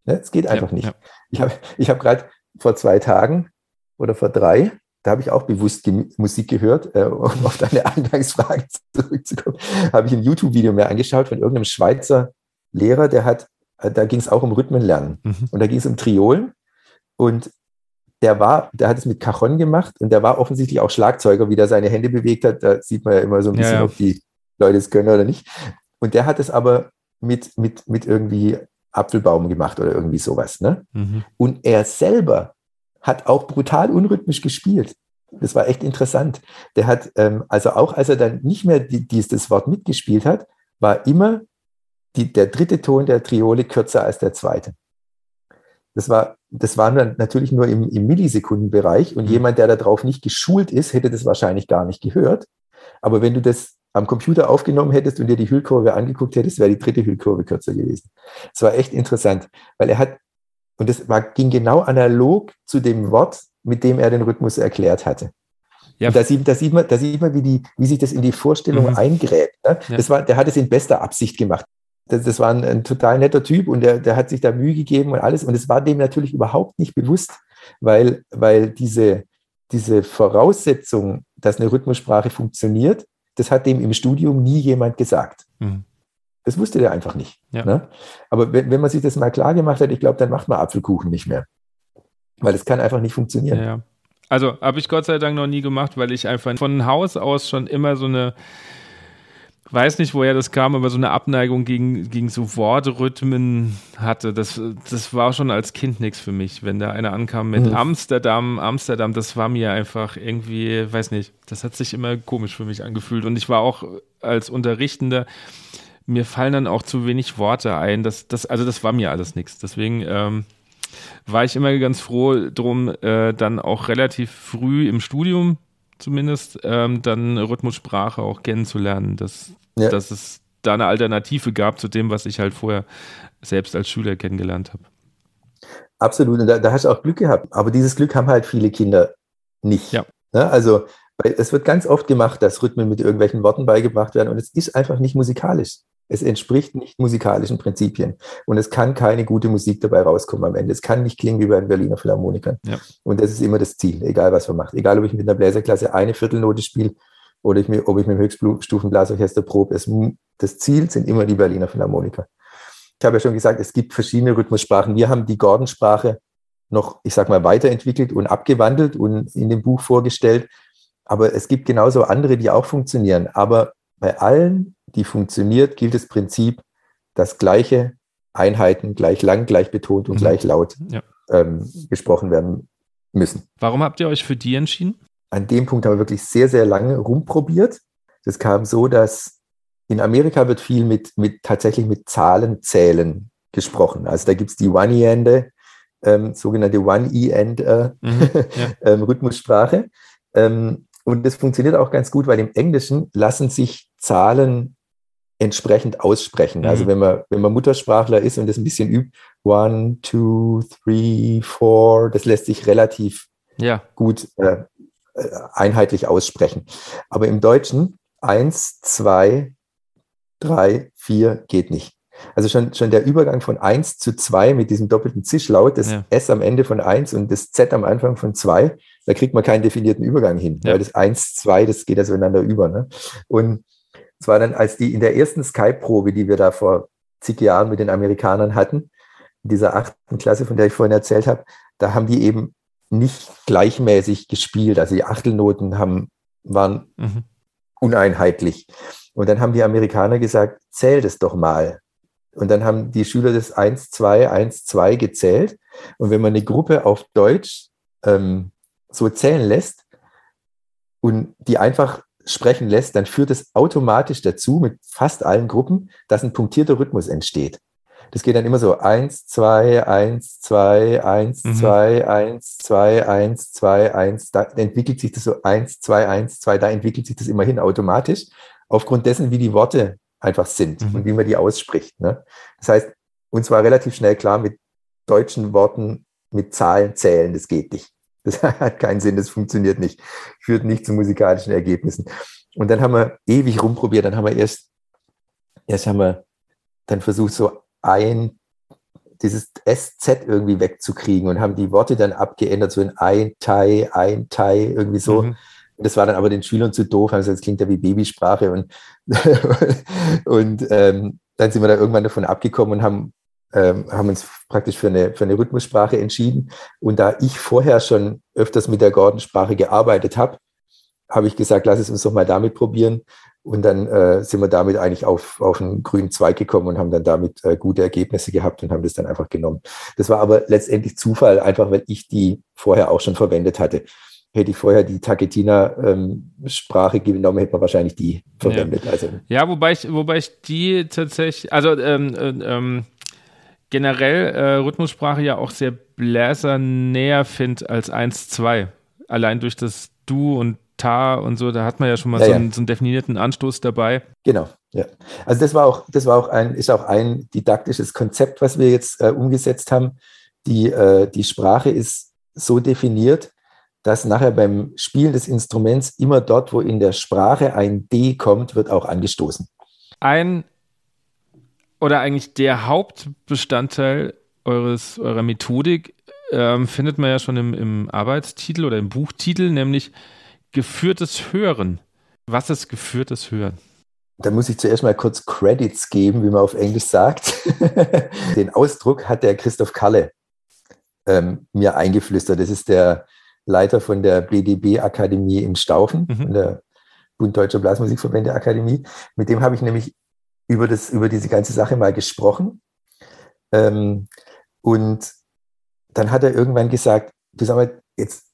Ja, es geht einfach ja, nicht. Ich habe ich hab gerade vor zwei Tagen oder vor drei, da habe ich auch bewusst Musik gehört, äh, um auf deine Eingangsfrage zurückzukommen, habe ich ein YouTube-Video mir angeschaut von irgendeinem Schweizer Lehrer, der hat, äh, da ging es auch um Rhythmenlernen. Mhm. Und da ging es um Triolen. Und der war, der hat es mit Cajon gemacht und der war offensichtlich auch Schlagzeuger, wie der seine Hände bewegt hat. Da sieht man ja immer so ein bisschen, ja, ja. ob die Leute es können oder nicht. Und der hat es aber mit, mit, mit irgendwie Apfelbaum gemacht oder irgendwie sowas. Ne? Mhm. Und er selber hat auch brutal unrhythmisch gespielt. Das war echt interessant. Der hat, ähm, also auch als er dann nicht mehr die, dieses Wort mitgespielt hat, war immer die, der dritte Ton der Triole kürzer als der zweite. Das war, das war natürlich nur im, im Millisekundenbereich und mhm. jemand, der darauf nicht geschult ist, hätte das wahrscheinlich gar nicht gehört. Aber wenn du das am Computer aufgenommen hättest und dir die Hüllkurve angeguckt hättest, wäre die dritte Hüllkurve kürzer gewesen. Es war echt interessant, weil er hat, und das war, ging genau analog zu dem Wort, mit dem er den Rhythmus erklärt hatte. Ja. da, sieht, da, sieht man, da sieht man, wie, die, wie sich das in die Vorstellung mhm. eingräbt. Ne? Ja. Das war, der hat es in bester Absicht gemacht. Das, das war ein, ein, total netter Typ und der, der hat sich da Mühe gegeben und alles. Und es war dem natürlich überhaupt nicht bewusst, weil, weil diese, diese Voraussetzung, dass eine Rhythmussprache funktioniert, das hat dem im Studium nie jemand gesagt. Mhm. Das wusste der einfach nicht. Ja. Ne? Aber wenn, wenn man sich das mal klar gemacht hat, ich glaube, dann macht man Apfelkuchen nicht mehr. Weil es kann einfach nicht funktionieren. Ja, ja. Also habe ich Gott sei Dank noch nie gemacht, weil ich einfach von Haus aus schon immer so eine weiß nicht, woher das kam, aber so eine Abneigung gegen, gegen so Wortrhythmen hatte. Das, das war schon als Kind nichts für mich. Wenn da einer ankam mit mhm. Amsterdam, Amsterdam, das war mir einfach irgendwie, weiß nicht, das hat sich immer komisch für mich angefühlt. Und ich war auch als Unterrichtender, mir fallen dann auch zu wenig Worte ein. Das, das, also das war mir alles nichts. Deswegen ähm, war ich immer ganz froh drum, äh, dann auch relativ früh im Studium zumindest, ähm, dann Rhythmussprache auch kennenzulernen. Das, ja. dass es da eine Alternative gab zu dem, was ich halt vorher selbst als Schüler kennengelernt habe. Absolut, und da, da hast du auch Glück gehabt. Aber dieses Glück haben halt viele Kinder nicht. Ja. ja ne? also es wird ganz oft gemacht, dass Rhythmen mit irgendwelchen Worten beigebracht werden und es ist einfach nicht musikalisch. Es entspricht nicht musikalischen Prinzipien. Und es kann keine gute Musik dabei rauskommen am Ende. Es kann nicht klingen wie bei den Berliner Philharmonikern. Ja. Und das ist immer das Ziel, egal was man macht. Egal, ob ich mit einer Bläserklasse eine Viertelnote spiele oder ich mir, ob ich mit dem Höchststufenblasorchester probe. Es, das Ziel sind immer die Berliner Philharmoniker. Ich habe ja schon gesagt, es gibt verschiedene Rhythmussprachen. Wir haben die Gordon-Sprache noch, ich sag mal, weiterentwickelt und abgewandelt und in dem Buch vorgestellt. Aber es gibt genauso andere, die auch funktionieren. Aber bei allen, die funktioniert, gilt das Prinzip, dass gleiche Einheiten gleich lang, gleich betont und mhm. gleich laut ja. ähm, gesprochen werden müssen. Warum habt ihr euch für die entschieden? An dem Punkt haben wir wirklich sehr, sehr lange rumprobiert. Das kam so, dass in Amerika wird viel mit, mit tatsächlich mit Zahlenzählen gesprochen. Also da gibt es die One-E-Ende, ähm, sogenannte One-E-End äh, mhm, ja. ähm. Ähm, und das funktioniert auch ganz gut, weil im Englischen lassen sich Zahlen entsprechend aussprechen. Also mhm. Also wenn man, wenn man Muttersprachler ist und das ein bisschen übt, one, two, three, four, das lässt sich relativ ja. gut äh, einheitlich aussprechen. Aber im Deutschen eins, zwei, drei, vier geht nicht. Also schon, schon der Übergang von eins zu zwei mit diesem doppelten Zischlaut, das ja. S am Ende von eins und das Z am Anfang von zwei, da kriegt man keinen definierten Übergang hin, ja. weil das eins, zwei, das geht ja so ineinander über. Ne? Und es war dann, als die in der ersten Skype-Probe, die wir da vor zig Jahren mit den Amerikanern hatten, in dieser achten Klasse, von der ich vorhin erzählt habe, da haben die eben nicht gleichmäßig gespielt. Also die Achtelnoten haben, waren mhm. uneinheitlich. Und dann haben die Amerikaner gesagt, zähl das doch mal. Und dann haben die Schüler das 1, 2, 1, 2 gezählt. Und wenn man eine Gruppe auf Deutsch ähm, so zählen lässt und die einfach sprechen lässt, dann führt es automatisch dazu, mit fast allen Gruppen, dass ein punktierter Rhythmus entsteht. Das geht dann immer so eins, zwei, eins, zwei, eins, mhm. zwei, eins, zwei, eins, zwei, eins. Da entwickelt sich das so eins, zwei, eins, zwei. Da entwickelt sich das immerhin automatisch aufgrund dessen, wie die Worte einfach sind mhm. und wie man die ausspricht. Ne? Das heißt, uns war relativ schnell klar, mit deutschen Worten mit Zahlen zählen, das geht nicht. Das hat keinen Sinn, das funktioniert nicht, führt nicht zu musikalischen Ergebnissen. Und dann haben wir ewig rumprobiert, dann haben wir erst, erst haben wir dann versucht, so ein, dieses SZ irgendwie wegzukriegen und haben die Worte dann abgeändert, so in ein Teil, ein Teil, irgendwie so. Mhm. Das war dann aber den Schülern zu doof, also das klingt ja wie Babysprache und, und ähm, dann sind wir da irgendwann davon abgekommen und haben ähm, haben uns praktisch für eine, für eine Rhythmussprache entschieden. Und da ich vorher schon öfters mit der Gordon-Sprache gearbeitet habe, habe ich gesagt, lass es uns doch mal damit probieren. Und dann äh, sind wir damit eigentlich auf, auf einen grünen Zweig gekommen und haben dann damit äh, gute Ergebnisse gehabt und haben das dann einfach genommen. Das war aber letztendlich Zufall, einfach weil ich die vorher auch schon verwendet hatte. Hätte ich vorher die Taketina-Sprache ähm, genommen, hätte man wahrscheinlich die verwendet. Ja, also, ja wobei, ich, wobei ich die tatsächlich, also ähm, äh, ähm, generell äh, Rhythmussprache ja auch sehr bläsernäher finde als 1-2. Allein durch das Du und Ta und so, da hat man ja schon mal ja, so, einen, so, einen, definierten Anstoß dabei. Genau, ja. Also das war auch, das war auch ein, ist auch ein didaktisches Konzept, was wir jetzt äh, umgesetzt haben. Die, äh, die Sprache ist so definiert, dass nachher beim Spielen des Instruments immer dort, wo in der Sprache ein D kommt, wird auch angestoßen. Ein oder eigentlich der Hauptbestandteil eures, eurer Methodik ähm, findet man ja schon im, im Arbeitstitel oder im Buchtitel, nämlich geführtes Hören. Was ist geführtes Hören? Da muss ich zuerst mal kurz Credits geben, wie man auf Englisch sagt. Den Ausdruck hat der Christoph Kalle ähm, mir eingeflüstert. Das ist der Leiter von der BDB-Akademie in Staufen, mhm. der Bund Deutscher Blasmusikverbände Akademie. Mit dem habe ich nämlich über, das, über diese ganze Sache mal gesprochen. Ähm, und dann hat er irgendwann gesagt, du sag mal, jetzt,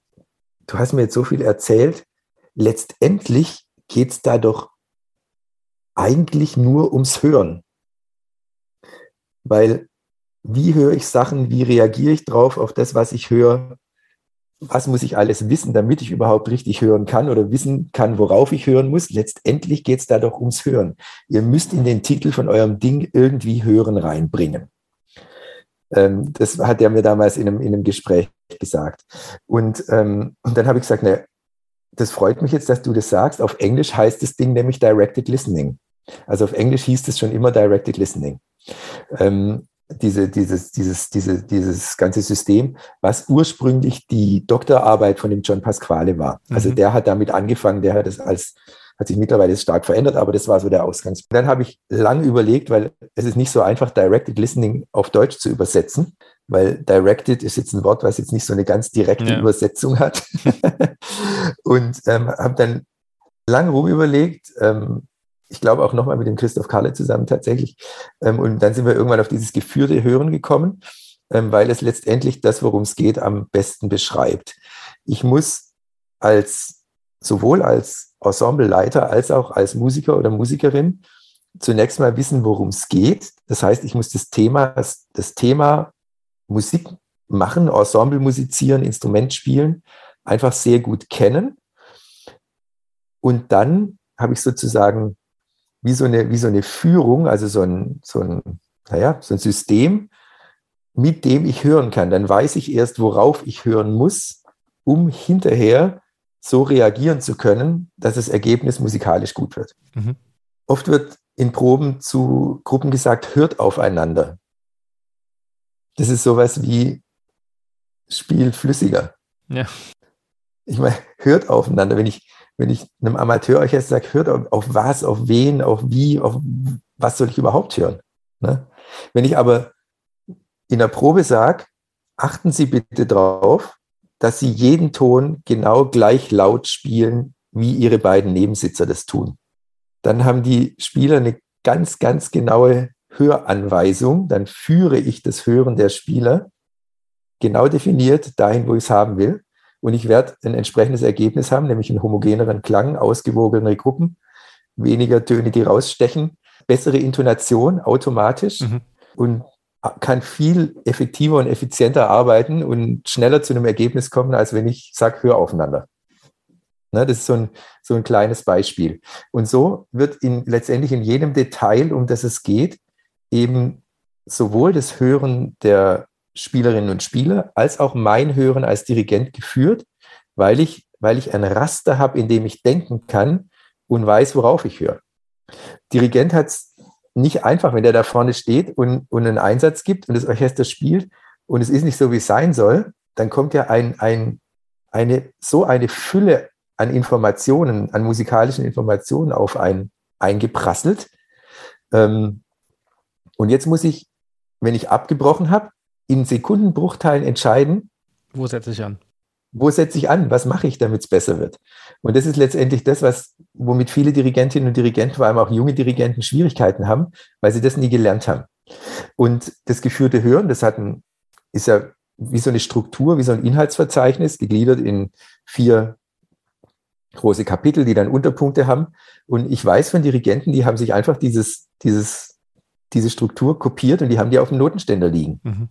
du hast mir jetzt so viel erzählt, letztendlich geht es da doch eigentlich nur ums Hören. Weil wie höre ich Sachen, wie reagiere ich drauf auf das, was ich höre, was muss ich alles wissen, damit ich überhaupt richtig hören kann oder wissen kann, worauf ich hören muss. Letztendlich geht es da doch ums Hören. Ihr müsst in den Titel von eurem Ding irgendwie Hören reinbringen. Ähm, das hat er mir damals in einem, in einem Gespräch gesagt. Und, ähm, und dann habe ich gesagt, ne, das freut mich jetzt, dass du das sagst. Auf Englisch heißt das Ding nämlich Directed Listening. Also auf Englisch hieß es schon immer Directed Listening. Ähm, diese, dieses, dieses, diese, dieses ganze System, was ursprünglich die Doktorarbeit von dem John Pasquale war. Also mhm. der hat damit angefangen, der hat es als, hat sich mittlerweile stark verändert, aber das war so der Ausgangspunkt. Dann habe ich lang überlegt, weil es ist nicht so einfach, Directed Listening auf Deutsch zu übersetzen, weil Directed ist jetzt ein Wort, was jetzt nicht so eine ganz direkte ja. Übersetzung hat. Und ähm, habe dann lang rumüberlegt, ähm, ich glaube auch nochmal mit dem Christoph Kalle zusammen tatsächlich. Ähm, und dann sind wir irgendwann auf dieses geführte Hören gekommen, ähm, weil es letztendlich das, worum es geht, am besten beschreibt. Ich muss als sowohl als Ensembleleiter als auch als Musiker oder Musikerin zunächst mal wissen, worum es geht. Das heißt, ich muss das Thema, das Thema Musik machen, Ensemble musizieren, Instrument spielen, einfach sehr gut kennen. Und dann habe ich sozusagen wie so eine, wie so eine Führung, also so ein, so ein, naja, so ein System, mit dem ich hören kann. Dann weiß ich erst, worauf ich hören muss, um hinterher so reagieren zu können, dass das Ergebnis musikalisch gut wird. Mhm. Oft wird in Proben zu Gruppen gesagt, hört aufeinander. Das ist sowas wie Spiel flüssiger. Ja. Ich meine, hört aufeinander. Wenn ich, wenn ich einem Amateurorchester sage, hört auf, auf, was, auf wen, auf wie, auf was soll ich überhaupt hören? Ne? Wenn ich aber in der Probe sage, achten Sie bitte darauf, dass Sie jeden Ton genau gleich laut spielen, wie Ihre beiden Nebensitzer das tun. Dann haben die Spieler eine ganz, ganz genaue Höranweisung. Dann führe ich das Hören der Spieler genau definiert dahin, wo ich es haben will und ich werde ein entsprechendes Ergebnis haben, nämlich einen homogeneren Klang, ausgewogenere Gruppen, weniger Töne, die rausstechen, bessere Intonation automatisch. Mhm. Und kann viel effektiver und effizienter arbeiten und schneller zu einem Ergebnis kommen, als wenn ich sage, hör aufeinander. Ne, das ist so ein, so ein kleines Beispiel. Und so wird in, letztendlich in jedem Detail, um das es geht, eben sowohl das Hören der Spielerinnen und Spieler als auch mein Hören als Dirigent geführt, weil ich, weil ich ein Raster habe, in dem ich denken kann und weiß, worauf ich höre. Dirigent hat es nicht einfach, wenn der da vorne steht und, und einen Einsatz gibt und das Orchester spielt und es ist nicht so, wie es sein soll, dann kommt ja ein, ein, eine, so eine Fülle an Informationen, an musikalischen Informationen auf einen eingeprasselt. Ähm, und jetzt muss ich, wenn ich abgebrochen habe, in Sekundenbruchteilen entscheiden. Wo setze ich an? Wo setze ich an? Was mache ich, damit es besser wird? Und das ist letztendlich das, was, womit viele Dirigentinnen und Dirigenten, vor allem auch junge Dirigenten, Schwierigkeiten haben, weil sie das nie gelernt haben. Und das geführte Hören, das hat ein, ist ja wie so eine Struktur, wie so ein Inhaltsverzeichnis, gegliedert in vier große Kapitel, die dann Unterpunkte haben. Und ich weiß von Dirigenten, die haben sich einfach dieses, dieses, diese Struktur kopiert und die haben die auf dem Notenständer liegen. Mhm.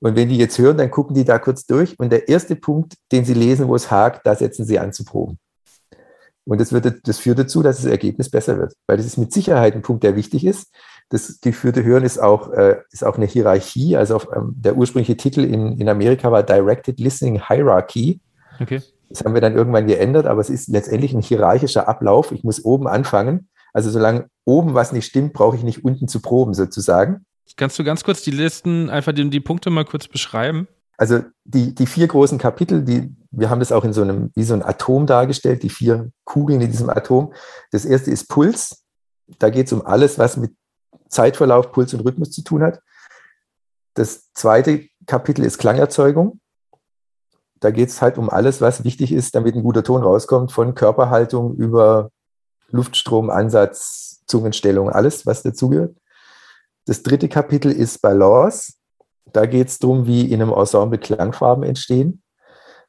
Und wenn die jetzt hören, dann gucken die da kurz durch und der erste Punkt, den sie lesen, wo es hakt, da setzen sie an zu proben. Und das, wird, das führt dazu, dass das Ergebnis besser wird, weil das ist mit Sicherheit ein Punkt, der wichtig ist. Das geführte Hören ist auch, äh, ist auch eine Hierarchie. Also auf, ähm, der ursprüngliche Titel in, in Amerika war Directed Listening Hierarchy. Okay. Das haben wir dann irgendwann geändert, aber es ist letztendlich ein hierarchischer Ablauf. Ich muss oben anfangen. Also solange oben was nicht stimmt, brauche ich nicht unten zu proben sozusagen. Kannst du ganz kurz die Listen, einfach die, die Punkte mal kurz beschreiben? Also die, die vier großen Kapitel, die, wir haben das auch in so einem, wie so ein Atom dargestellt, die vier Kugeln in diesem Atom. Das erste ist Puls. Da geht es um alles, was mit Zeitverlauf, Puls und Rhythmus zu tun hat. Das zweite Kapitel ist Klangerzeugung da geht es halt um alles, was wichtig ist, damit ein guter Ton rauskommt, von Körperhaltung über Luftstrom, Ansatz, Zungenstellung, alles, was dazugehört. Das dritte Kapitel ist Balance. Da geht es darum, wie in einem Ensemble Klangfarben entstehen.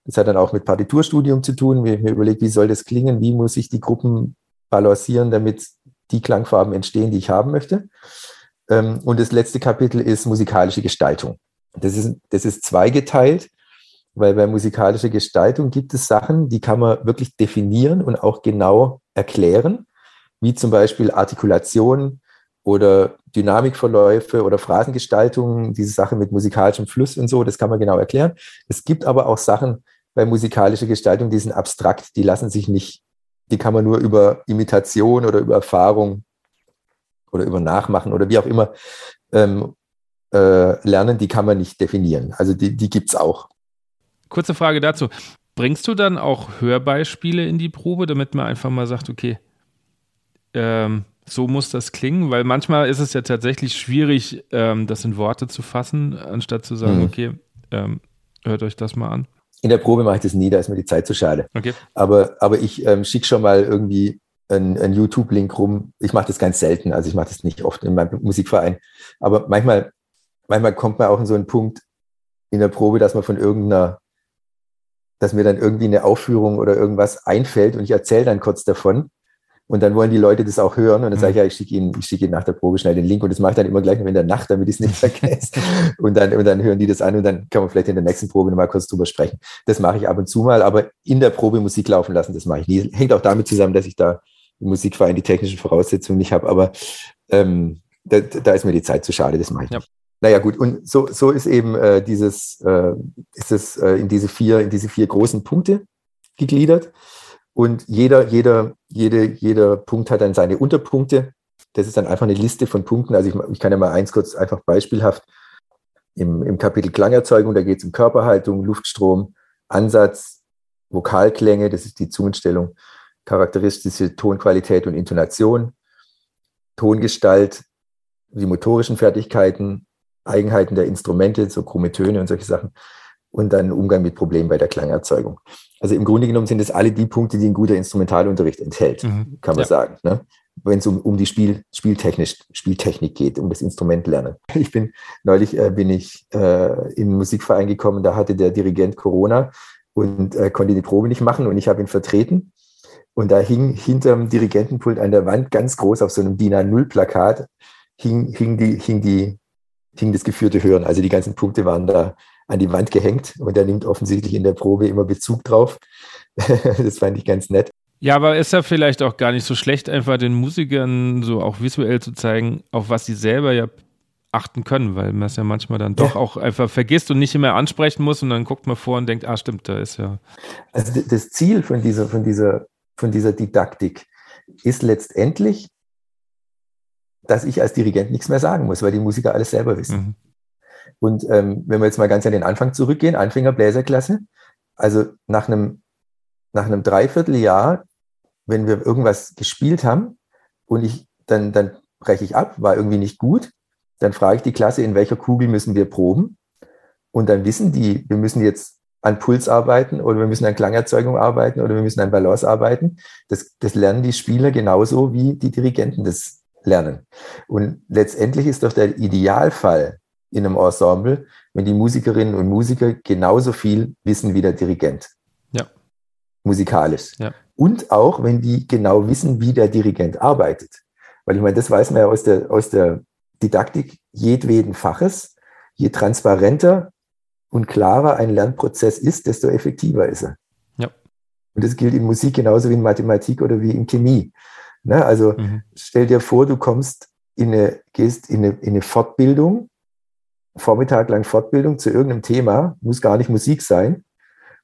Das hat dann auch mit Partiturstudium zu tun. Wir haben mir überlegt, wie soll das klingen, wie muss ich die Gruppen balancieren, damit die Klangfarben entstehen, die ich haben möchte. Ähm, und das letzte Kapitel ist musikalische Gestaltung. Das ist, das ist zweigeteilt weil bei musikalischer Gestaltung gibt es Sachen, die kann man wirklich definieren und auch genau erklären, wie zum Beispiel Artikulation oder Dynamikverläufe oder Phrasengestaltung, diese Sachen mit musikalischem Fluss und so, das kann man genau erklären. Es gibt aber auch Sachen bei musikalischer Gestaltung, die sind abstrakt, die lassen sich nicht, die kann man nur über Imitation oder über Erfahrung oder über Nachmachen oder wie auch immer ähm, äh, lernen, die kann man nicht definieren. Also die, die gibt es auch. Kurze Frage dazu. Bringst du dann auch Hörbeispiele in die Probe, damit man einfach mal sagt, okay, ähm, so muss das klingen? Weil manchmal ist es ja tatsächlich schwierig, ähm, das in Worte zu fassen, anstatt zu sagen, mhm. okay, ähm, hört euch das mal an. In der Probe mache ich das nie, da ist mir die Zeit zu schade. Okay. Aber, aber ich ähm, schicke schon mal irgendwie einen, einen YouTube-Link rum. Ich mache das ganz selten, also ich mache das nicht oft in meinem Musikverein. Aber manchmal, manchmal kommt man auch in so einen Punkt in der Probe, dass man von irgendeiner dass mir dann irgendwie eine Aufführung oder irgendwas einfällt und ich erzähle dann kurz davon. Und dann wollen die Leute das auch hören. Und dann sage ich, mhm. ja, ich schicke Ihnen, ich schicke Ihnen nach der Probe schnell den Link. Und das mache ich dann immer gleich noch in der Nacht, damit ich es nicht vergesse. und dann, und dann hören die das an und dann kann man vielleicht in der nächsten Probe nochmal kurz drüber sprechen. Das mache ich ab und zu mal, aber in der Probe Musik laufen lassen, das mache ich nie. Hängt auch damit zusammen, dass ich da im Musikverein die technischen Voraussetzungen nicht habe. Aber ähm, da, da ist mir die Zeit zu schade, das mache ich ja. nicht. Naja, gut, und so, so ist eben äh, dieses, äh, ist es äh, in diese vier, in diese vier großen Punkte gegliedert. Und jeder, jeder, jede, jeder Punkt hat dann seine Unterpunkte. Das ist dann einfach eine Liste von Punkten. Also ich, ich kann ja mal eins kurz einfach beispielhaft im, im Kapitel Klangerzeugung, da geht es um Körperhaltung, Luftstrom, Ansatz, Vokalklänge, das ist die Zungenstellung, charakteristische Tonqualität und Intonation, Tongestalt, die motorischen Fertigkeiten, Eigenheiten der Instrumente, so krumme Töne und solche Sachen. Und dann Umgang mit Problemen bei der Klangerzeugung. Also im Grunde genommen sind es alle die Punkte, die ein guter Instrumentalunterricht enthält, mhm. kann man ja. sagen. Ne? Wenn es um, um die Spiel, Spieltechnik, Spieltechnik geht, um das Instrument lernen. Ich bin neulich äh, bin ich äh, in einen Musikverein gekommen, da hatte der Dirigent Corona und äh, konnte die Probe nicht machen und ich habe ihn vertreten. Und da hing hinterm Dirigentenpult an der Wand ganz groß auf so einem DIN A0-Plakat hing, hing, die, hing die hing das geführte Hören. Also die ganzen Punkte waren da an die Wand gehängt und er nimmt offensichtlich in der Probe immer Bezug drauf. das fand ich ganz nett. Ja, aber ist ja vielleicht auch gar nicht so schlecht, einfach den Musikern so auch visuell zu zeigen, auf was sie selber ja achten können, weil man es ja manchmal dann doch ja. auch einfach vergisst und nicht immer ansprechen muss und dann guckt man vor und denkt, ah stimmt, da ist ja. Also das Ziel von dieser, von dieser, von dieser Didaktik ist letztendlich, dass ich als Dirigent nichts mehr sagen muss, weil die Musiker alles selber wissen. Mhm. Und ähm, wenn wir jetzt mal ganz an den Anfang zurückgehen, Anfängerbläserklasse, also nach einem, nach einem Dreivierteljahr, wenn wir irgendwas gespielt haben und ich dann, dann breche ich ab, war irgendwie nicht gut, dann frage ich die Klasse, in welcher Kugel müssen wir proben? Und dann wissen die, wir müssen jetzt an Puls arbeiten oder wir müssen an Klangerzeugung arbeiten oder wir müssen an Balance arbeiten. Das, das lernen die Spieler genauso wie die Dirigenten das lernen. Und letztendlich ist doch der Idealfall in einem Ensemble, wenn die Musikerinnen und Musiker genauso viel wissen wie der Dirigent. Ja. Musikalisch. Ja. Und auch, wenn die genau wissen, wie der Dirigent arbeitet. Weil ich meine, das weiß man ja aus der, aus der Didaktik jedweden Faches. Je transparenter und klarer ein Lernprozess ist, desto effektiver ist er. Ja. Und das gilt in Musik genauso wie in Mathematik oder wie in Chemie. Ne? Also mhm. stell dir vor, du kommst in eine, gehst in eine, in eine Fortbildung, Vormittag lang Fortbildung zu irgendeinem Thema, muss gar nicht Musik sein.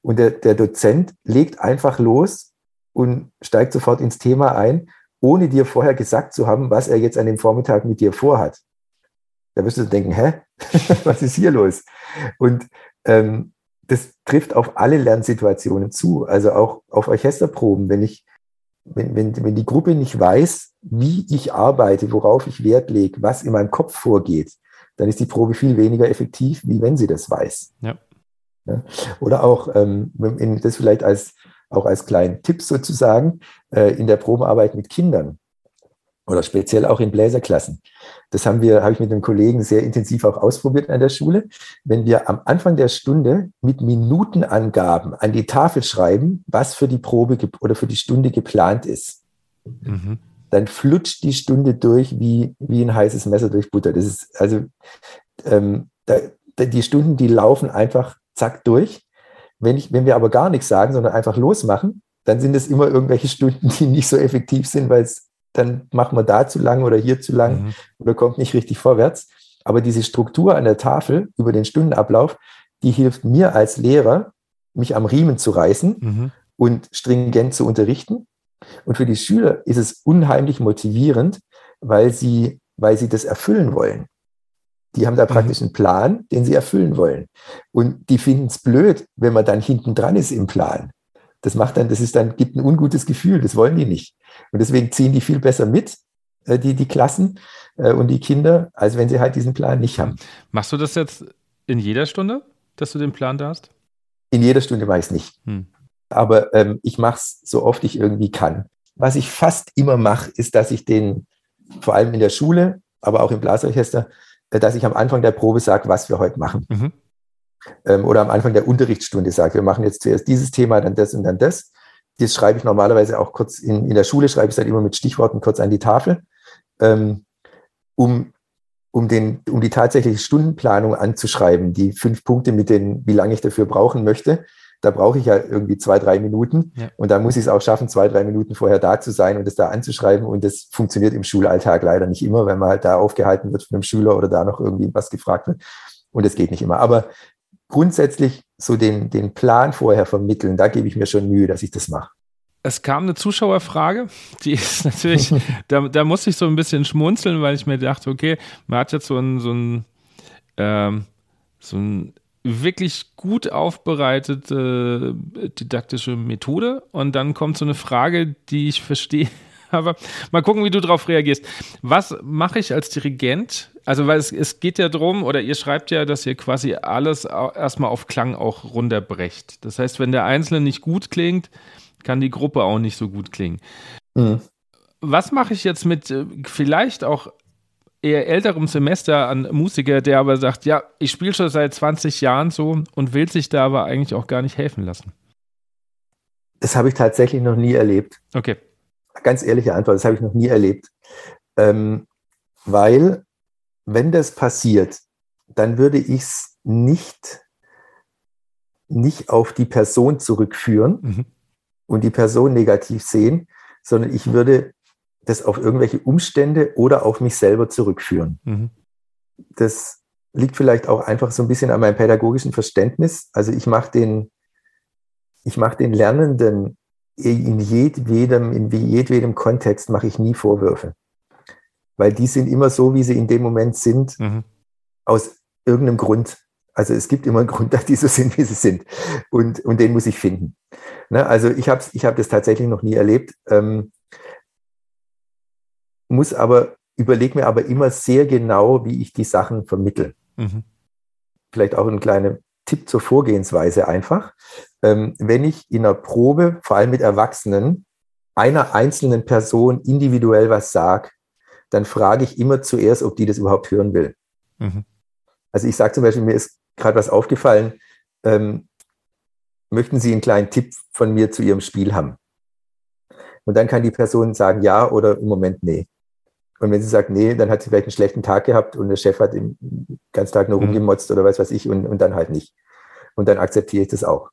Und der, der Dozent legt einfach los und steigt sofort ins Thema ein, ohne dir vorher gesagt zu haben, was er jetzt an dem Vormittag mit dir vorhat. Da wirst du denken, hä, was ist hier los? Und ähm, das trifft auf alle Lernsituationen zu, also auch auf Orchesterproben. Wenn ich, wenn, wenn, wenn die Gruppe nicht weiß, wie ich arbeite, worauf ich Wert lege, was in meinem Kopf vorgeht, dann ist die Probe viel weniger effektiv, wie wenn sie das weiß. Ja. Ja? Oder auch, ähm, das vielleicht als, auch als kleinen Tipp sozusagen, äh, in der Probearbeit mit Kindern oder speziell auch in Bläserklassen. Das haben wir, habe ich mit einem Kollegen sehr intensiv auch ausprobiert an der Schule. Wenn wir am Anfang der Stunde mit Minutenangaben an die Tafel schreiben, was für die Probe oder für die Stunde geplant ist, mhm. dann flutscht die Stunde durch wie, wie ein heißes Messer durch Butter. Das ist also ähm, da, die Stunden, die laufen einfach zack durch. Wenn, ich, wenn wir aber gar nichts sagen, sondern einfach losmachen, dann sind es immer irgendwelche Stunden, die nicht so effektiv sind, weil es dann machen wir da zu lang oder hier zu lang mhm. oder kommt nicht richtig vorwärts. Aber diese Struktur an der Tafel über den Stundenablauf, die hilft mir als Lehrer, mich am Riemen zu reißen mhm. und stringent zu unterrichten. Und für die Schüler ist es unheimlich motivierend, weil sie, weil sie das erfüllen wollen. Die haben da mhm. praktisch einen Plan, den sie erfüllen wollen. Und die finden es blöd, wenn man dann hinten dran ist im Plan. Das macht dann, das ist dann, gibt ein ungutes Gefühl, das wollen die nicht. Und deswegen ziehen die viel besser mit, äh, die, die Klassen äh, und die Kinder, als wenn sie halt diesen Plan nicht haben. Machst du das jetzt in jeder Stunde, dass du den Plan da hast? In jeder Stunde mache ich es nicht. Hm. Aber ähm, ich mache es so oft ich irgendwie kann. Was ich fast immer mache, ist, dass ich den, vor allem in der Schule, aber auch im Blasorchester, äh, dass ich am Anfang der Probe sage, was wir heute machen. Mhm. Ähm, oder am Anfang der Unterrichtsstunde sage, wir machen jetzt zuerst dieses Thema, dann das und dann das das schreibe ich normalerweise auch kurz in, in der Schule, schreibe ich es halt immer mit Stichworten kurz an die Tafel, ähm, um, um, den, um die tatsächliche Stundenplanung anzuschreiben, die fünf Punkte mit den, wie lange ich dafür brauchen möchte. Da brauche ich ja irgendwie zwei, drei Minuten. Ja. Und da muss ich es auch schaffen, zwei, drei Minuten vorher da zu sein und es da anzuschreiben. Und das funktioniert im Schulalltag leider nicht immer, wenn man halt da aufgehalten wird von einem Schüler oder da noch irgendwie was gefragt wird. Und das geht nicht immer. Aber grundsätzlich so den, den Plan vorher vermitteln, da gebe ich mir schon Mühe, dass ich das mache. Es kam eine Zuschauerfrage, die ist natürlich, da, da musste ich so ein bisschen schmunzeln, weil ich mir dachte, okay, man hat jetzt so ein, so ein, ähm, so ein wirklich gut aufbereitete didaktische Methode. Und dann kommt so eine Frage, die ich verstehe, aber mal gucken, wie du darauf reagierst. Was mache ich als Dirigent? Also, weil es, es geht ja darum, oder ihr schreibt ja, dass ihr quasi alles erstmal auf Klang auch runterbrecht. Das heißt, wenn der Einzelne nicht gut klingt, kann die Gruppe auch nicht so gut klingen. Mhm. Was mache ich jetzt mit äh, vielleicht auch eher älterem Semester an Musiker, der aber sagt, ja, ich spiele schon seit 20 Jahren so und will sich da aber eigentlich auch gar nicht helfen lassen? Das habe ich tatsächlich noch nie erlebt. Okay. Ganz ehrliche Antwort, das habe ich noch nie erlebt. Ähm, weil, wenn das passiert, dann würde ich es nicht, nicht auf die Person zurückführen mhm. und die Person negativ sehen, sondern ich würde das auf irgendwelche Umstände oder auf mich selber zurückführen. Mhm. Das liegt vielleicht auch einfach so ein bisschen an meinem pädagogischen Verständnis. Also ich mache den, ich mache den Lernenden in jedwedem, in jedwedem Kontext mache ich nie Vorwürfe. Weil die sind immer so, wie sie in dem Moment sind, mhm. aus irgendeinem Grund. Also es gibt immer einen Grund, dass die so sind, wie sie sind. Und, und den muss ich finden. Ne? Also ich habe ich hab das tatsächlich noch nie erlebt. Ähm, muss aber, überlege mir aber immer sehr genau, wie ich die Sachen vermittle. Mhm. Vielleicht auch ein kleiner Tipp zur Vorgehensweise einfach. Ähm, wenn ich in einer Probe, vor allem mit Erwachsenen, einer einzelnen Person individuell was sage, dann frage ich immer zuerst, ob die das überhaupt hören will. Mhm. Also ich sage zum Beispiel, mir ist gerade was aufgefallen, ähm, möchten Sie einen kleinen Tipp von mir zu Ihrem Spiel haben? Und dann kann die Person sagen ja oder im Moment nee. Und wenn sie sagt, nee, dann hat sie vielleicht einen schlechten Tag gehabt und der Chef hat den ganzen Tag nur mhm. rumgemotzt oder was weiß ich und, und dann halt nicht. Und dann akzeptiere ich das auch.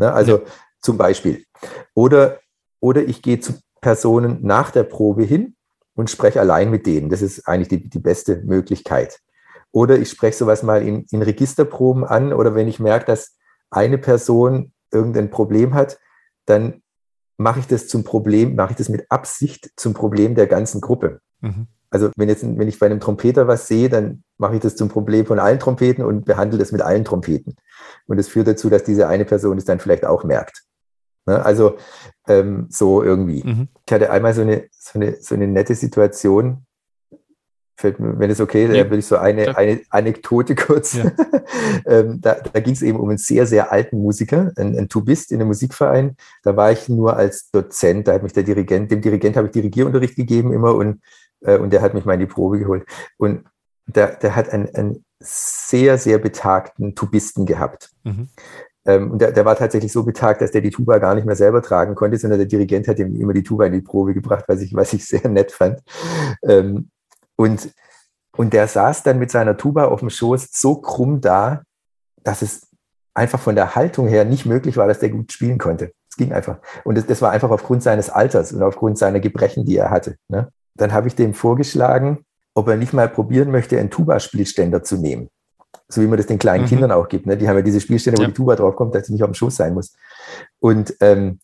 Ne? Also ja. zum Beispiel. Oder, oder ich gehe zu Personen nach der Probe hin und spreche allein mit denen. Das ist eigentlich die, die beste Möglichkeit. Oder ich spreche sowas mal in, in Registerproben an oder wenn ich merke, dass eine Person irgendein Problem hat, dann mache ich das zum Problem, mache ich das mit Absicht zum Problem der ganzen Gruppe. Mhm. Also wenn jetzt, wenn ich bei einem Trompeter was sehe, dann mache ich das zum Problem von allen Trompeten und behandle das mit allen Trompeten. Und das führt dazu, dass diese eine Person es dann vielleicht auch merkt. Ne? Also ähm, so irgendwie. Mhm. Ich hatte einmal so eine, so eine, so eine nette Situation, wenn es okay ist, ja. würde ich so eine, eine Anekdote kurz. Ja. ähm, da da ging es eben um einen sehr, sehr alten Musiker, einen, einen Tubist in einem Musikverein. Da war ich nur als Dozent, da hat mich der Dirigent, dem Dirigent habe ich Dirigierunterricht gegeben immer und äh, und der hat mich mal in die Probe geholt. Und der, der hat einen, einen sehr, sehr betagten Tubisten gehabt. Mhm. Ähm, und der, der war tatsächlich so betagt, dass der die Tuba gar nicht mehr selber tragen konnte, sondern der Dirigent hat ihm immer die Tuba in die Probe gebracht, was ich, was ich sehr nett fand. Ähm, und, und der saß dann mit seiner Tuba auf dem Schoß so krumm da, dass es einfach von der Haltung her nicht möglich war, dass der gut spielen konnte. Es ging einfach. Und das, das war einfach aufgrund seines Alters und aufgrund seiner Gebrechen, die er hatte. Ne? Dann habe ich dem vorgeschlagen, ob er nicht mal probieren möchte, einen Tuba-Spielständer zu nehmen. So wie man das den kleinen mhm. Kindern auch gibt. Ne? Die haben ja diese Spielstände, wo die Tuba draufkommt, dass sie nicht auf dem Schoß sein muss. Und, ähm,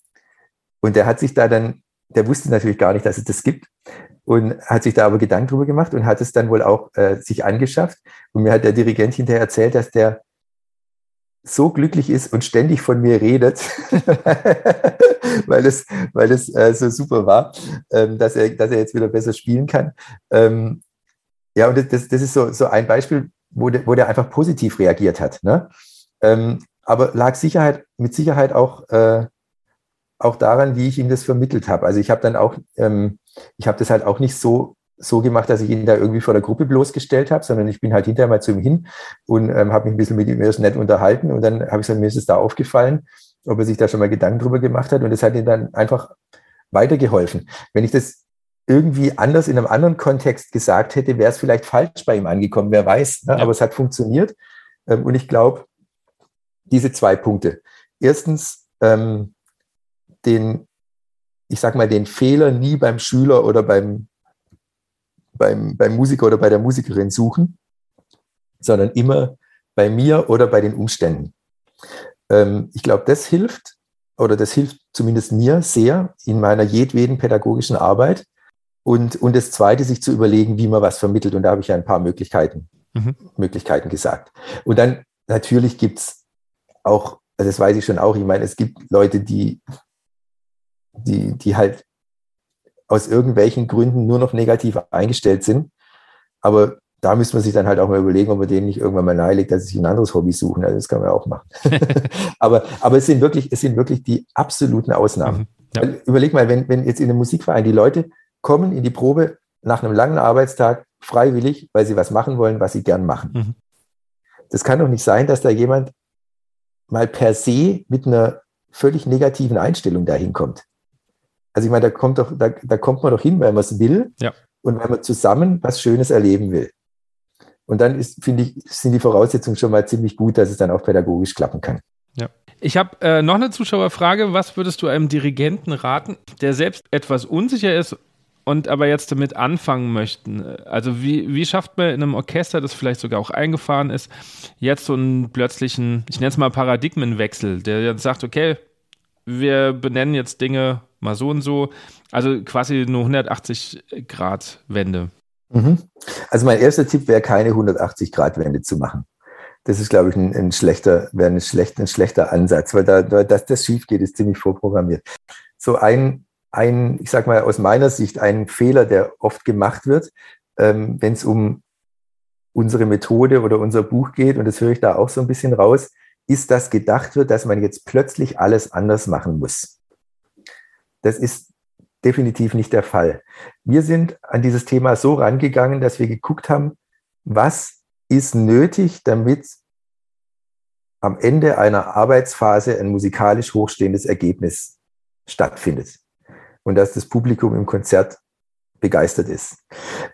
und der hat sich da dann, der wusste natürlich gar nicht, dass es das gibt und hat sich da aber Gedanken drüber gemacht und hat es dann wohl auch äh, sich angeschafft. Und mir hat der Dirigent hinterher erzählt, dass der so glücklich ist und ständig von mir redet, weil es, weil es äh, so super war, ähm, dass, er, dass er jetzt wieder besser spielen kann. Ähm, ja, und das, das ist so, so ein Beispiel, wo der, wo der einfach positiv reagiert hat. Ne? Ähm, aber lag Sicherheit, mit Sicherheit auch, äh, auch daran, wie ich ihm das vermittelt habe. Also ich habe dann auch, ähm, ich habe das halt auch nicht so so gemacht, dass ich ihn da irgendwie vor der Gruppe bloßgestellt habe, sondern ich bin halt hinterher mal zu ihm hin und ähm, habe mich ein bisschen mit ihm erst nett unterhalten und dann habe ich gesagt, mir ist es da aufgefallen, ob er sich da schon mal Gedanken drüber gemacht hat und das hat ihm dann einfach weitergeholfen. Wenn ich das irgendwie anders in einem anderen Kontext gesagt hätte, wäre es vielleicht falsch bei ihm angekommen, wer weiß. Ne? Ja. Aber es hat funktioniert ähm, und ich glaube, diese zwei Punkte. Erstens, ähm, den, ich sag mal, den Fehler nie beim Schüler oder beim beim, beim Musiker oder bei der Musikerin suchen, sondern immer bei mir oder bei den Umständen. Ähm, ich glaube, das hilft oder das hilft zumindest mir sehr in meiner jedweden pädagogischen Arbeit. Und, und das Zweite, sich zu überlegen, wie man was vermittelt. Und da habe ich ja ein paar Möglichkeiten, mhm. Möglichkeiten gesagt. Und dann natürlich gibt es auch, also das weiß ich schon auch, ich meine, es gibt Leute, die, die, die halt aus irgendwelchen Gründen nur noch negativ eingestellt sind. Aber da müsste man sich dann halt auch mal überlegen, ob man denen nicht irgendwann mal nahelegt, dass sie sich ein anderes Hobby suchen. Also das kann man auch machen. aber, aber es sind wirklich, es sind wirklich die absoluten Ausnahmen. Mhm, ja. Überleg mal, wenn, wenn jetzt in einem Musikverein die Leute kommen in die Probe nach einem langen Arbeitstag freiwillig, weil sie was machen wollen, was sie gern machen. Mhm. Das kann doch nicht sein, dass da jemand mal per se mit einer völlig negativen Einstellung dahin kommt. Also ich meine, da kommt doch, da, da kommt man doch hin, weil man es will ja. und weil man zusammen was Schönes erleben will. Und dann ist, finde ich, sind die Voraussetzungen schon mal ziemlich gut, dass es dann auch pädagogisch klappen kann. Ja. Ich habe äh, noch eine Zuschauerfrage. Was würdest du einem Dirigenten raten, der selbst etwas unsicher ist und aber jetzt damit anfangen möchten? Also wie, wie schafft man in einem Orchester, das vielleicht sogar auch eingefahren ist, jetzt so einen plötzlichen, ich nenne es mal Paradigmenwechsel, der jetzt sagt, okay, wir benennen jetzt Dinge mal so und so, also quasi eine 180 Grad Wende. Mhm. Also mein erster Tipp wäre, keine 180 Grad Wende zu machen. Das ist, glaube ich, ein, ein schlechter, ein, schlecht, ein schlechter Ansatz, weil da, dass das schief geht, ist ziemlich vorprogrammiert. So ein, ein, ich sage mal aus meiner Sicht, ein Fehler, der oft gemacht wird, ähm, wenn es um unsere Methode oder unser Buch geht, und das höre ich da auch so ein bisschen raus, ist, dass gedacht wird, dass man jetzt plötzlich alles anders machen muss. Das ist definitiv nicht der Fall. Wir sind an dieses Thema so rangegangen, dass wir geguckt haben, was ist nötig, damit am Ende einer Arbeitsphase ein musikalisch hochstehendes Ergebnis stattfindet und dass das Publikum im Konzert begeistert ist.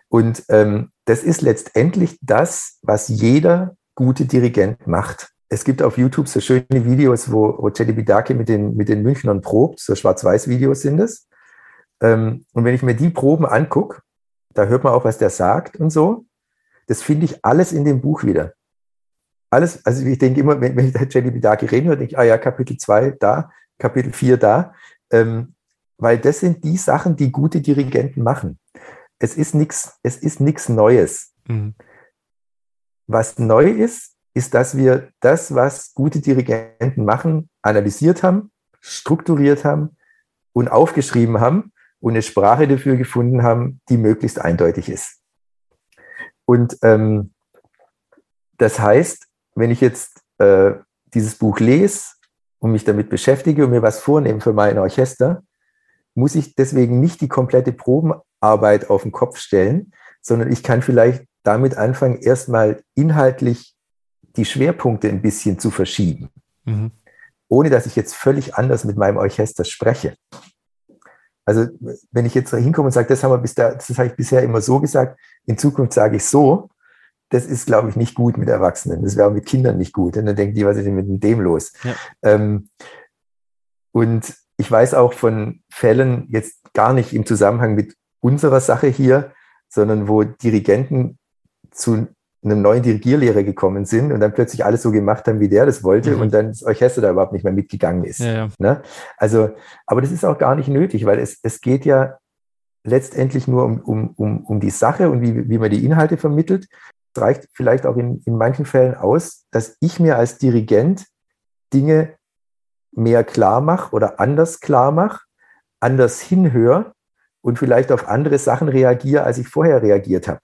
Und ähm, das ist letztendlich das, was jeder gute Dirigent macht. Es gibt auf YouTube so schöne Videos, wo, wo Cedi Bidake mit den, mit den Münchnern probt, so Schwarz-Weiß-Videos sind es. Ähm, und wenn ich mir die Proben angucke, da hört man auch, was der sagt und so. Das finde ich alles in dem Buch wieder. Alles, also ich denke immer, wenn, wenn ich da Jenny Bidaki reden höre, denke ich, ah ja, Kapitel 2 da, Kapitel 4 da. Ähm, weil das sind die Sachen, die gute Dirigenten machen. Es ist nichts, es ist nichts Neues. Mhm. Was neu ist, ist, dass wir das, was gute Dirigenten machen, analysiert haben, strukturiert haben und aufgeschrieben haben und eine Sprache dafür gefunden haben, die möglichst eindeutig ist. Und ähm, das heißt, wenn ich jetzt äh, dieses Buch lese und mich damit beschäftige und mir was vornehme für mein Orchester, muss ich deswegen nicht die komplette Probenarbeit auf den Kopf stellen, sondern ich kann vielleicht damit anfangen, erstmal inhaltlich die Schwerpunkte ein bisschen zu verschieben, mhm. ohne dass ich jetzt völlig anders mit meinem Orchester spreche. Also wenn ich jetzt hinkomme und sage, das haben wir bis da, das habe ich bisher immer so gesagt, in Zukunft sage ich so, das ist, glaube ich, nicht gut mit Erwachsenen. Das wäre auch mit Kindern nicht gut. Und dann denken die, was ist denn mit dem los? Ja. Ähm, und ich weiß auch von Fällen jetzt gar nicht im Zusammenhang mit unserer Sache hier, sondern wo Dirigenten zu einem neuen Dirigierlehrer gekommen sind und dann plötzlich alles so gemacht haben, wie der das wollte mhm. und dann das Orchester da überhaupt nicht mehr mitgegangen ist. Ja, ja. Ne? Also, aber das ist auch gar nicht nötig, weil es, es geht ja letztendlich nur um, um, um, um die Sache und wie, wie man die Inhalte vermittelt. Es reicht vielleicht auch in, in manchen Fällen aus, dass ich mir als Dirigent Dinge mehr klar mache oder anders klar mache, anders hinhöre und vielleicht auf andere Sachen reagiere, als ich vorher reagiert habe.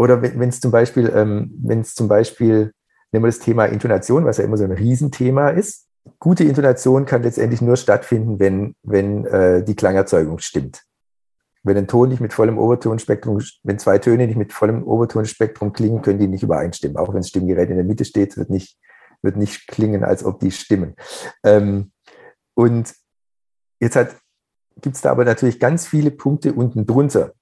Oder wenn es zum Beispiel, ähm, wenn es zum Beispiel, nehmen wir das Thema Intonation, was ja immer so ein Riesenthema ist. Gute Intonation kann letztendlich nur stattfinden, wenn, wenn äh, die Klangerzeugung stimmt. Wenn ein Ton nicht mit vollem Obertonspektrum, wenn zwei Töne nicht mit vollem Obertonspektrum klingen, können die nicht übereinstimmen. Auch wenn das Stimmgerät in der Mitte steht, wird nicht, wird nicht klingen, als ob die stimmen. Ähm, und jetzt gibt es da aber natürlich ganz viele Punkte unten drunter.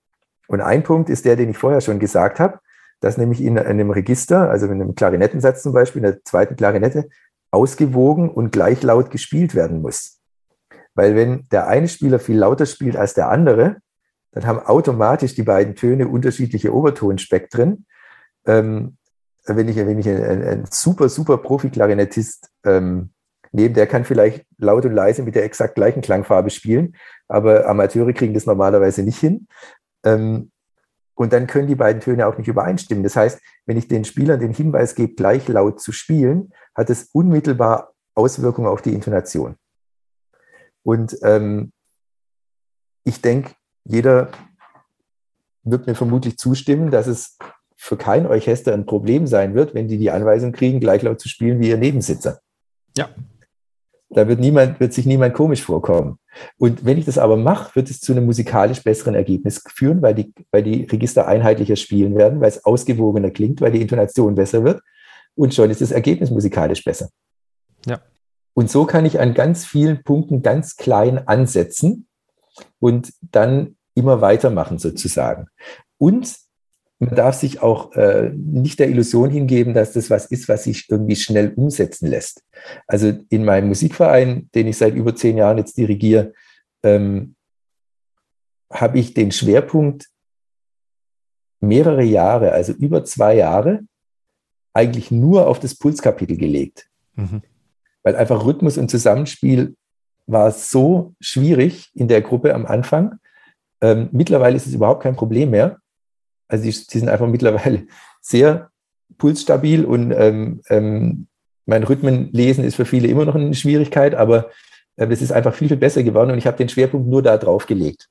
Und ein Punkt ist der, den ich vorher schon gesagt habe, dass nämlich in einem Register, also in einem Klarinettensatz zum Beispiel, in der zweiten Klarinette, ausgewogen und gleich laut gespielt werden muss. Weil wenn der eine Spieler viel lauter spielt als der andere, dann haben automatisch die beiden Töne unterschiedliche Obertonspektren. Ähm, wenn ich, wenn ich einen, einen super, super Profi-Klarinettist ähm, nehme, der kann vielleicht laut und leise mit der exakt gleichen Klangfarbe spielen, aber Amateure kriegen das normalerweise nicht hin. Ähm, und dann können die beiden Töne auch nicht übereinstimmen. Das heißt, wenn ich den Spielern den Hinweis gebe, gleich laut zu spielen, hat es unmittelbar Auswirkungen auf die Intonation. Und ähm, ich denke, jeder wird mir vermutlich zustimmen, dass es für kein Orchester ein Problem sein wird, wenn die die Anweisung kriegen, gleich laut zu spielen wie ihr Nebensitzer. Ja, da wird niemand, wird sich niemand komisch vorkommen. Und wenn ich das aber mache, wird es zu einem musikalisch besseren Ergebnis führen, weil die, weil die Register einheitlicher spielen werden, weil es ausgewogener klingt, weil die Intonation besser wird. Und schon ist das Ergebnis musikalisch besser. Ja. Und so kann ich an ganz vielen Punkten ganz klein ansetzen und dann immer weitermachen sozusagen. Und man darf sich auch äh, nicht der Illusion hingeben, dass das was ist, was sich irgendwie schnell umsetzen lässt. Also in meinem Musikverein, den ich seit über zehn Jahren jetzt dirigiere, ähm, habe ich den Schwerpunkt mehrere Jahre, also über zwei Jahre, eigentlich nur auf das Pulskapitel gelegt. Mhm. Weil einfach Rhythmus und Zusammenspiel war so schwierig in der Gruppe am Anfang. Ähm, mittlerweile ist es überhaupt kein Problem mehr. Also die, die sind einfach mittlerweile sehr pulsstabil und ähm, ähm, mein Rhythmenlesen ist für viele immer noch eine Schwierigkeit, aber äh, das ist einfach viel, viel besser geworden und ich habe den Schwerpunkt nur da drauf gelegt.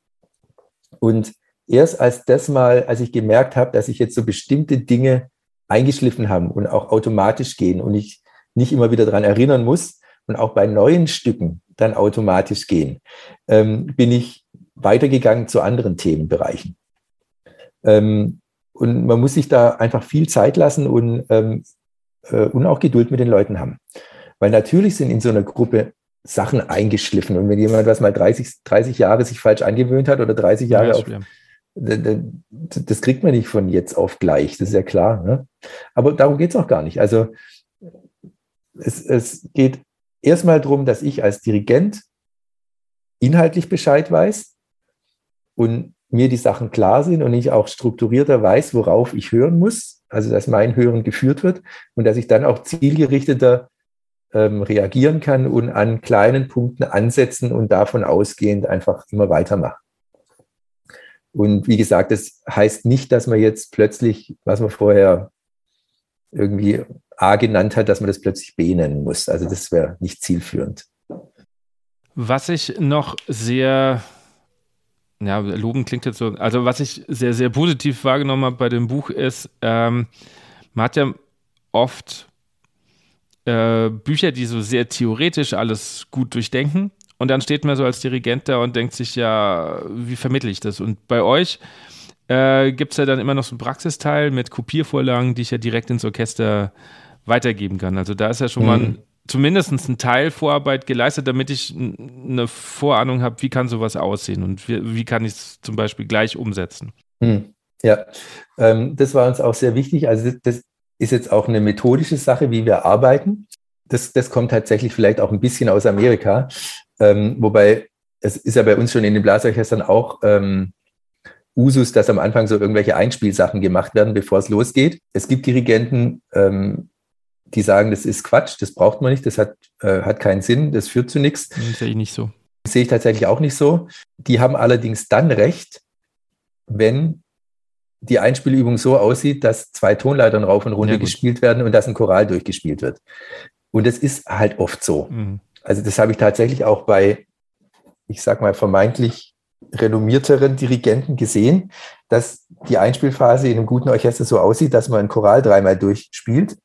Und erst als das mal, als ich gemerkt habe, dass ich jetzt so bestimmte Dinge eingeschliffen haben und auch automatisch gehen und ich nicht immer wieder daran erinnern muss und auch bei neuen Stücken dann automatisch gehen, ähm, bin ich weitergegangen zu anderen Themenbereichen. Ähm, und man muss sich da einfach viel Zeit lassen und, ähm, äh, und auch Geduld mit den Leuten haben. Weil natürlich sind in so einer Gruppe Sachen eingeschliffen. Und wenn jemand was mal 30, 30 Jahre sich falsch angewöhnt hat oder 30 Jahre auf, das kriegt man nicht von jetzt auf gleich, das ist ja klar. Ne? Aber darum geht es auch gar nicht. Also es, es geht erstmal darum, dass ich als Dirigent inhaltlich Bescheid weiß und mir die Sachen klar sind und ich auch strukturierter weiß, worauf ich hören muss, also dass mein Hören geführt wird und dass ich dann auch zielgerichteter ähm, reagieren kann und an kleinen Punkten ansetzen und davon ausgehend einfach immer weitermachen. Und wie gesagt, das heißt nicht, dass man jetzt plötzlich, was man vorher irgendwie A genannt hat, dass man das plötzlich B nennen muss. Also das wäre nicht zielführend. Was ich noch sehr ja, loben klingt jetzt so, also was ich sehr, sehr positiv wahrgenommen habe bei dem Buch ist, ähm, man hat ja oft äh, Bücher, die so sehr theoretisch alles gut durchdenken und dann steht man so als Dirigent da und denkt sich, ja, wie vermittle ich das? Und bei euch äh, gibt es ja dann immer noch so einen Praxisteil mit Kopiervorlagen, die ich ja direkt ins Orchester weitergeben kann. Also da ist ja schon mhm. mal ein zumindest ein Teil Vorarbeit geleistet, damit ich eine Vorahnung habe, wie kann sowas aussehen und wie, wie kann ich es zum Beispiel gleich umsetzen. Hm. Ja, ähm, das war uns auch sehr wichtig. Also das, das, ist jetzt auch eine methodische Sache, wie wir arbeiten. Das, das kommt tatsächlich vielleicht auch ein bisschen aus Amerika, ähm, wobei es ist ja bei uns schon in den Blasorchestern auch ähm, Usus, dass am Anfang so irgendwelche Einspielsachen gemacht werden, bevor es losgeht. Es gibt Dirigenten, ähm, die sagen, das ist Quatsch, das braucht man nicht, das hat, äh, hat keinen Sinn, das führt zu nichts. Das sehe ich nicht so. Das sehe ich tatsächlich auch nicht so. Die haben allerdings dann recht, wenn die Einspielübung so aussieht, dass zwei Tonleitern rauf und runter ja, gespielt werden und dass ein Choral durchgespielt wird. Und das ist halt oft so. Mhm. Also das habe ich tatsächlich auch bei, ich sag mal, vermeintlich renommierteren Dirigenten gesehen, dass die Einspielphase in einem guten Orchester so aussieht, dass man ein Choral dreimal durchspielt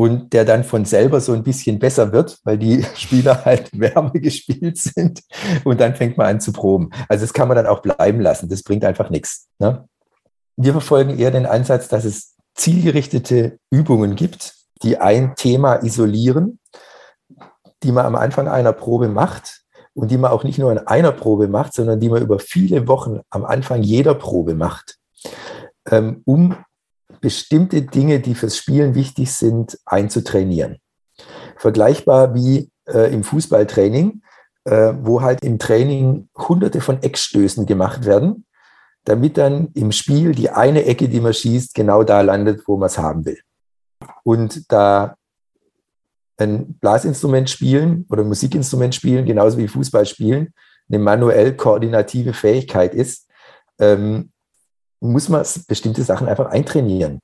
und der dann von selber so ein bisschen besser wird, weil die Spieler halt wärmer gespielt sind und dann fängt man an zu proben. Also das kann man dann auch bleiben lassen, das bringt einfach nichts. Ne? Wir verfolgen eher den Ansatz, dass es zielgerichtete Übungen gibt, die ein Thema isolieren, die man am Anfang einer Probe macht und die man auch nicht nur in einer Probe macht, sondern die man über viele Wochen am Anfang jeder Probe macht, ähm, um bestimmte Dinge, die fürs Spielen wichtig sind, einzutrainieren. Vergleichbar wie äh, im Fußballtraining, äh, wo halt im Training hunderte von Eckstößen gemacht werden, damit dann im Spiel die eine Ecke, die man schießt, genau da landet, wo man es haben will. Und da ein Blasinstrument spielen oder Musikinstrument spielen, genauso wie Fußball spielen, eine manuell koordinative Fähigkeit ist, ähm, muss man bestimmte Sachen einfach eintrainieren.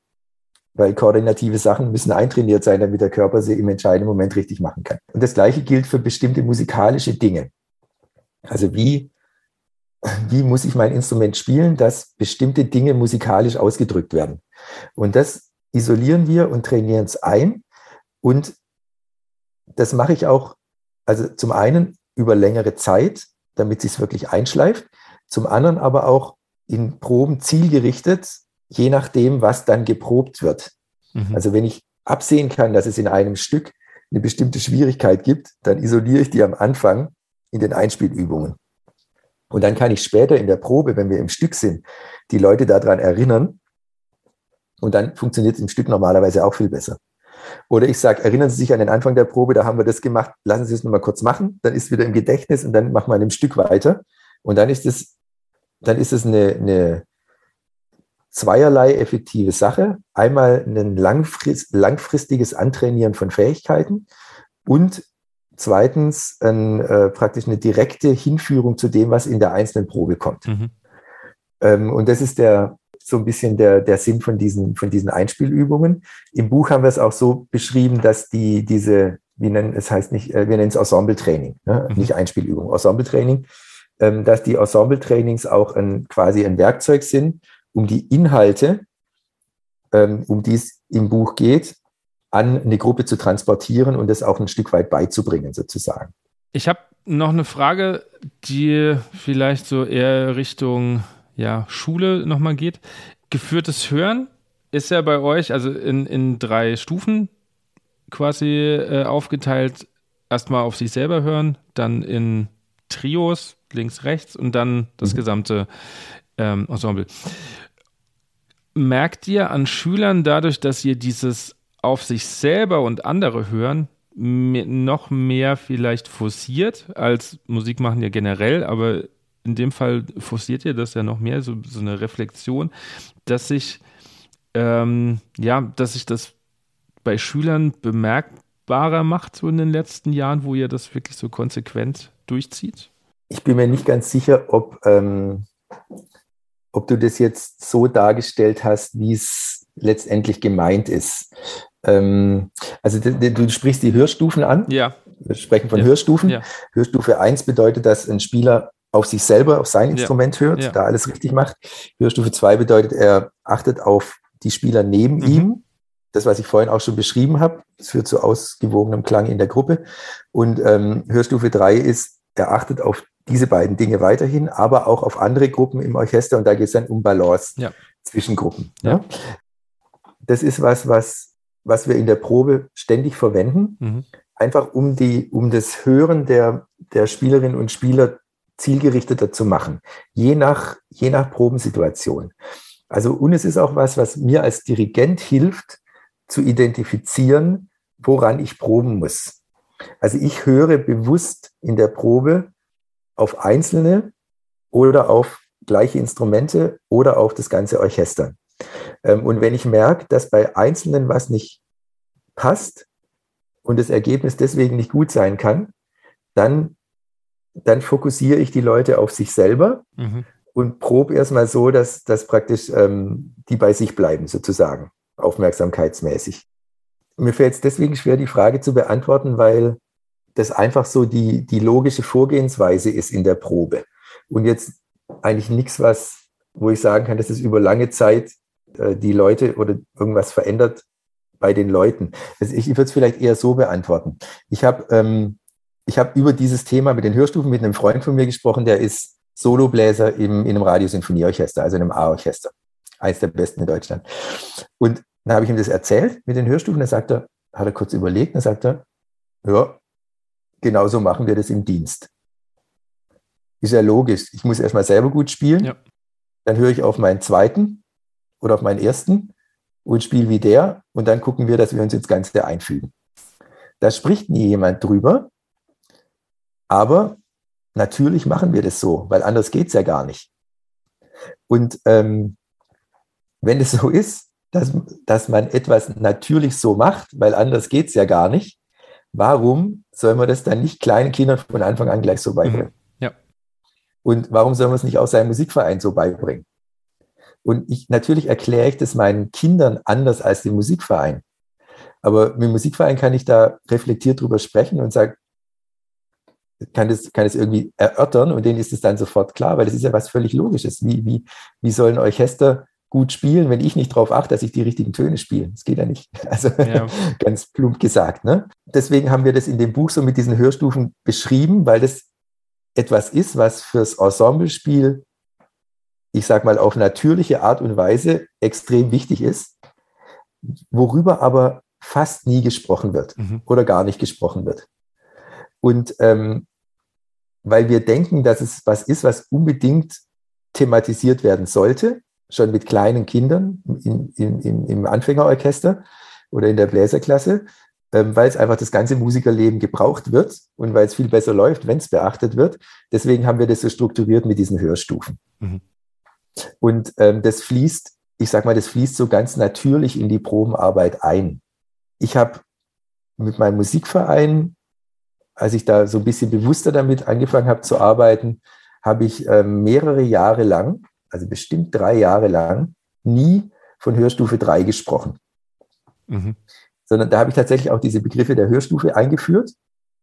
Weil koordinative Sachen müssen eintrainiert sein, damit der Körper sie im entscheidenden Moment richtig machen kann. Und das Gleiche gilt für bestimmte musikalische Dinge. Also wie, wie muss ich mein Instrument spielen, dass bestimmte Dinge musikalisch ausgedrückt werden. Und das isolieren wir und trainieren es ein. Und das mache ich auch, also zum einen über längere Zeit, damit es wirklich einschleift, zum anderen aber auch in Proben zielgerichtet, je nachdem, was dann geprobt wird. Mhm. Also wenn ich absehen kann, dass es in einem Stück eine bestimmte Schwierigkeit gibt, dann isoliere ich die am Anfang in den Einspielübungen. Und dann kann ich später in der Probe, wenn wir im Stück sind, die Leute daran erinnern, Und dann funktioniert es im Stück normalerweise auch viel besser. Oder ich sage, erinnern Sie sich an den Anfang der Probe, da haben wir das gemacht, lassen Sie es nochmal kurz machen, dann ist es wieder im Gedächtnis und dann machen wir an dem Stück weiter. Und dann ist es, dann ist es eine, eine zweierlei effektive Sache. Einmal ein langfrist, langfristiges Antrainieren von Fähigkeiten und zweitens ein, äh, praktisch eine direkte Hinführung zu dem, was in der einzelnen Probe kommt. Mhm. Ähm, und das ist der, so ein bisschen der, der Sinn von diesen, von diesen Einspielübungen. Im Buch haben wir es auch so beschrieben, dass die, diese, wie nennen es heißt nicht, äh, wir nennen es Ensemble-Training, ne? mhm. nicht Einspielübung, Ensemble-Training, dass die Ensemble-Trainings auch ein, quasi ein Werkzeug sind, um die Inhalte, ähm, um die es im Buch geht, an eine Gruppe zu transportieren und das auch ein Stück weit beizubringen, sozusagen. Ich habe noch eine Frage, die vielleicht so eher Richtung ja, Schule nochmal geht. Geführtes Hören ist ja bei euch also in, in drei Stufen quasi äh, aufgeteilt. Erstmal auf sich selber hören, dann in Trios, links, rechts und dann das mhm. gesamte ähm, Ensemble. Merkt ihr an Schülern dadurch, dass ihr dieses auf sich selber und andere hören, noch mehr vielleicht forciert als Musik machen ja generell, aber in dem Fall forciert ihr das ja noch mehr, so, so eine Reflexion, dass sich, ähm, ja, dass sich das bei Schülern bemerkbarer macht, so in den letzten Jahren, wo ihr das wirklich so konsequent durchzieht? Ich bin mir nicht ganz sicher, ob, ähm, ob du das jetzt so dargestellt hast, wie es letztendlich gemeint ist. Ähm, also du, sprichst die Hörstufen an. Ja. Wir sprechen von ja. Hörstufen. Ja. Hörstufe 1 bedeutet, dass ein Spieler auf sich selber, auf sein Instrument ja. hört, da alles richtig macht. Hörstufe 2 bedeutet, er achtet auf die Spieler neben mhm. ihm. Das, was ich vorhin auch schon beschrieben habe, das führt zu ausgewogenem Klang in der Gruppe. Und ähm, Hörstufe 3 ist, er achtet auf diese beiden Dinge weiterhin, aber auch auf andere Gruppen im Orchester. Und da geht es dann um Balance ja. zwischen Gruppen. Ja. Das ist was, was, was wir in der Probe ständig verwenden. Mhm. Einfach um, die, um das Hören der, der Spielerinnen und Spieler zielgerichteter zu machen, je nach, je nach Probensituation. Also, und es ist auch was, was mir als Dirigent hilft, zu identifizieren, woran ich proben muss. Also ich höre bewusst in der Probe auf einzelne oder auf gleiche Instrumente oder auf das ganze Orchester. Ähm, und wenn ich merke, dass bei Einzelnen was nicht passt und das Ergebnis deswegen nicht gut sein kann, dann dann fokussiere ich die Leute auf sich selber mhm. und probe erstmal so, dass, dass praktisch ähm, die bei sich bleiben, sozusagen, aufmerksamkeitsmäßig. Mir fällt es deswegen schwer, die Frage zu beantworten, weil das einfach so die, die logische Vorgehensweise ist in der Probe. Und jetzt eigentlich nichts, was, wo ich sagen kann, dass es über lange Zeit äh, die Leute oder irgendwas verändert bei den Leuten. Also ich, ich würde es vielleicht eher so beantworten. Ich habe ähm, ich habe über dieses Thema mit den Hörstufen mit einem Freund von mir gesprochen, der ist Solobläser im, in einem Radiosinfonieorchester, also in einem A-Orchester. Eines der besten in Deutschland. Und dann habe ich ihm das erzählt mit den Hörstufen. Dann sagt er, hat er kurz überlegt, dann sagt er, ja, genauso machen wir das im Dienst. Ist ja logisch. Ich muss erstmal selber gut spielen. Ja. Dann höre ich auf meinen zweiten oder auf meinen ersten und spiele wie der. Und dann gucken wir, dass wir uns ins Ganze einfügen. Da spricht nie jemand drüber. Aber natürlich machen wir das so, weil anders geht es ja gar nicht. Und ähm, wenn es so ist, dass, dass man etwas natürlich so macht, weil anders geht es ja gar nicht, warum soll man das dann nicht kleinen Kindern von Anfang an gleich so beibringen? Mhm. Ja. Und warum soll man es nicht auch seinem Musikverein so beibringen? Und ich, natürlich erkläre ich das meinen Kindern anders als dem Musikverein. Aber mit dem Musikverein kann ich da reflektiert drüber sprechen und sagen, kann das, kann das irgendwie erörtern und denen ist es dann sofort klar, weil das ist ja was völlig Logisches. Wie, wie, wie sollen Orchester gut spielen, wenn ich nicht darauf achte, dass ich die richtigen Töne spiele? Das geht ja nicht. Also ja. ganz plump gesagt. Ne? Deswegen haben wir das in dem Buch so mit diesen Hörstufen beschrieben, weil das etwas ist, was fürs Ensemblespiel, ich sag mal, auf natürliche Art und Weise extrem wichtig ist, worüber aber fast nie gesprochen wird mhm. oder gar nicht gesprochen wird. Und ähm, weil wir denken, dass es was ist, was unbedingt thematisiert werden sollte, schon mit kleinen Kindern in, in, in, im Anfängerorchester oder in der Bläserklasse, ähm, weil es einfach das ganze Musikerleben gebraucht wird und weil es viel besser läuft, wenn es beachtet wird. Deswegen haben wir das so strukturiert mit diesen Hörstufen. Mhm. Und ähm, das fließt, ich sag mal, das fließt so ganz natürlich in die Probenarbeit ein. Ich habe mit meinem Musikverein, als ich da so ein bisschen bewusster damit angefangen habe zu arbeiten, habe ich ähm, mehrere Jahre lang, also bestimmt drei Jahre lang, nie von Hörstufe 3 gesprochen. Mhm sondern da habe ich tatsächlich auch diese Begriffe der Hörstufe eingeführt.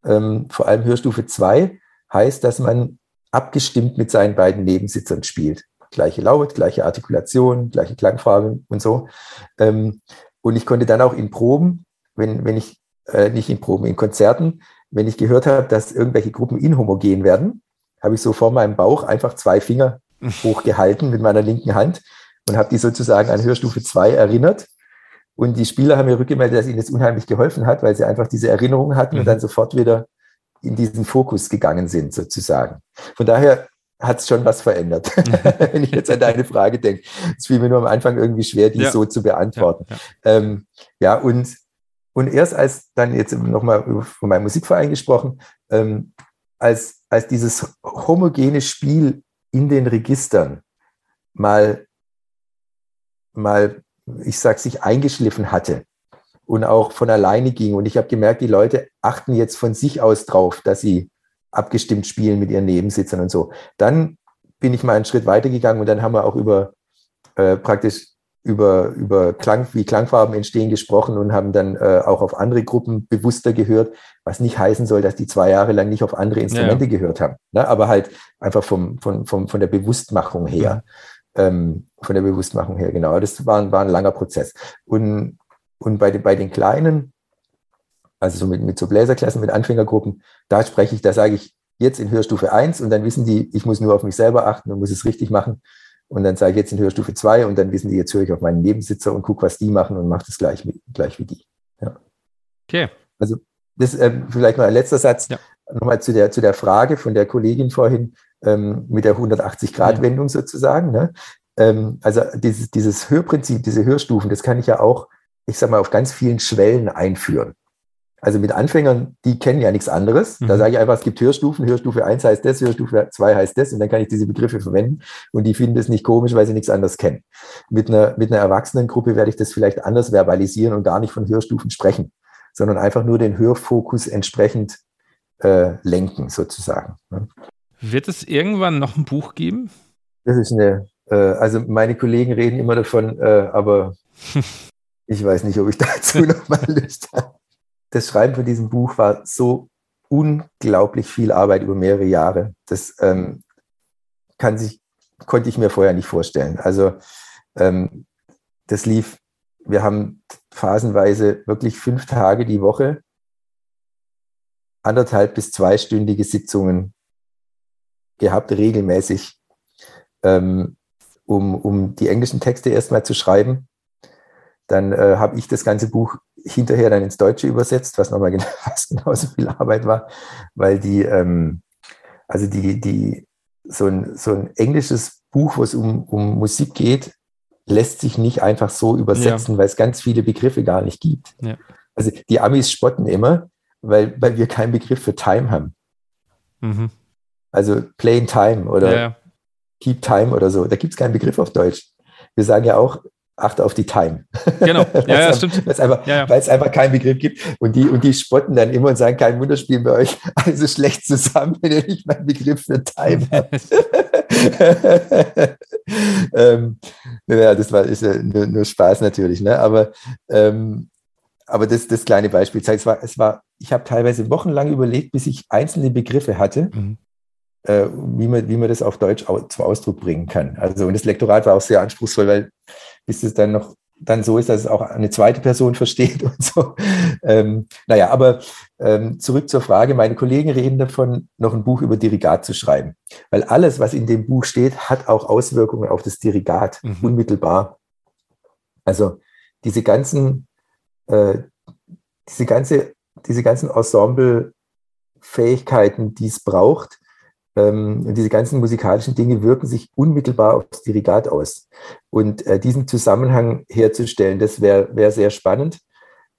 Ähm, vor allem Hörstufe 2 heißt, dass man abgestimmt mit seinen beiden Nebensitzern spielt. Gleiche Laut, gleiche Artikulation, gleiche Klangfarbe und so. Ähm, und ich konnte dann auch in Proben, wenn, wenn ich, äh, nicht in Proben, in Konzerten, wenn ich gehört habe, dass irgendwelche Gruppen inhomogen werden, habe ich so vor meinem Bauch einfach zwei Finger hochgehalten mit meiner linken Hand und habe die sozusagen an Hörstufe 2 erinnert und die Spieler haben mir rückgemeldet, dass ihnen das unheimlich geholfen hat, weil sie einfach diese Erinnerung hatten mhm. und dann sofort wieder in diesen Fokus gegangen sind, sozusagen. Von daher hat es schon was verändert, wenn ich jetzt an deine Frage denke. Es fiel mir nur am Anfang irgendwie schwer, die ja. so zu beantworten. Ja, ja. Ähm, ja, und, und erst als dann jetzt nochmal von meinem Musikverein gesprochen, ähm, als, als dieses homogene Spiel in den Registern mal, mal ich sag, sich eingeschliffen hatte und auch von alleine ging. Und ich habe gemerkt, die Leute achten jetzt von sich aus drauf, dass sie abgestimmt spielen mit ihren Nebensitzern und so. Dann bin ich mal einen Schritt weitergegangen und dann haben wir auch über äh, praktisch über, über Klang, wie Klangfarben entstehen gesprochen und haben dann äh, auch auf andere Gruppen bewusster gehört, was nicht heißen soll, dass die zwei Jahre lang nicht auf andere Instrumente ja. gehört haben. Ne? Aber halt einfach vom, vom, vom, von der Bewusstmachung her. Ähm, von der Bewusstmachung her, genau. Das war, war ein langer Prozess. Und, und bei, den, bei den Kleinen, also so mit, mit so Bläserklassen, mit Anfängergruppen, da spreche ich, da sage ich jetzt in Hörstufe 1 und dann wissen die, ich muss nur auf mich selber achten und muss es richtig machen. Und dann sage ich jetzt in Hörstufe 2 und dann wissen die, jetzt höre ich auf meinen Nebensitzer und gucke, was die machen und mache das gleich, gleich wie die. Ja. Okay. Also das äh, vielleicht mal ein letzter Satz. Ja. Nochmal zu der, zu der Frage von der Kollegin vorhin ähm, mit der 180-Grad-Wendung ja. sozusagen. Ne? Ähm, also dieses, dieses Hörprinzip, diese Hörstufen, das kann ich ja auch, ich sag mal, auf ganz vielen Schwellen einführen. Also mit Anfängern, die kennen ja nichts anderes. Mhm. Da sage ich einfach, es gibt Hörstufen. Hörstufe 1 heißt das, Hörstufe 2 heißt das. Und dann kann ich diese Begriffe verwenden. Und die finden das nicht komisch, weil sie nichts anderes kennen. Mit einer, mit einer Erwachsenengruppe werde ich das vielleicht anders verbalisieren und gar nicht von Hörstufen sprechen, sondern einfach nur den Hörfokus entsprechend äh, lenken, sozusagen. Ne? Wird es irgendwann noch ein Buch geben? Das ist eine, äh, also meine Kollegen reden immer davon, äh, aber ich weiß nicht, ob ich dazu noch mal Lust habe. Das Schreiben von diesem Buch war so unglaublich viel Arbeit über mehrere Jahre. Das ähm, kann sich, konnte ich mir vorher nicht vorstellen. Also ähm, das lief, wir haben phasenweise wirklich fünf Tage die Woche, anderthalb bis zweistündige Sitzungen gehabt, regelmäßig, ähm, um, um die englischen Texte erstmal zu schreiben. Dann äh, habe ich das ganze Buch hinterher dann ins Deutsche übersetzt, was nochmal genau, genauso viel Arbeit war, weil die, ähm, also die, die, so ein, so ein englisches Buch, wo es um, um Musik geht, lässt sich nicht einfach so übersetzen, ja. weil es ganz viele Begriffe gar nicht gibt. Ja. Also die Amis spotten immer, weil, weil wir keinen Begriff für Time haben. Mhm. Also Plain Time oder ja. Keep Time oder so. Da gibt es keinen Begriff auf Deutsch. Wir sagen ja auch, achte auf die Time. Genau, ja, ja stimmt. Weil es einfach, ja, ja. einfach keinen Begriff gibt. Und die, und die spotten dann immer und sagen, kein Wunder spielen bei euch also schlecht zusammen, wenn ihr nicht meinen Begriff für Time habt. ähm, ja, das war ist ja nur, nur Spaß natürlich, ne? Aber, ähm, aber das, das kleine Beispiel zeigt, es war, es war, ich habe teilweise wochenlang überlegt, bis ich einzelne Begriffe hatte. Mhm äh, wie, man, wie man das auf Deutsch zum Ausdruck bringen kann. Also, und das Lektorat war auch sehr anspruchsvoll, weil bis es dann noch dann so ist, dass es auch eine zweite Person versteht und so. Ähm, naja, aber ähm, zurück zur Frage. Meine Kollegen reden davon, noch ein Buch über Dirigat zu schreiben. Weil alles, was in dem Buch steht, hat auch Auswirkungen auf das Dirigat, mhm. unmittelbar. Also diese ganzen, äh, diese ganze, diese ganzen Ensemble-Fähigkeiten, die es braucht, Ähm, diese ganzen musikalischen Dinge wirken sich unmittelbar aufs Dirigat aus. Und äh, diesen Zusammenhang herzustellen, das wäre wär sehr spannend.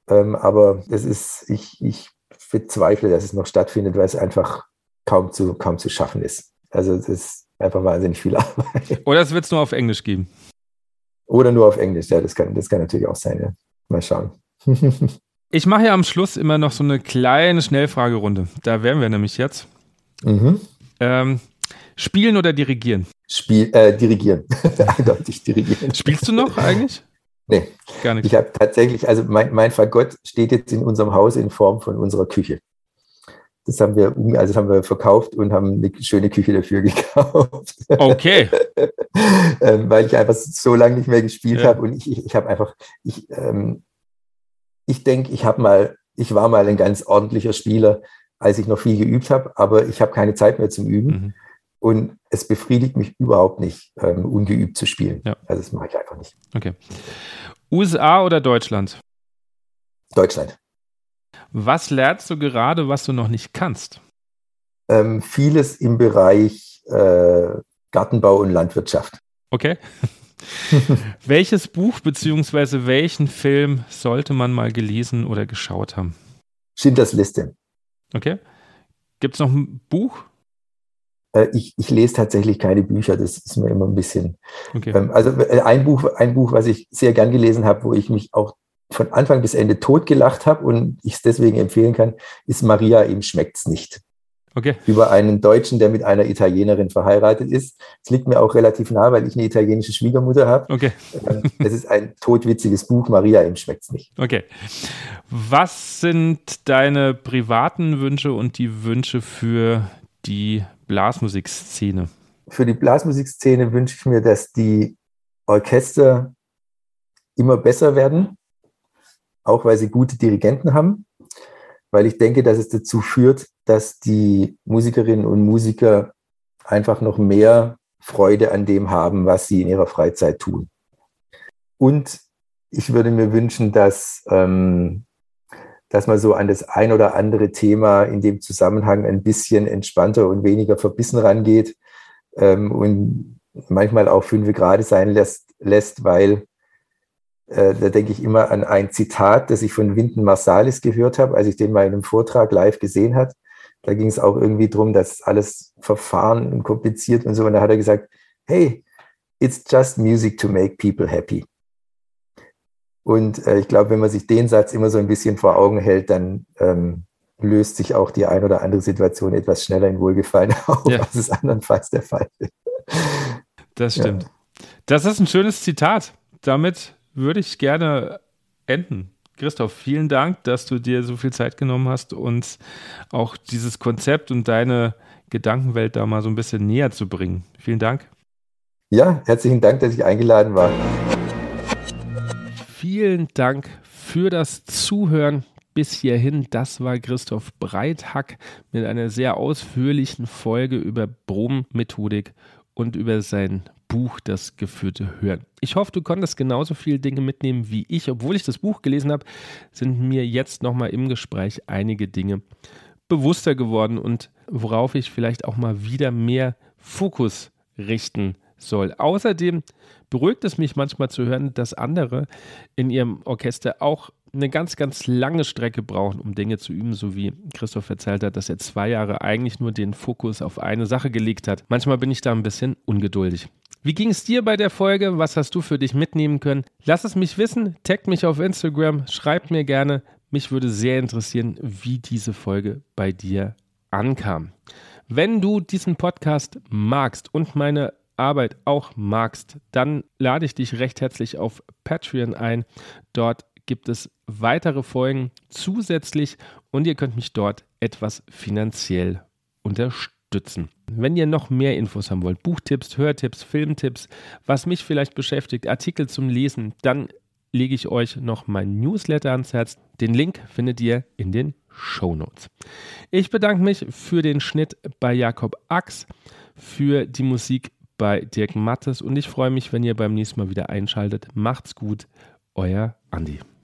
Ähm, aber das ist, ich, ich bezweifle, dass es noch stattfindet, weil es einfach kaum zu, kaum zu schaffen ist. Also es ist einfach wahnsinnig viel Arbeit. Oder es wird es nur auf Englisch geben. Oder nur auf Englisch, ja, das kann, das kann natürlich auch sein. Ja. Mal schauen. ich mache ja am Schluss immer noch so eine kleine Schnellfragerunde. Da wären wir nämlich jetzt. Mhm. Ähm, spielen oder dirigieren? Spiel, äh, dirigieren. Eindeutig dirigieren. Spielst du noch eigentlich? Nee, gar nicht. Ich habe tatsächlich, also mein, mein Fagott steht jetzt in unserem Haus in Form von unserer Küche. Das haben wir, also haben wir verkauft und haben eine schöne Küche dafür gekauft. Okay. ähm, weil ich einfach so lange nicht mehr gespielt ja. habe und ich, ich, ich habe einfach, ich, ähm, ich denke, ich habe mal, ich war mal ein ganz ordentlicher Spieler, als ich noch viel geübt habe, aber ich habe keine Zeit mehr zum Üben. Mhm. Und es befriedigt mich überhaupt nicht, ähm, ungeübt zu spielen. Ja. Also das mache ich einfach nicht. Okay. USA oder Deutschland? Deutschland. Was lernst du gerade, was du noch nicht kannst? Ähm, vieles im Bereich äh, Gartenbau und Landwirtschaft. Okay. Welches Buch bzw. welchen Film sollte man mal gelesen oder geschaut haben? Schindlers Liste. Okay. Gibt es noch ein Buch? Äh, ich, ich, lese tatsächlich keine Bücher, das ist mir immer ein bisschen. Okay. Ähm, also äh, ein Buch, ein Buch, was ich sehr gern gelesen habe, wo ich mich auch von Anfang bis Ende totgelacht habe und ich es deswegen empfehlen kann, ist Maria, ihm schmeckt's nicht. Okay. Über einen Deutschen, der mit einer Italienerin verheiratet ist. Es liegt mir auch relativ nah, weil ich eine italienische Schwiegermutter habe. Okay. Ähm, es ist ein totwitziges Buch. Maria, ihm schmeckt's nicht. Okay. Was sind deine privaten Wünsche und die Wünsche für die Blasmusikszene? Für die Blasmusikszene wünsche ich mir, dass die Orchester immer besser werden, auch weil sie gute Dirigenten haben, weil ich denke, dass es dazu führt, dass die Musikerinnen und Musiker einfach noch mehr Freude an dem haben, was sie in ihrer Freizeit tun. Und ich würde mir wünschen, dass, ähm, dass man so an das ein oder andere Thema in dem Zusammenhang ein bisschen entspannter und weniger verbissen rangeht ähm, und manchmal auch fünf Grade sein lässt, lässt weil äh, da denke ich immer an ein Zitat, das ich von Winton Marsalis gehört habe, als ich den mal in einem Vortrag live gesehen habe. Da ging es auch irgendwie darum, dass alles verfahren und kompliziert und so. Und da hat er gesagt, hey, it's just music to make people happy. Und äh, ich glaube, wenn man sich den Satz immer so ein bisschen vor Augen hält, dann ähm, löst sich auch die ein oder andere Situation etwas schneller in Wohlgefallen auf, ja. als es andernfalls der Fall ist. Das stimmt. Ja. Das ist ein schönes Zitat. Damit würde ich gerne enden. Christoph, vielen Dank, dass du dir so viel Zeit genommen hast, uns auch dieses Konzept und deine Gedankenwelt da mal so ein bisschen näher zu bringen. Vielen Dank. Ja, herzlichen Dank, dass ich eingeladen war. Vielen Dank für das Zuhören bis hierhin. Das war Christoph Breithack mit einer sehr ausführlichen Folge über Brom-Methodik und über sein Buch Das geführte Hören. Ich hoffe, du konntest genauso viele Dinge mitnehmen wie ich. Obwohl ich das Buch gelesen habe, sind mir jetzt nochmal im Gespräch einige Dinge bewusster geworden und worauf ich vielleicht auch mal wieder mehr Fokus richten soll. Außerdem beruhigt es mich manchmal zu hören, dass andere in ihrem Orchester auch eine ganz, ganz lange Strecke brauchen, um Dinge zu üben, so wie Christoph erzählt hat, dass er zwei Jahre eigentlich nur den Fokus auf eine Sache gelegt hat. Manchmal bin ich da ein bisschen ungeduldig. Wie ging es dir bei der Folge? Was hast du für dich mitnehmen können? Lass es mich wissen, taggt mich auf Instagram, schreib mir gerne. Mich würde sehr interessieren, wie diese Folge bei dir ankam. Wenn du diesen Podcast magst und meine Arbeit auch magst, dann lade ich dich recht herzlich auf Patreon ein. Dort gibt es weitere Folgen zusätzlich und ihr könnt mich dort etwas finanziell unterstützen unterstützen. Wenn ihr noch mehr Infos haben wollt, Buchtipps, Hörtipps, Filmtipps, was mich vielleicht beschäftigt, Artikel zum Lesen, dann lege ich euch noch mein Newsletter ans Herz. Den Link findet ihr in den Show Notes. Ich bedanke mich für den Schnitt bei Jakob Ax, für die Musik bei Dirk Mattes und ich freue mich, wenn ihr beim nächsten Mal wieder einschaltet. Macht's gut, euer Andi.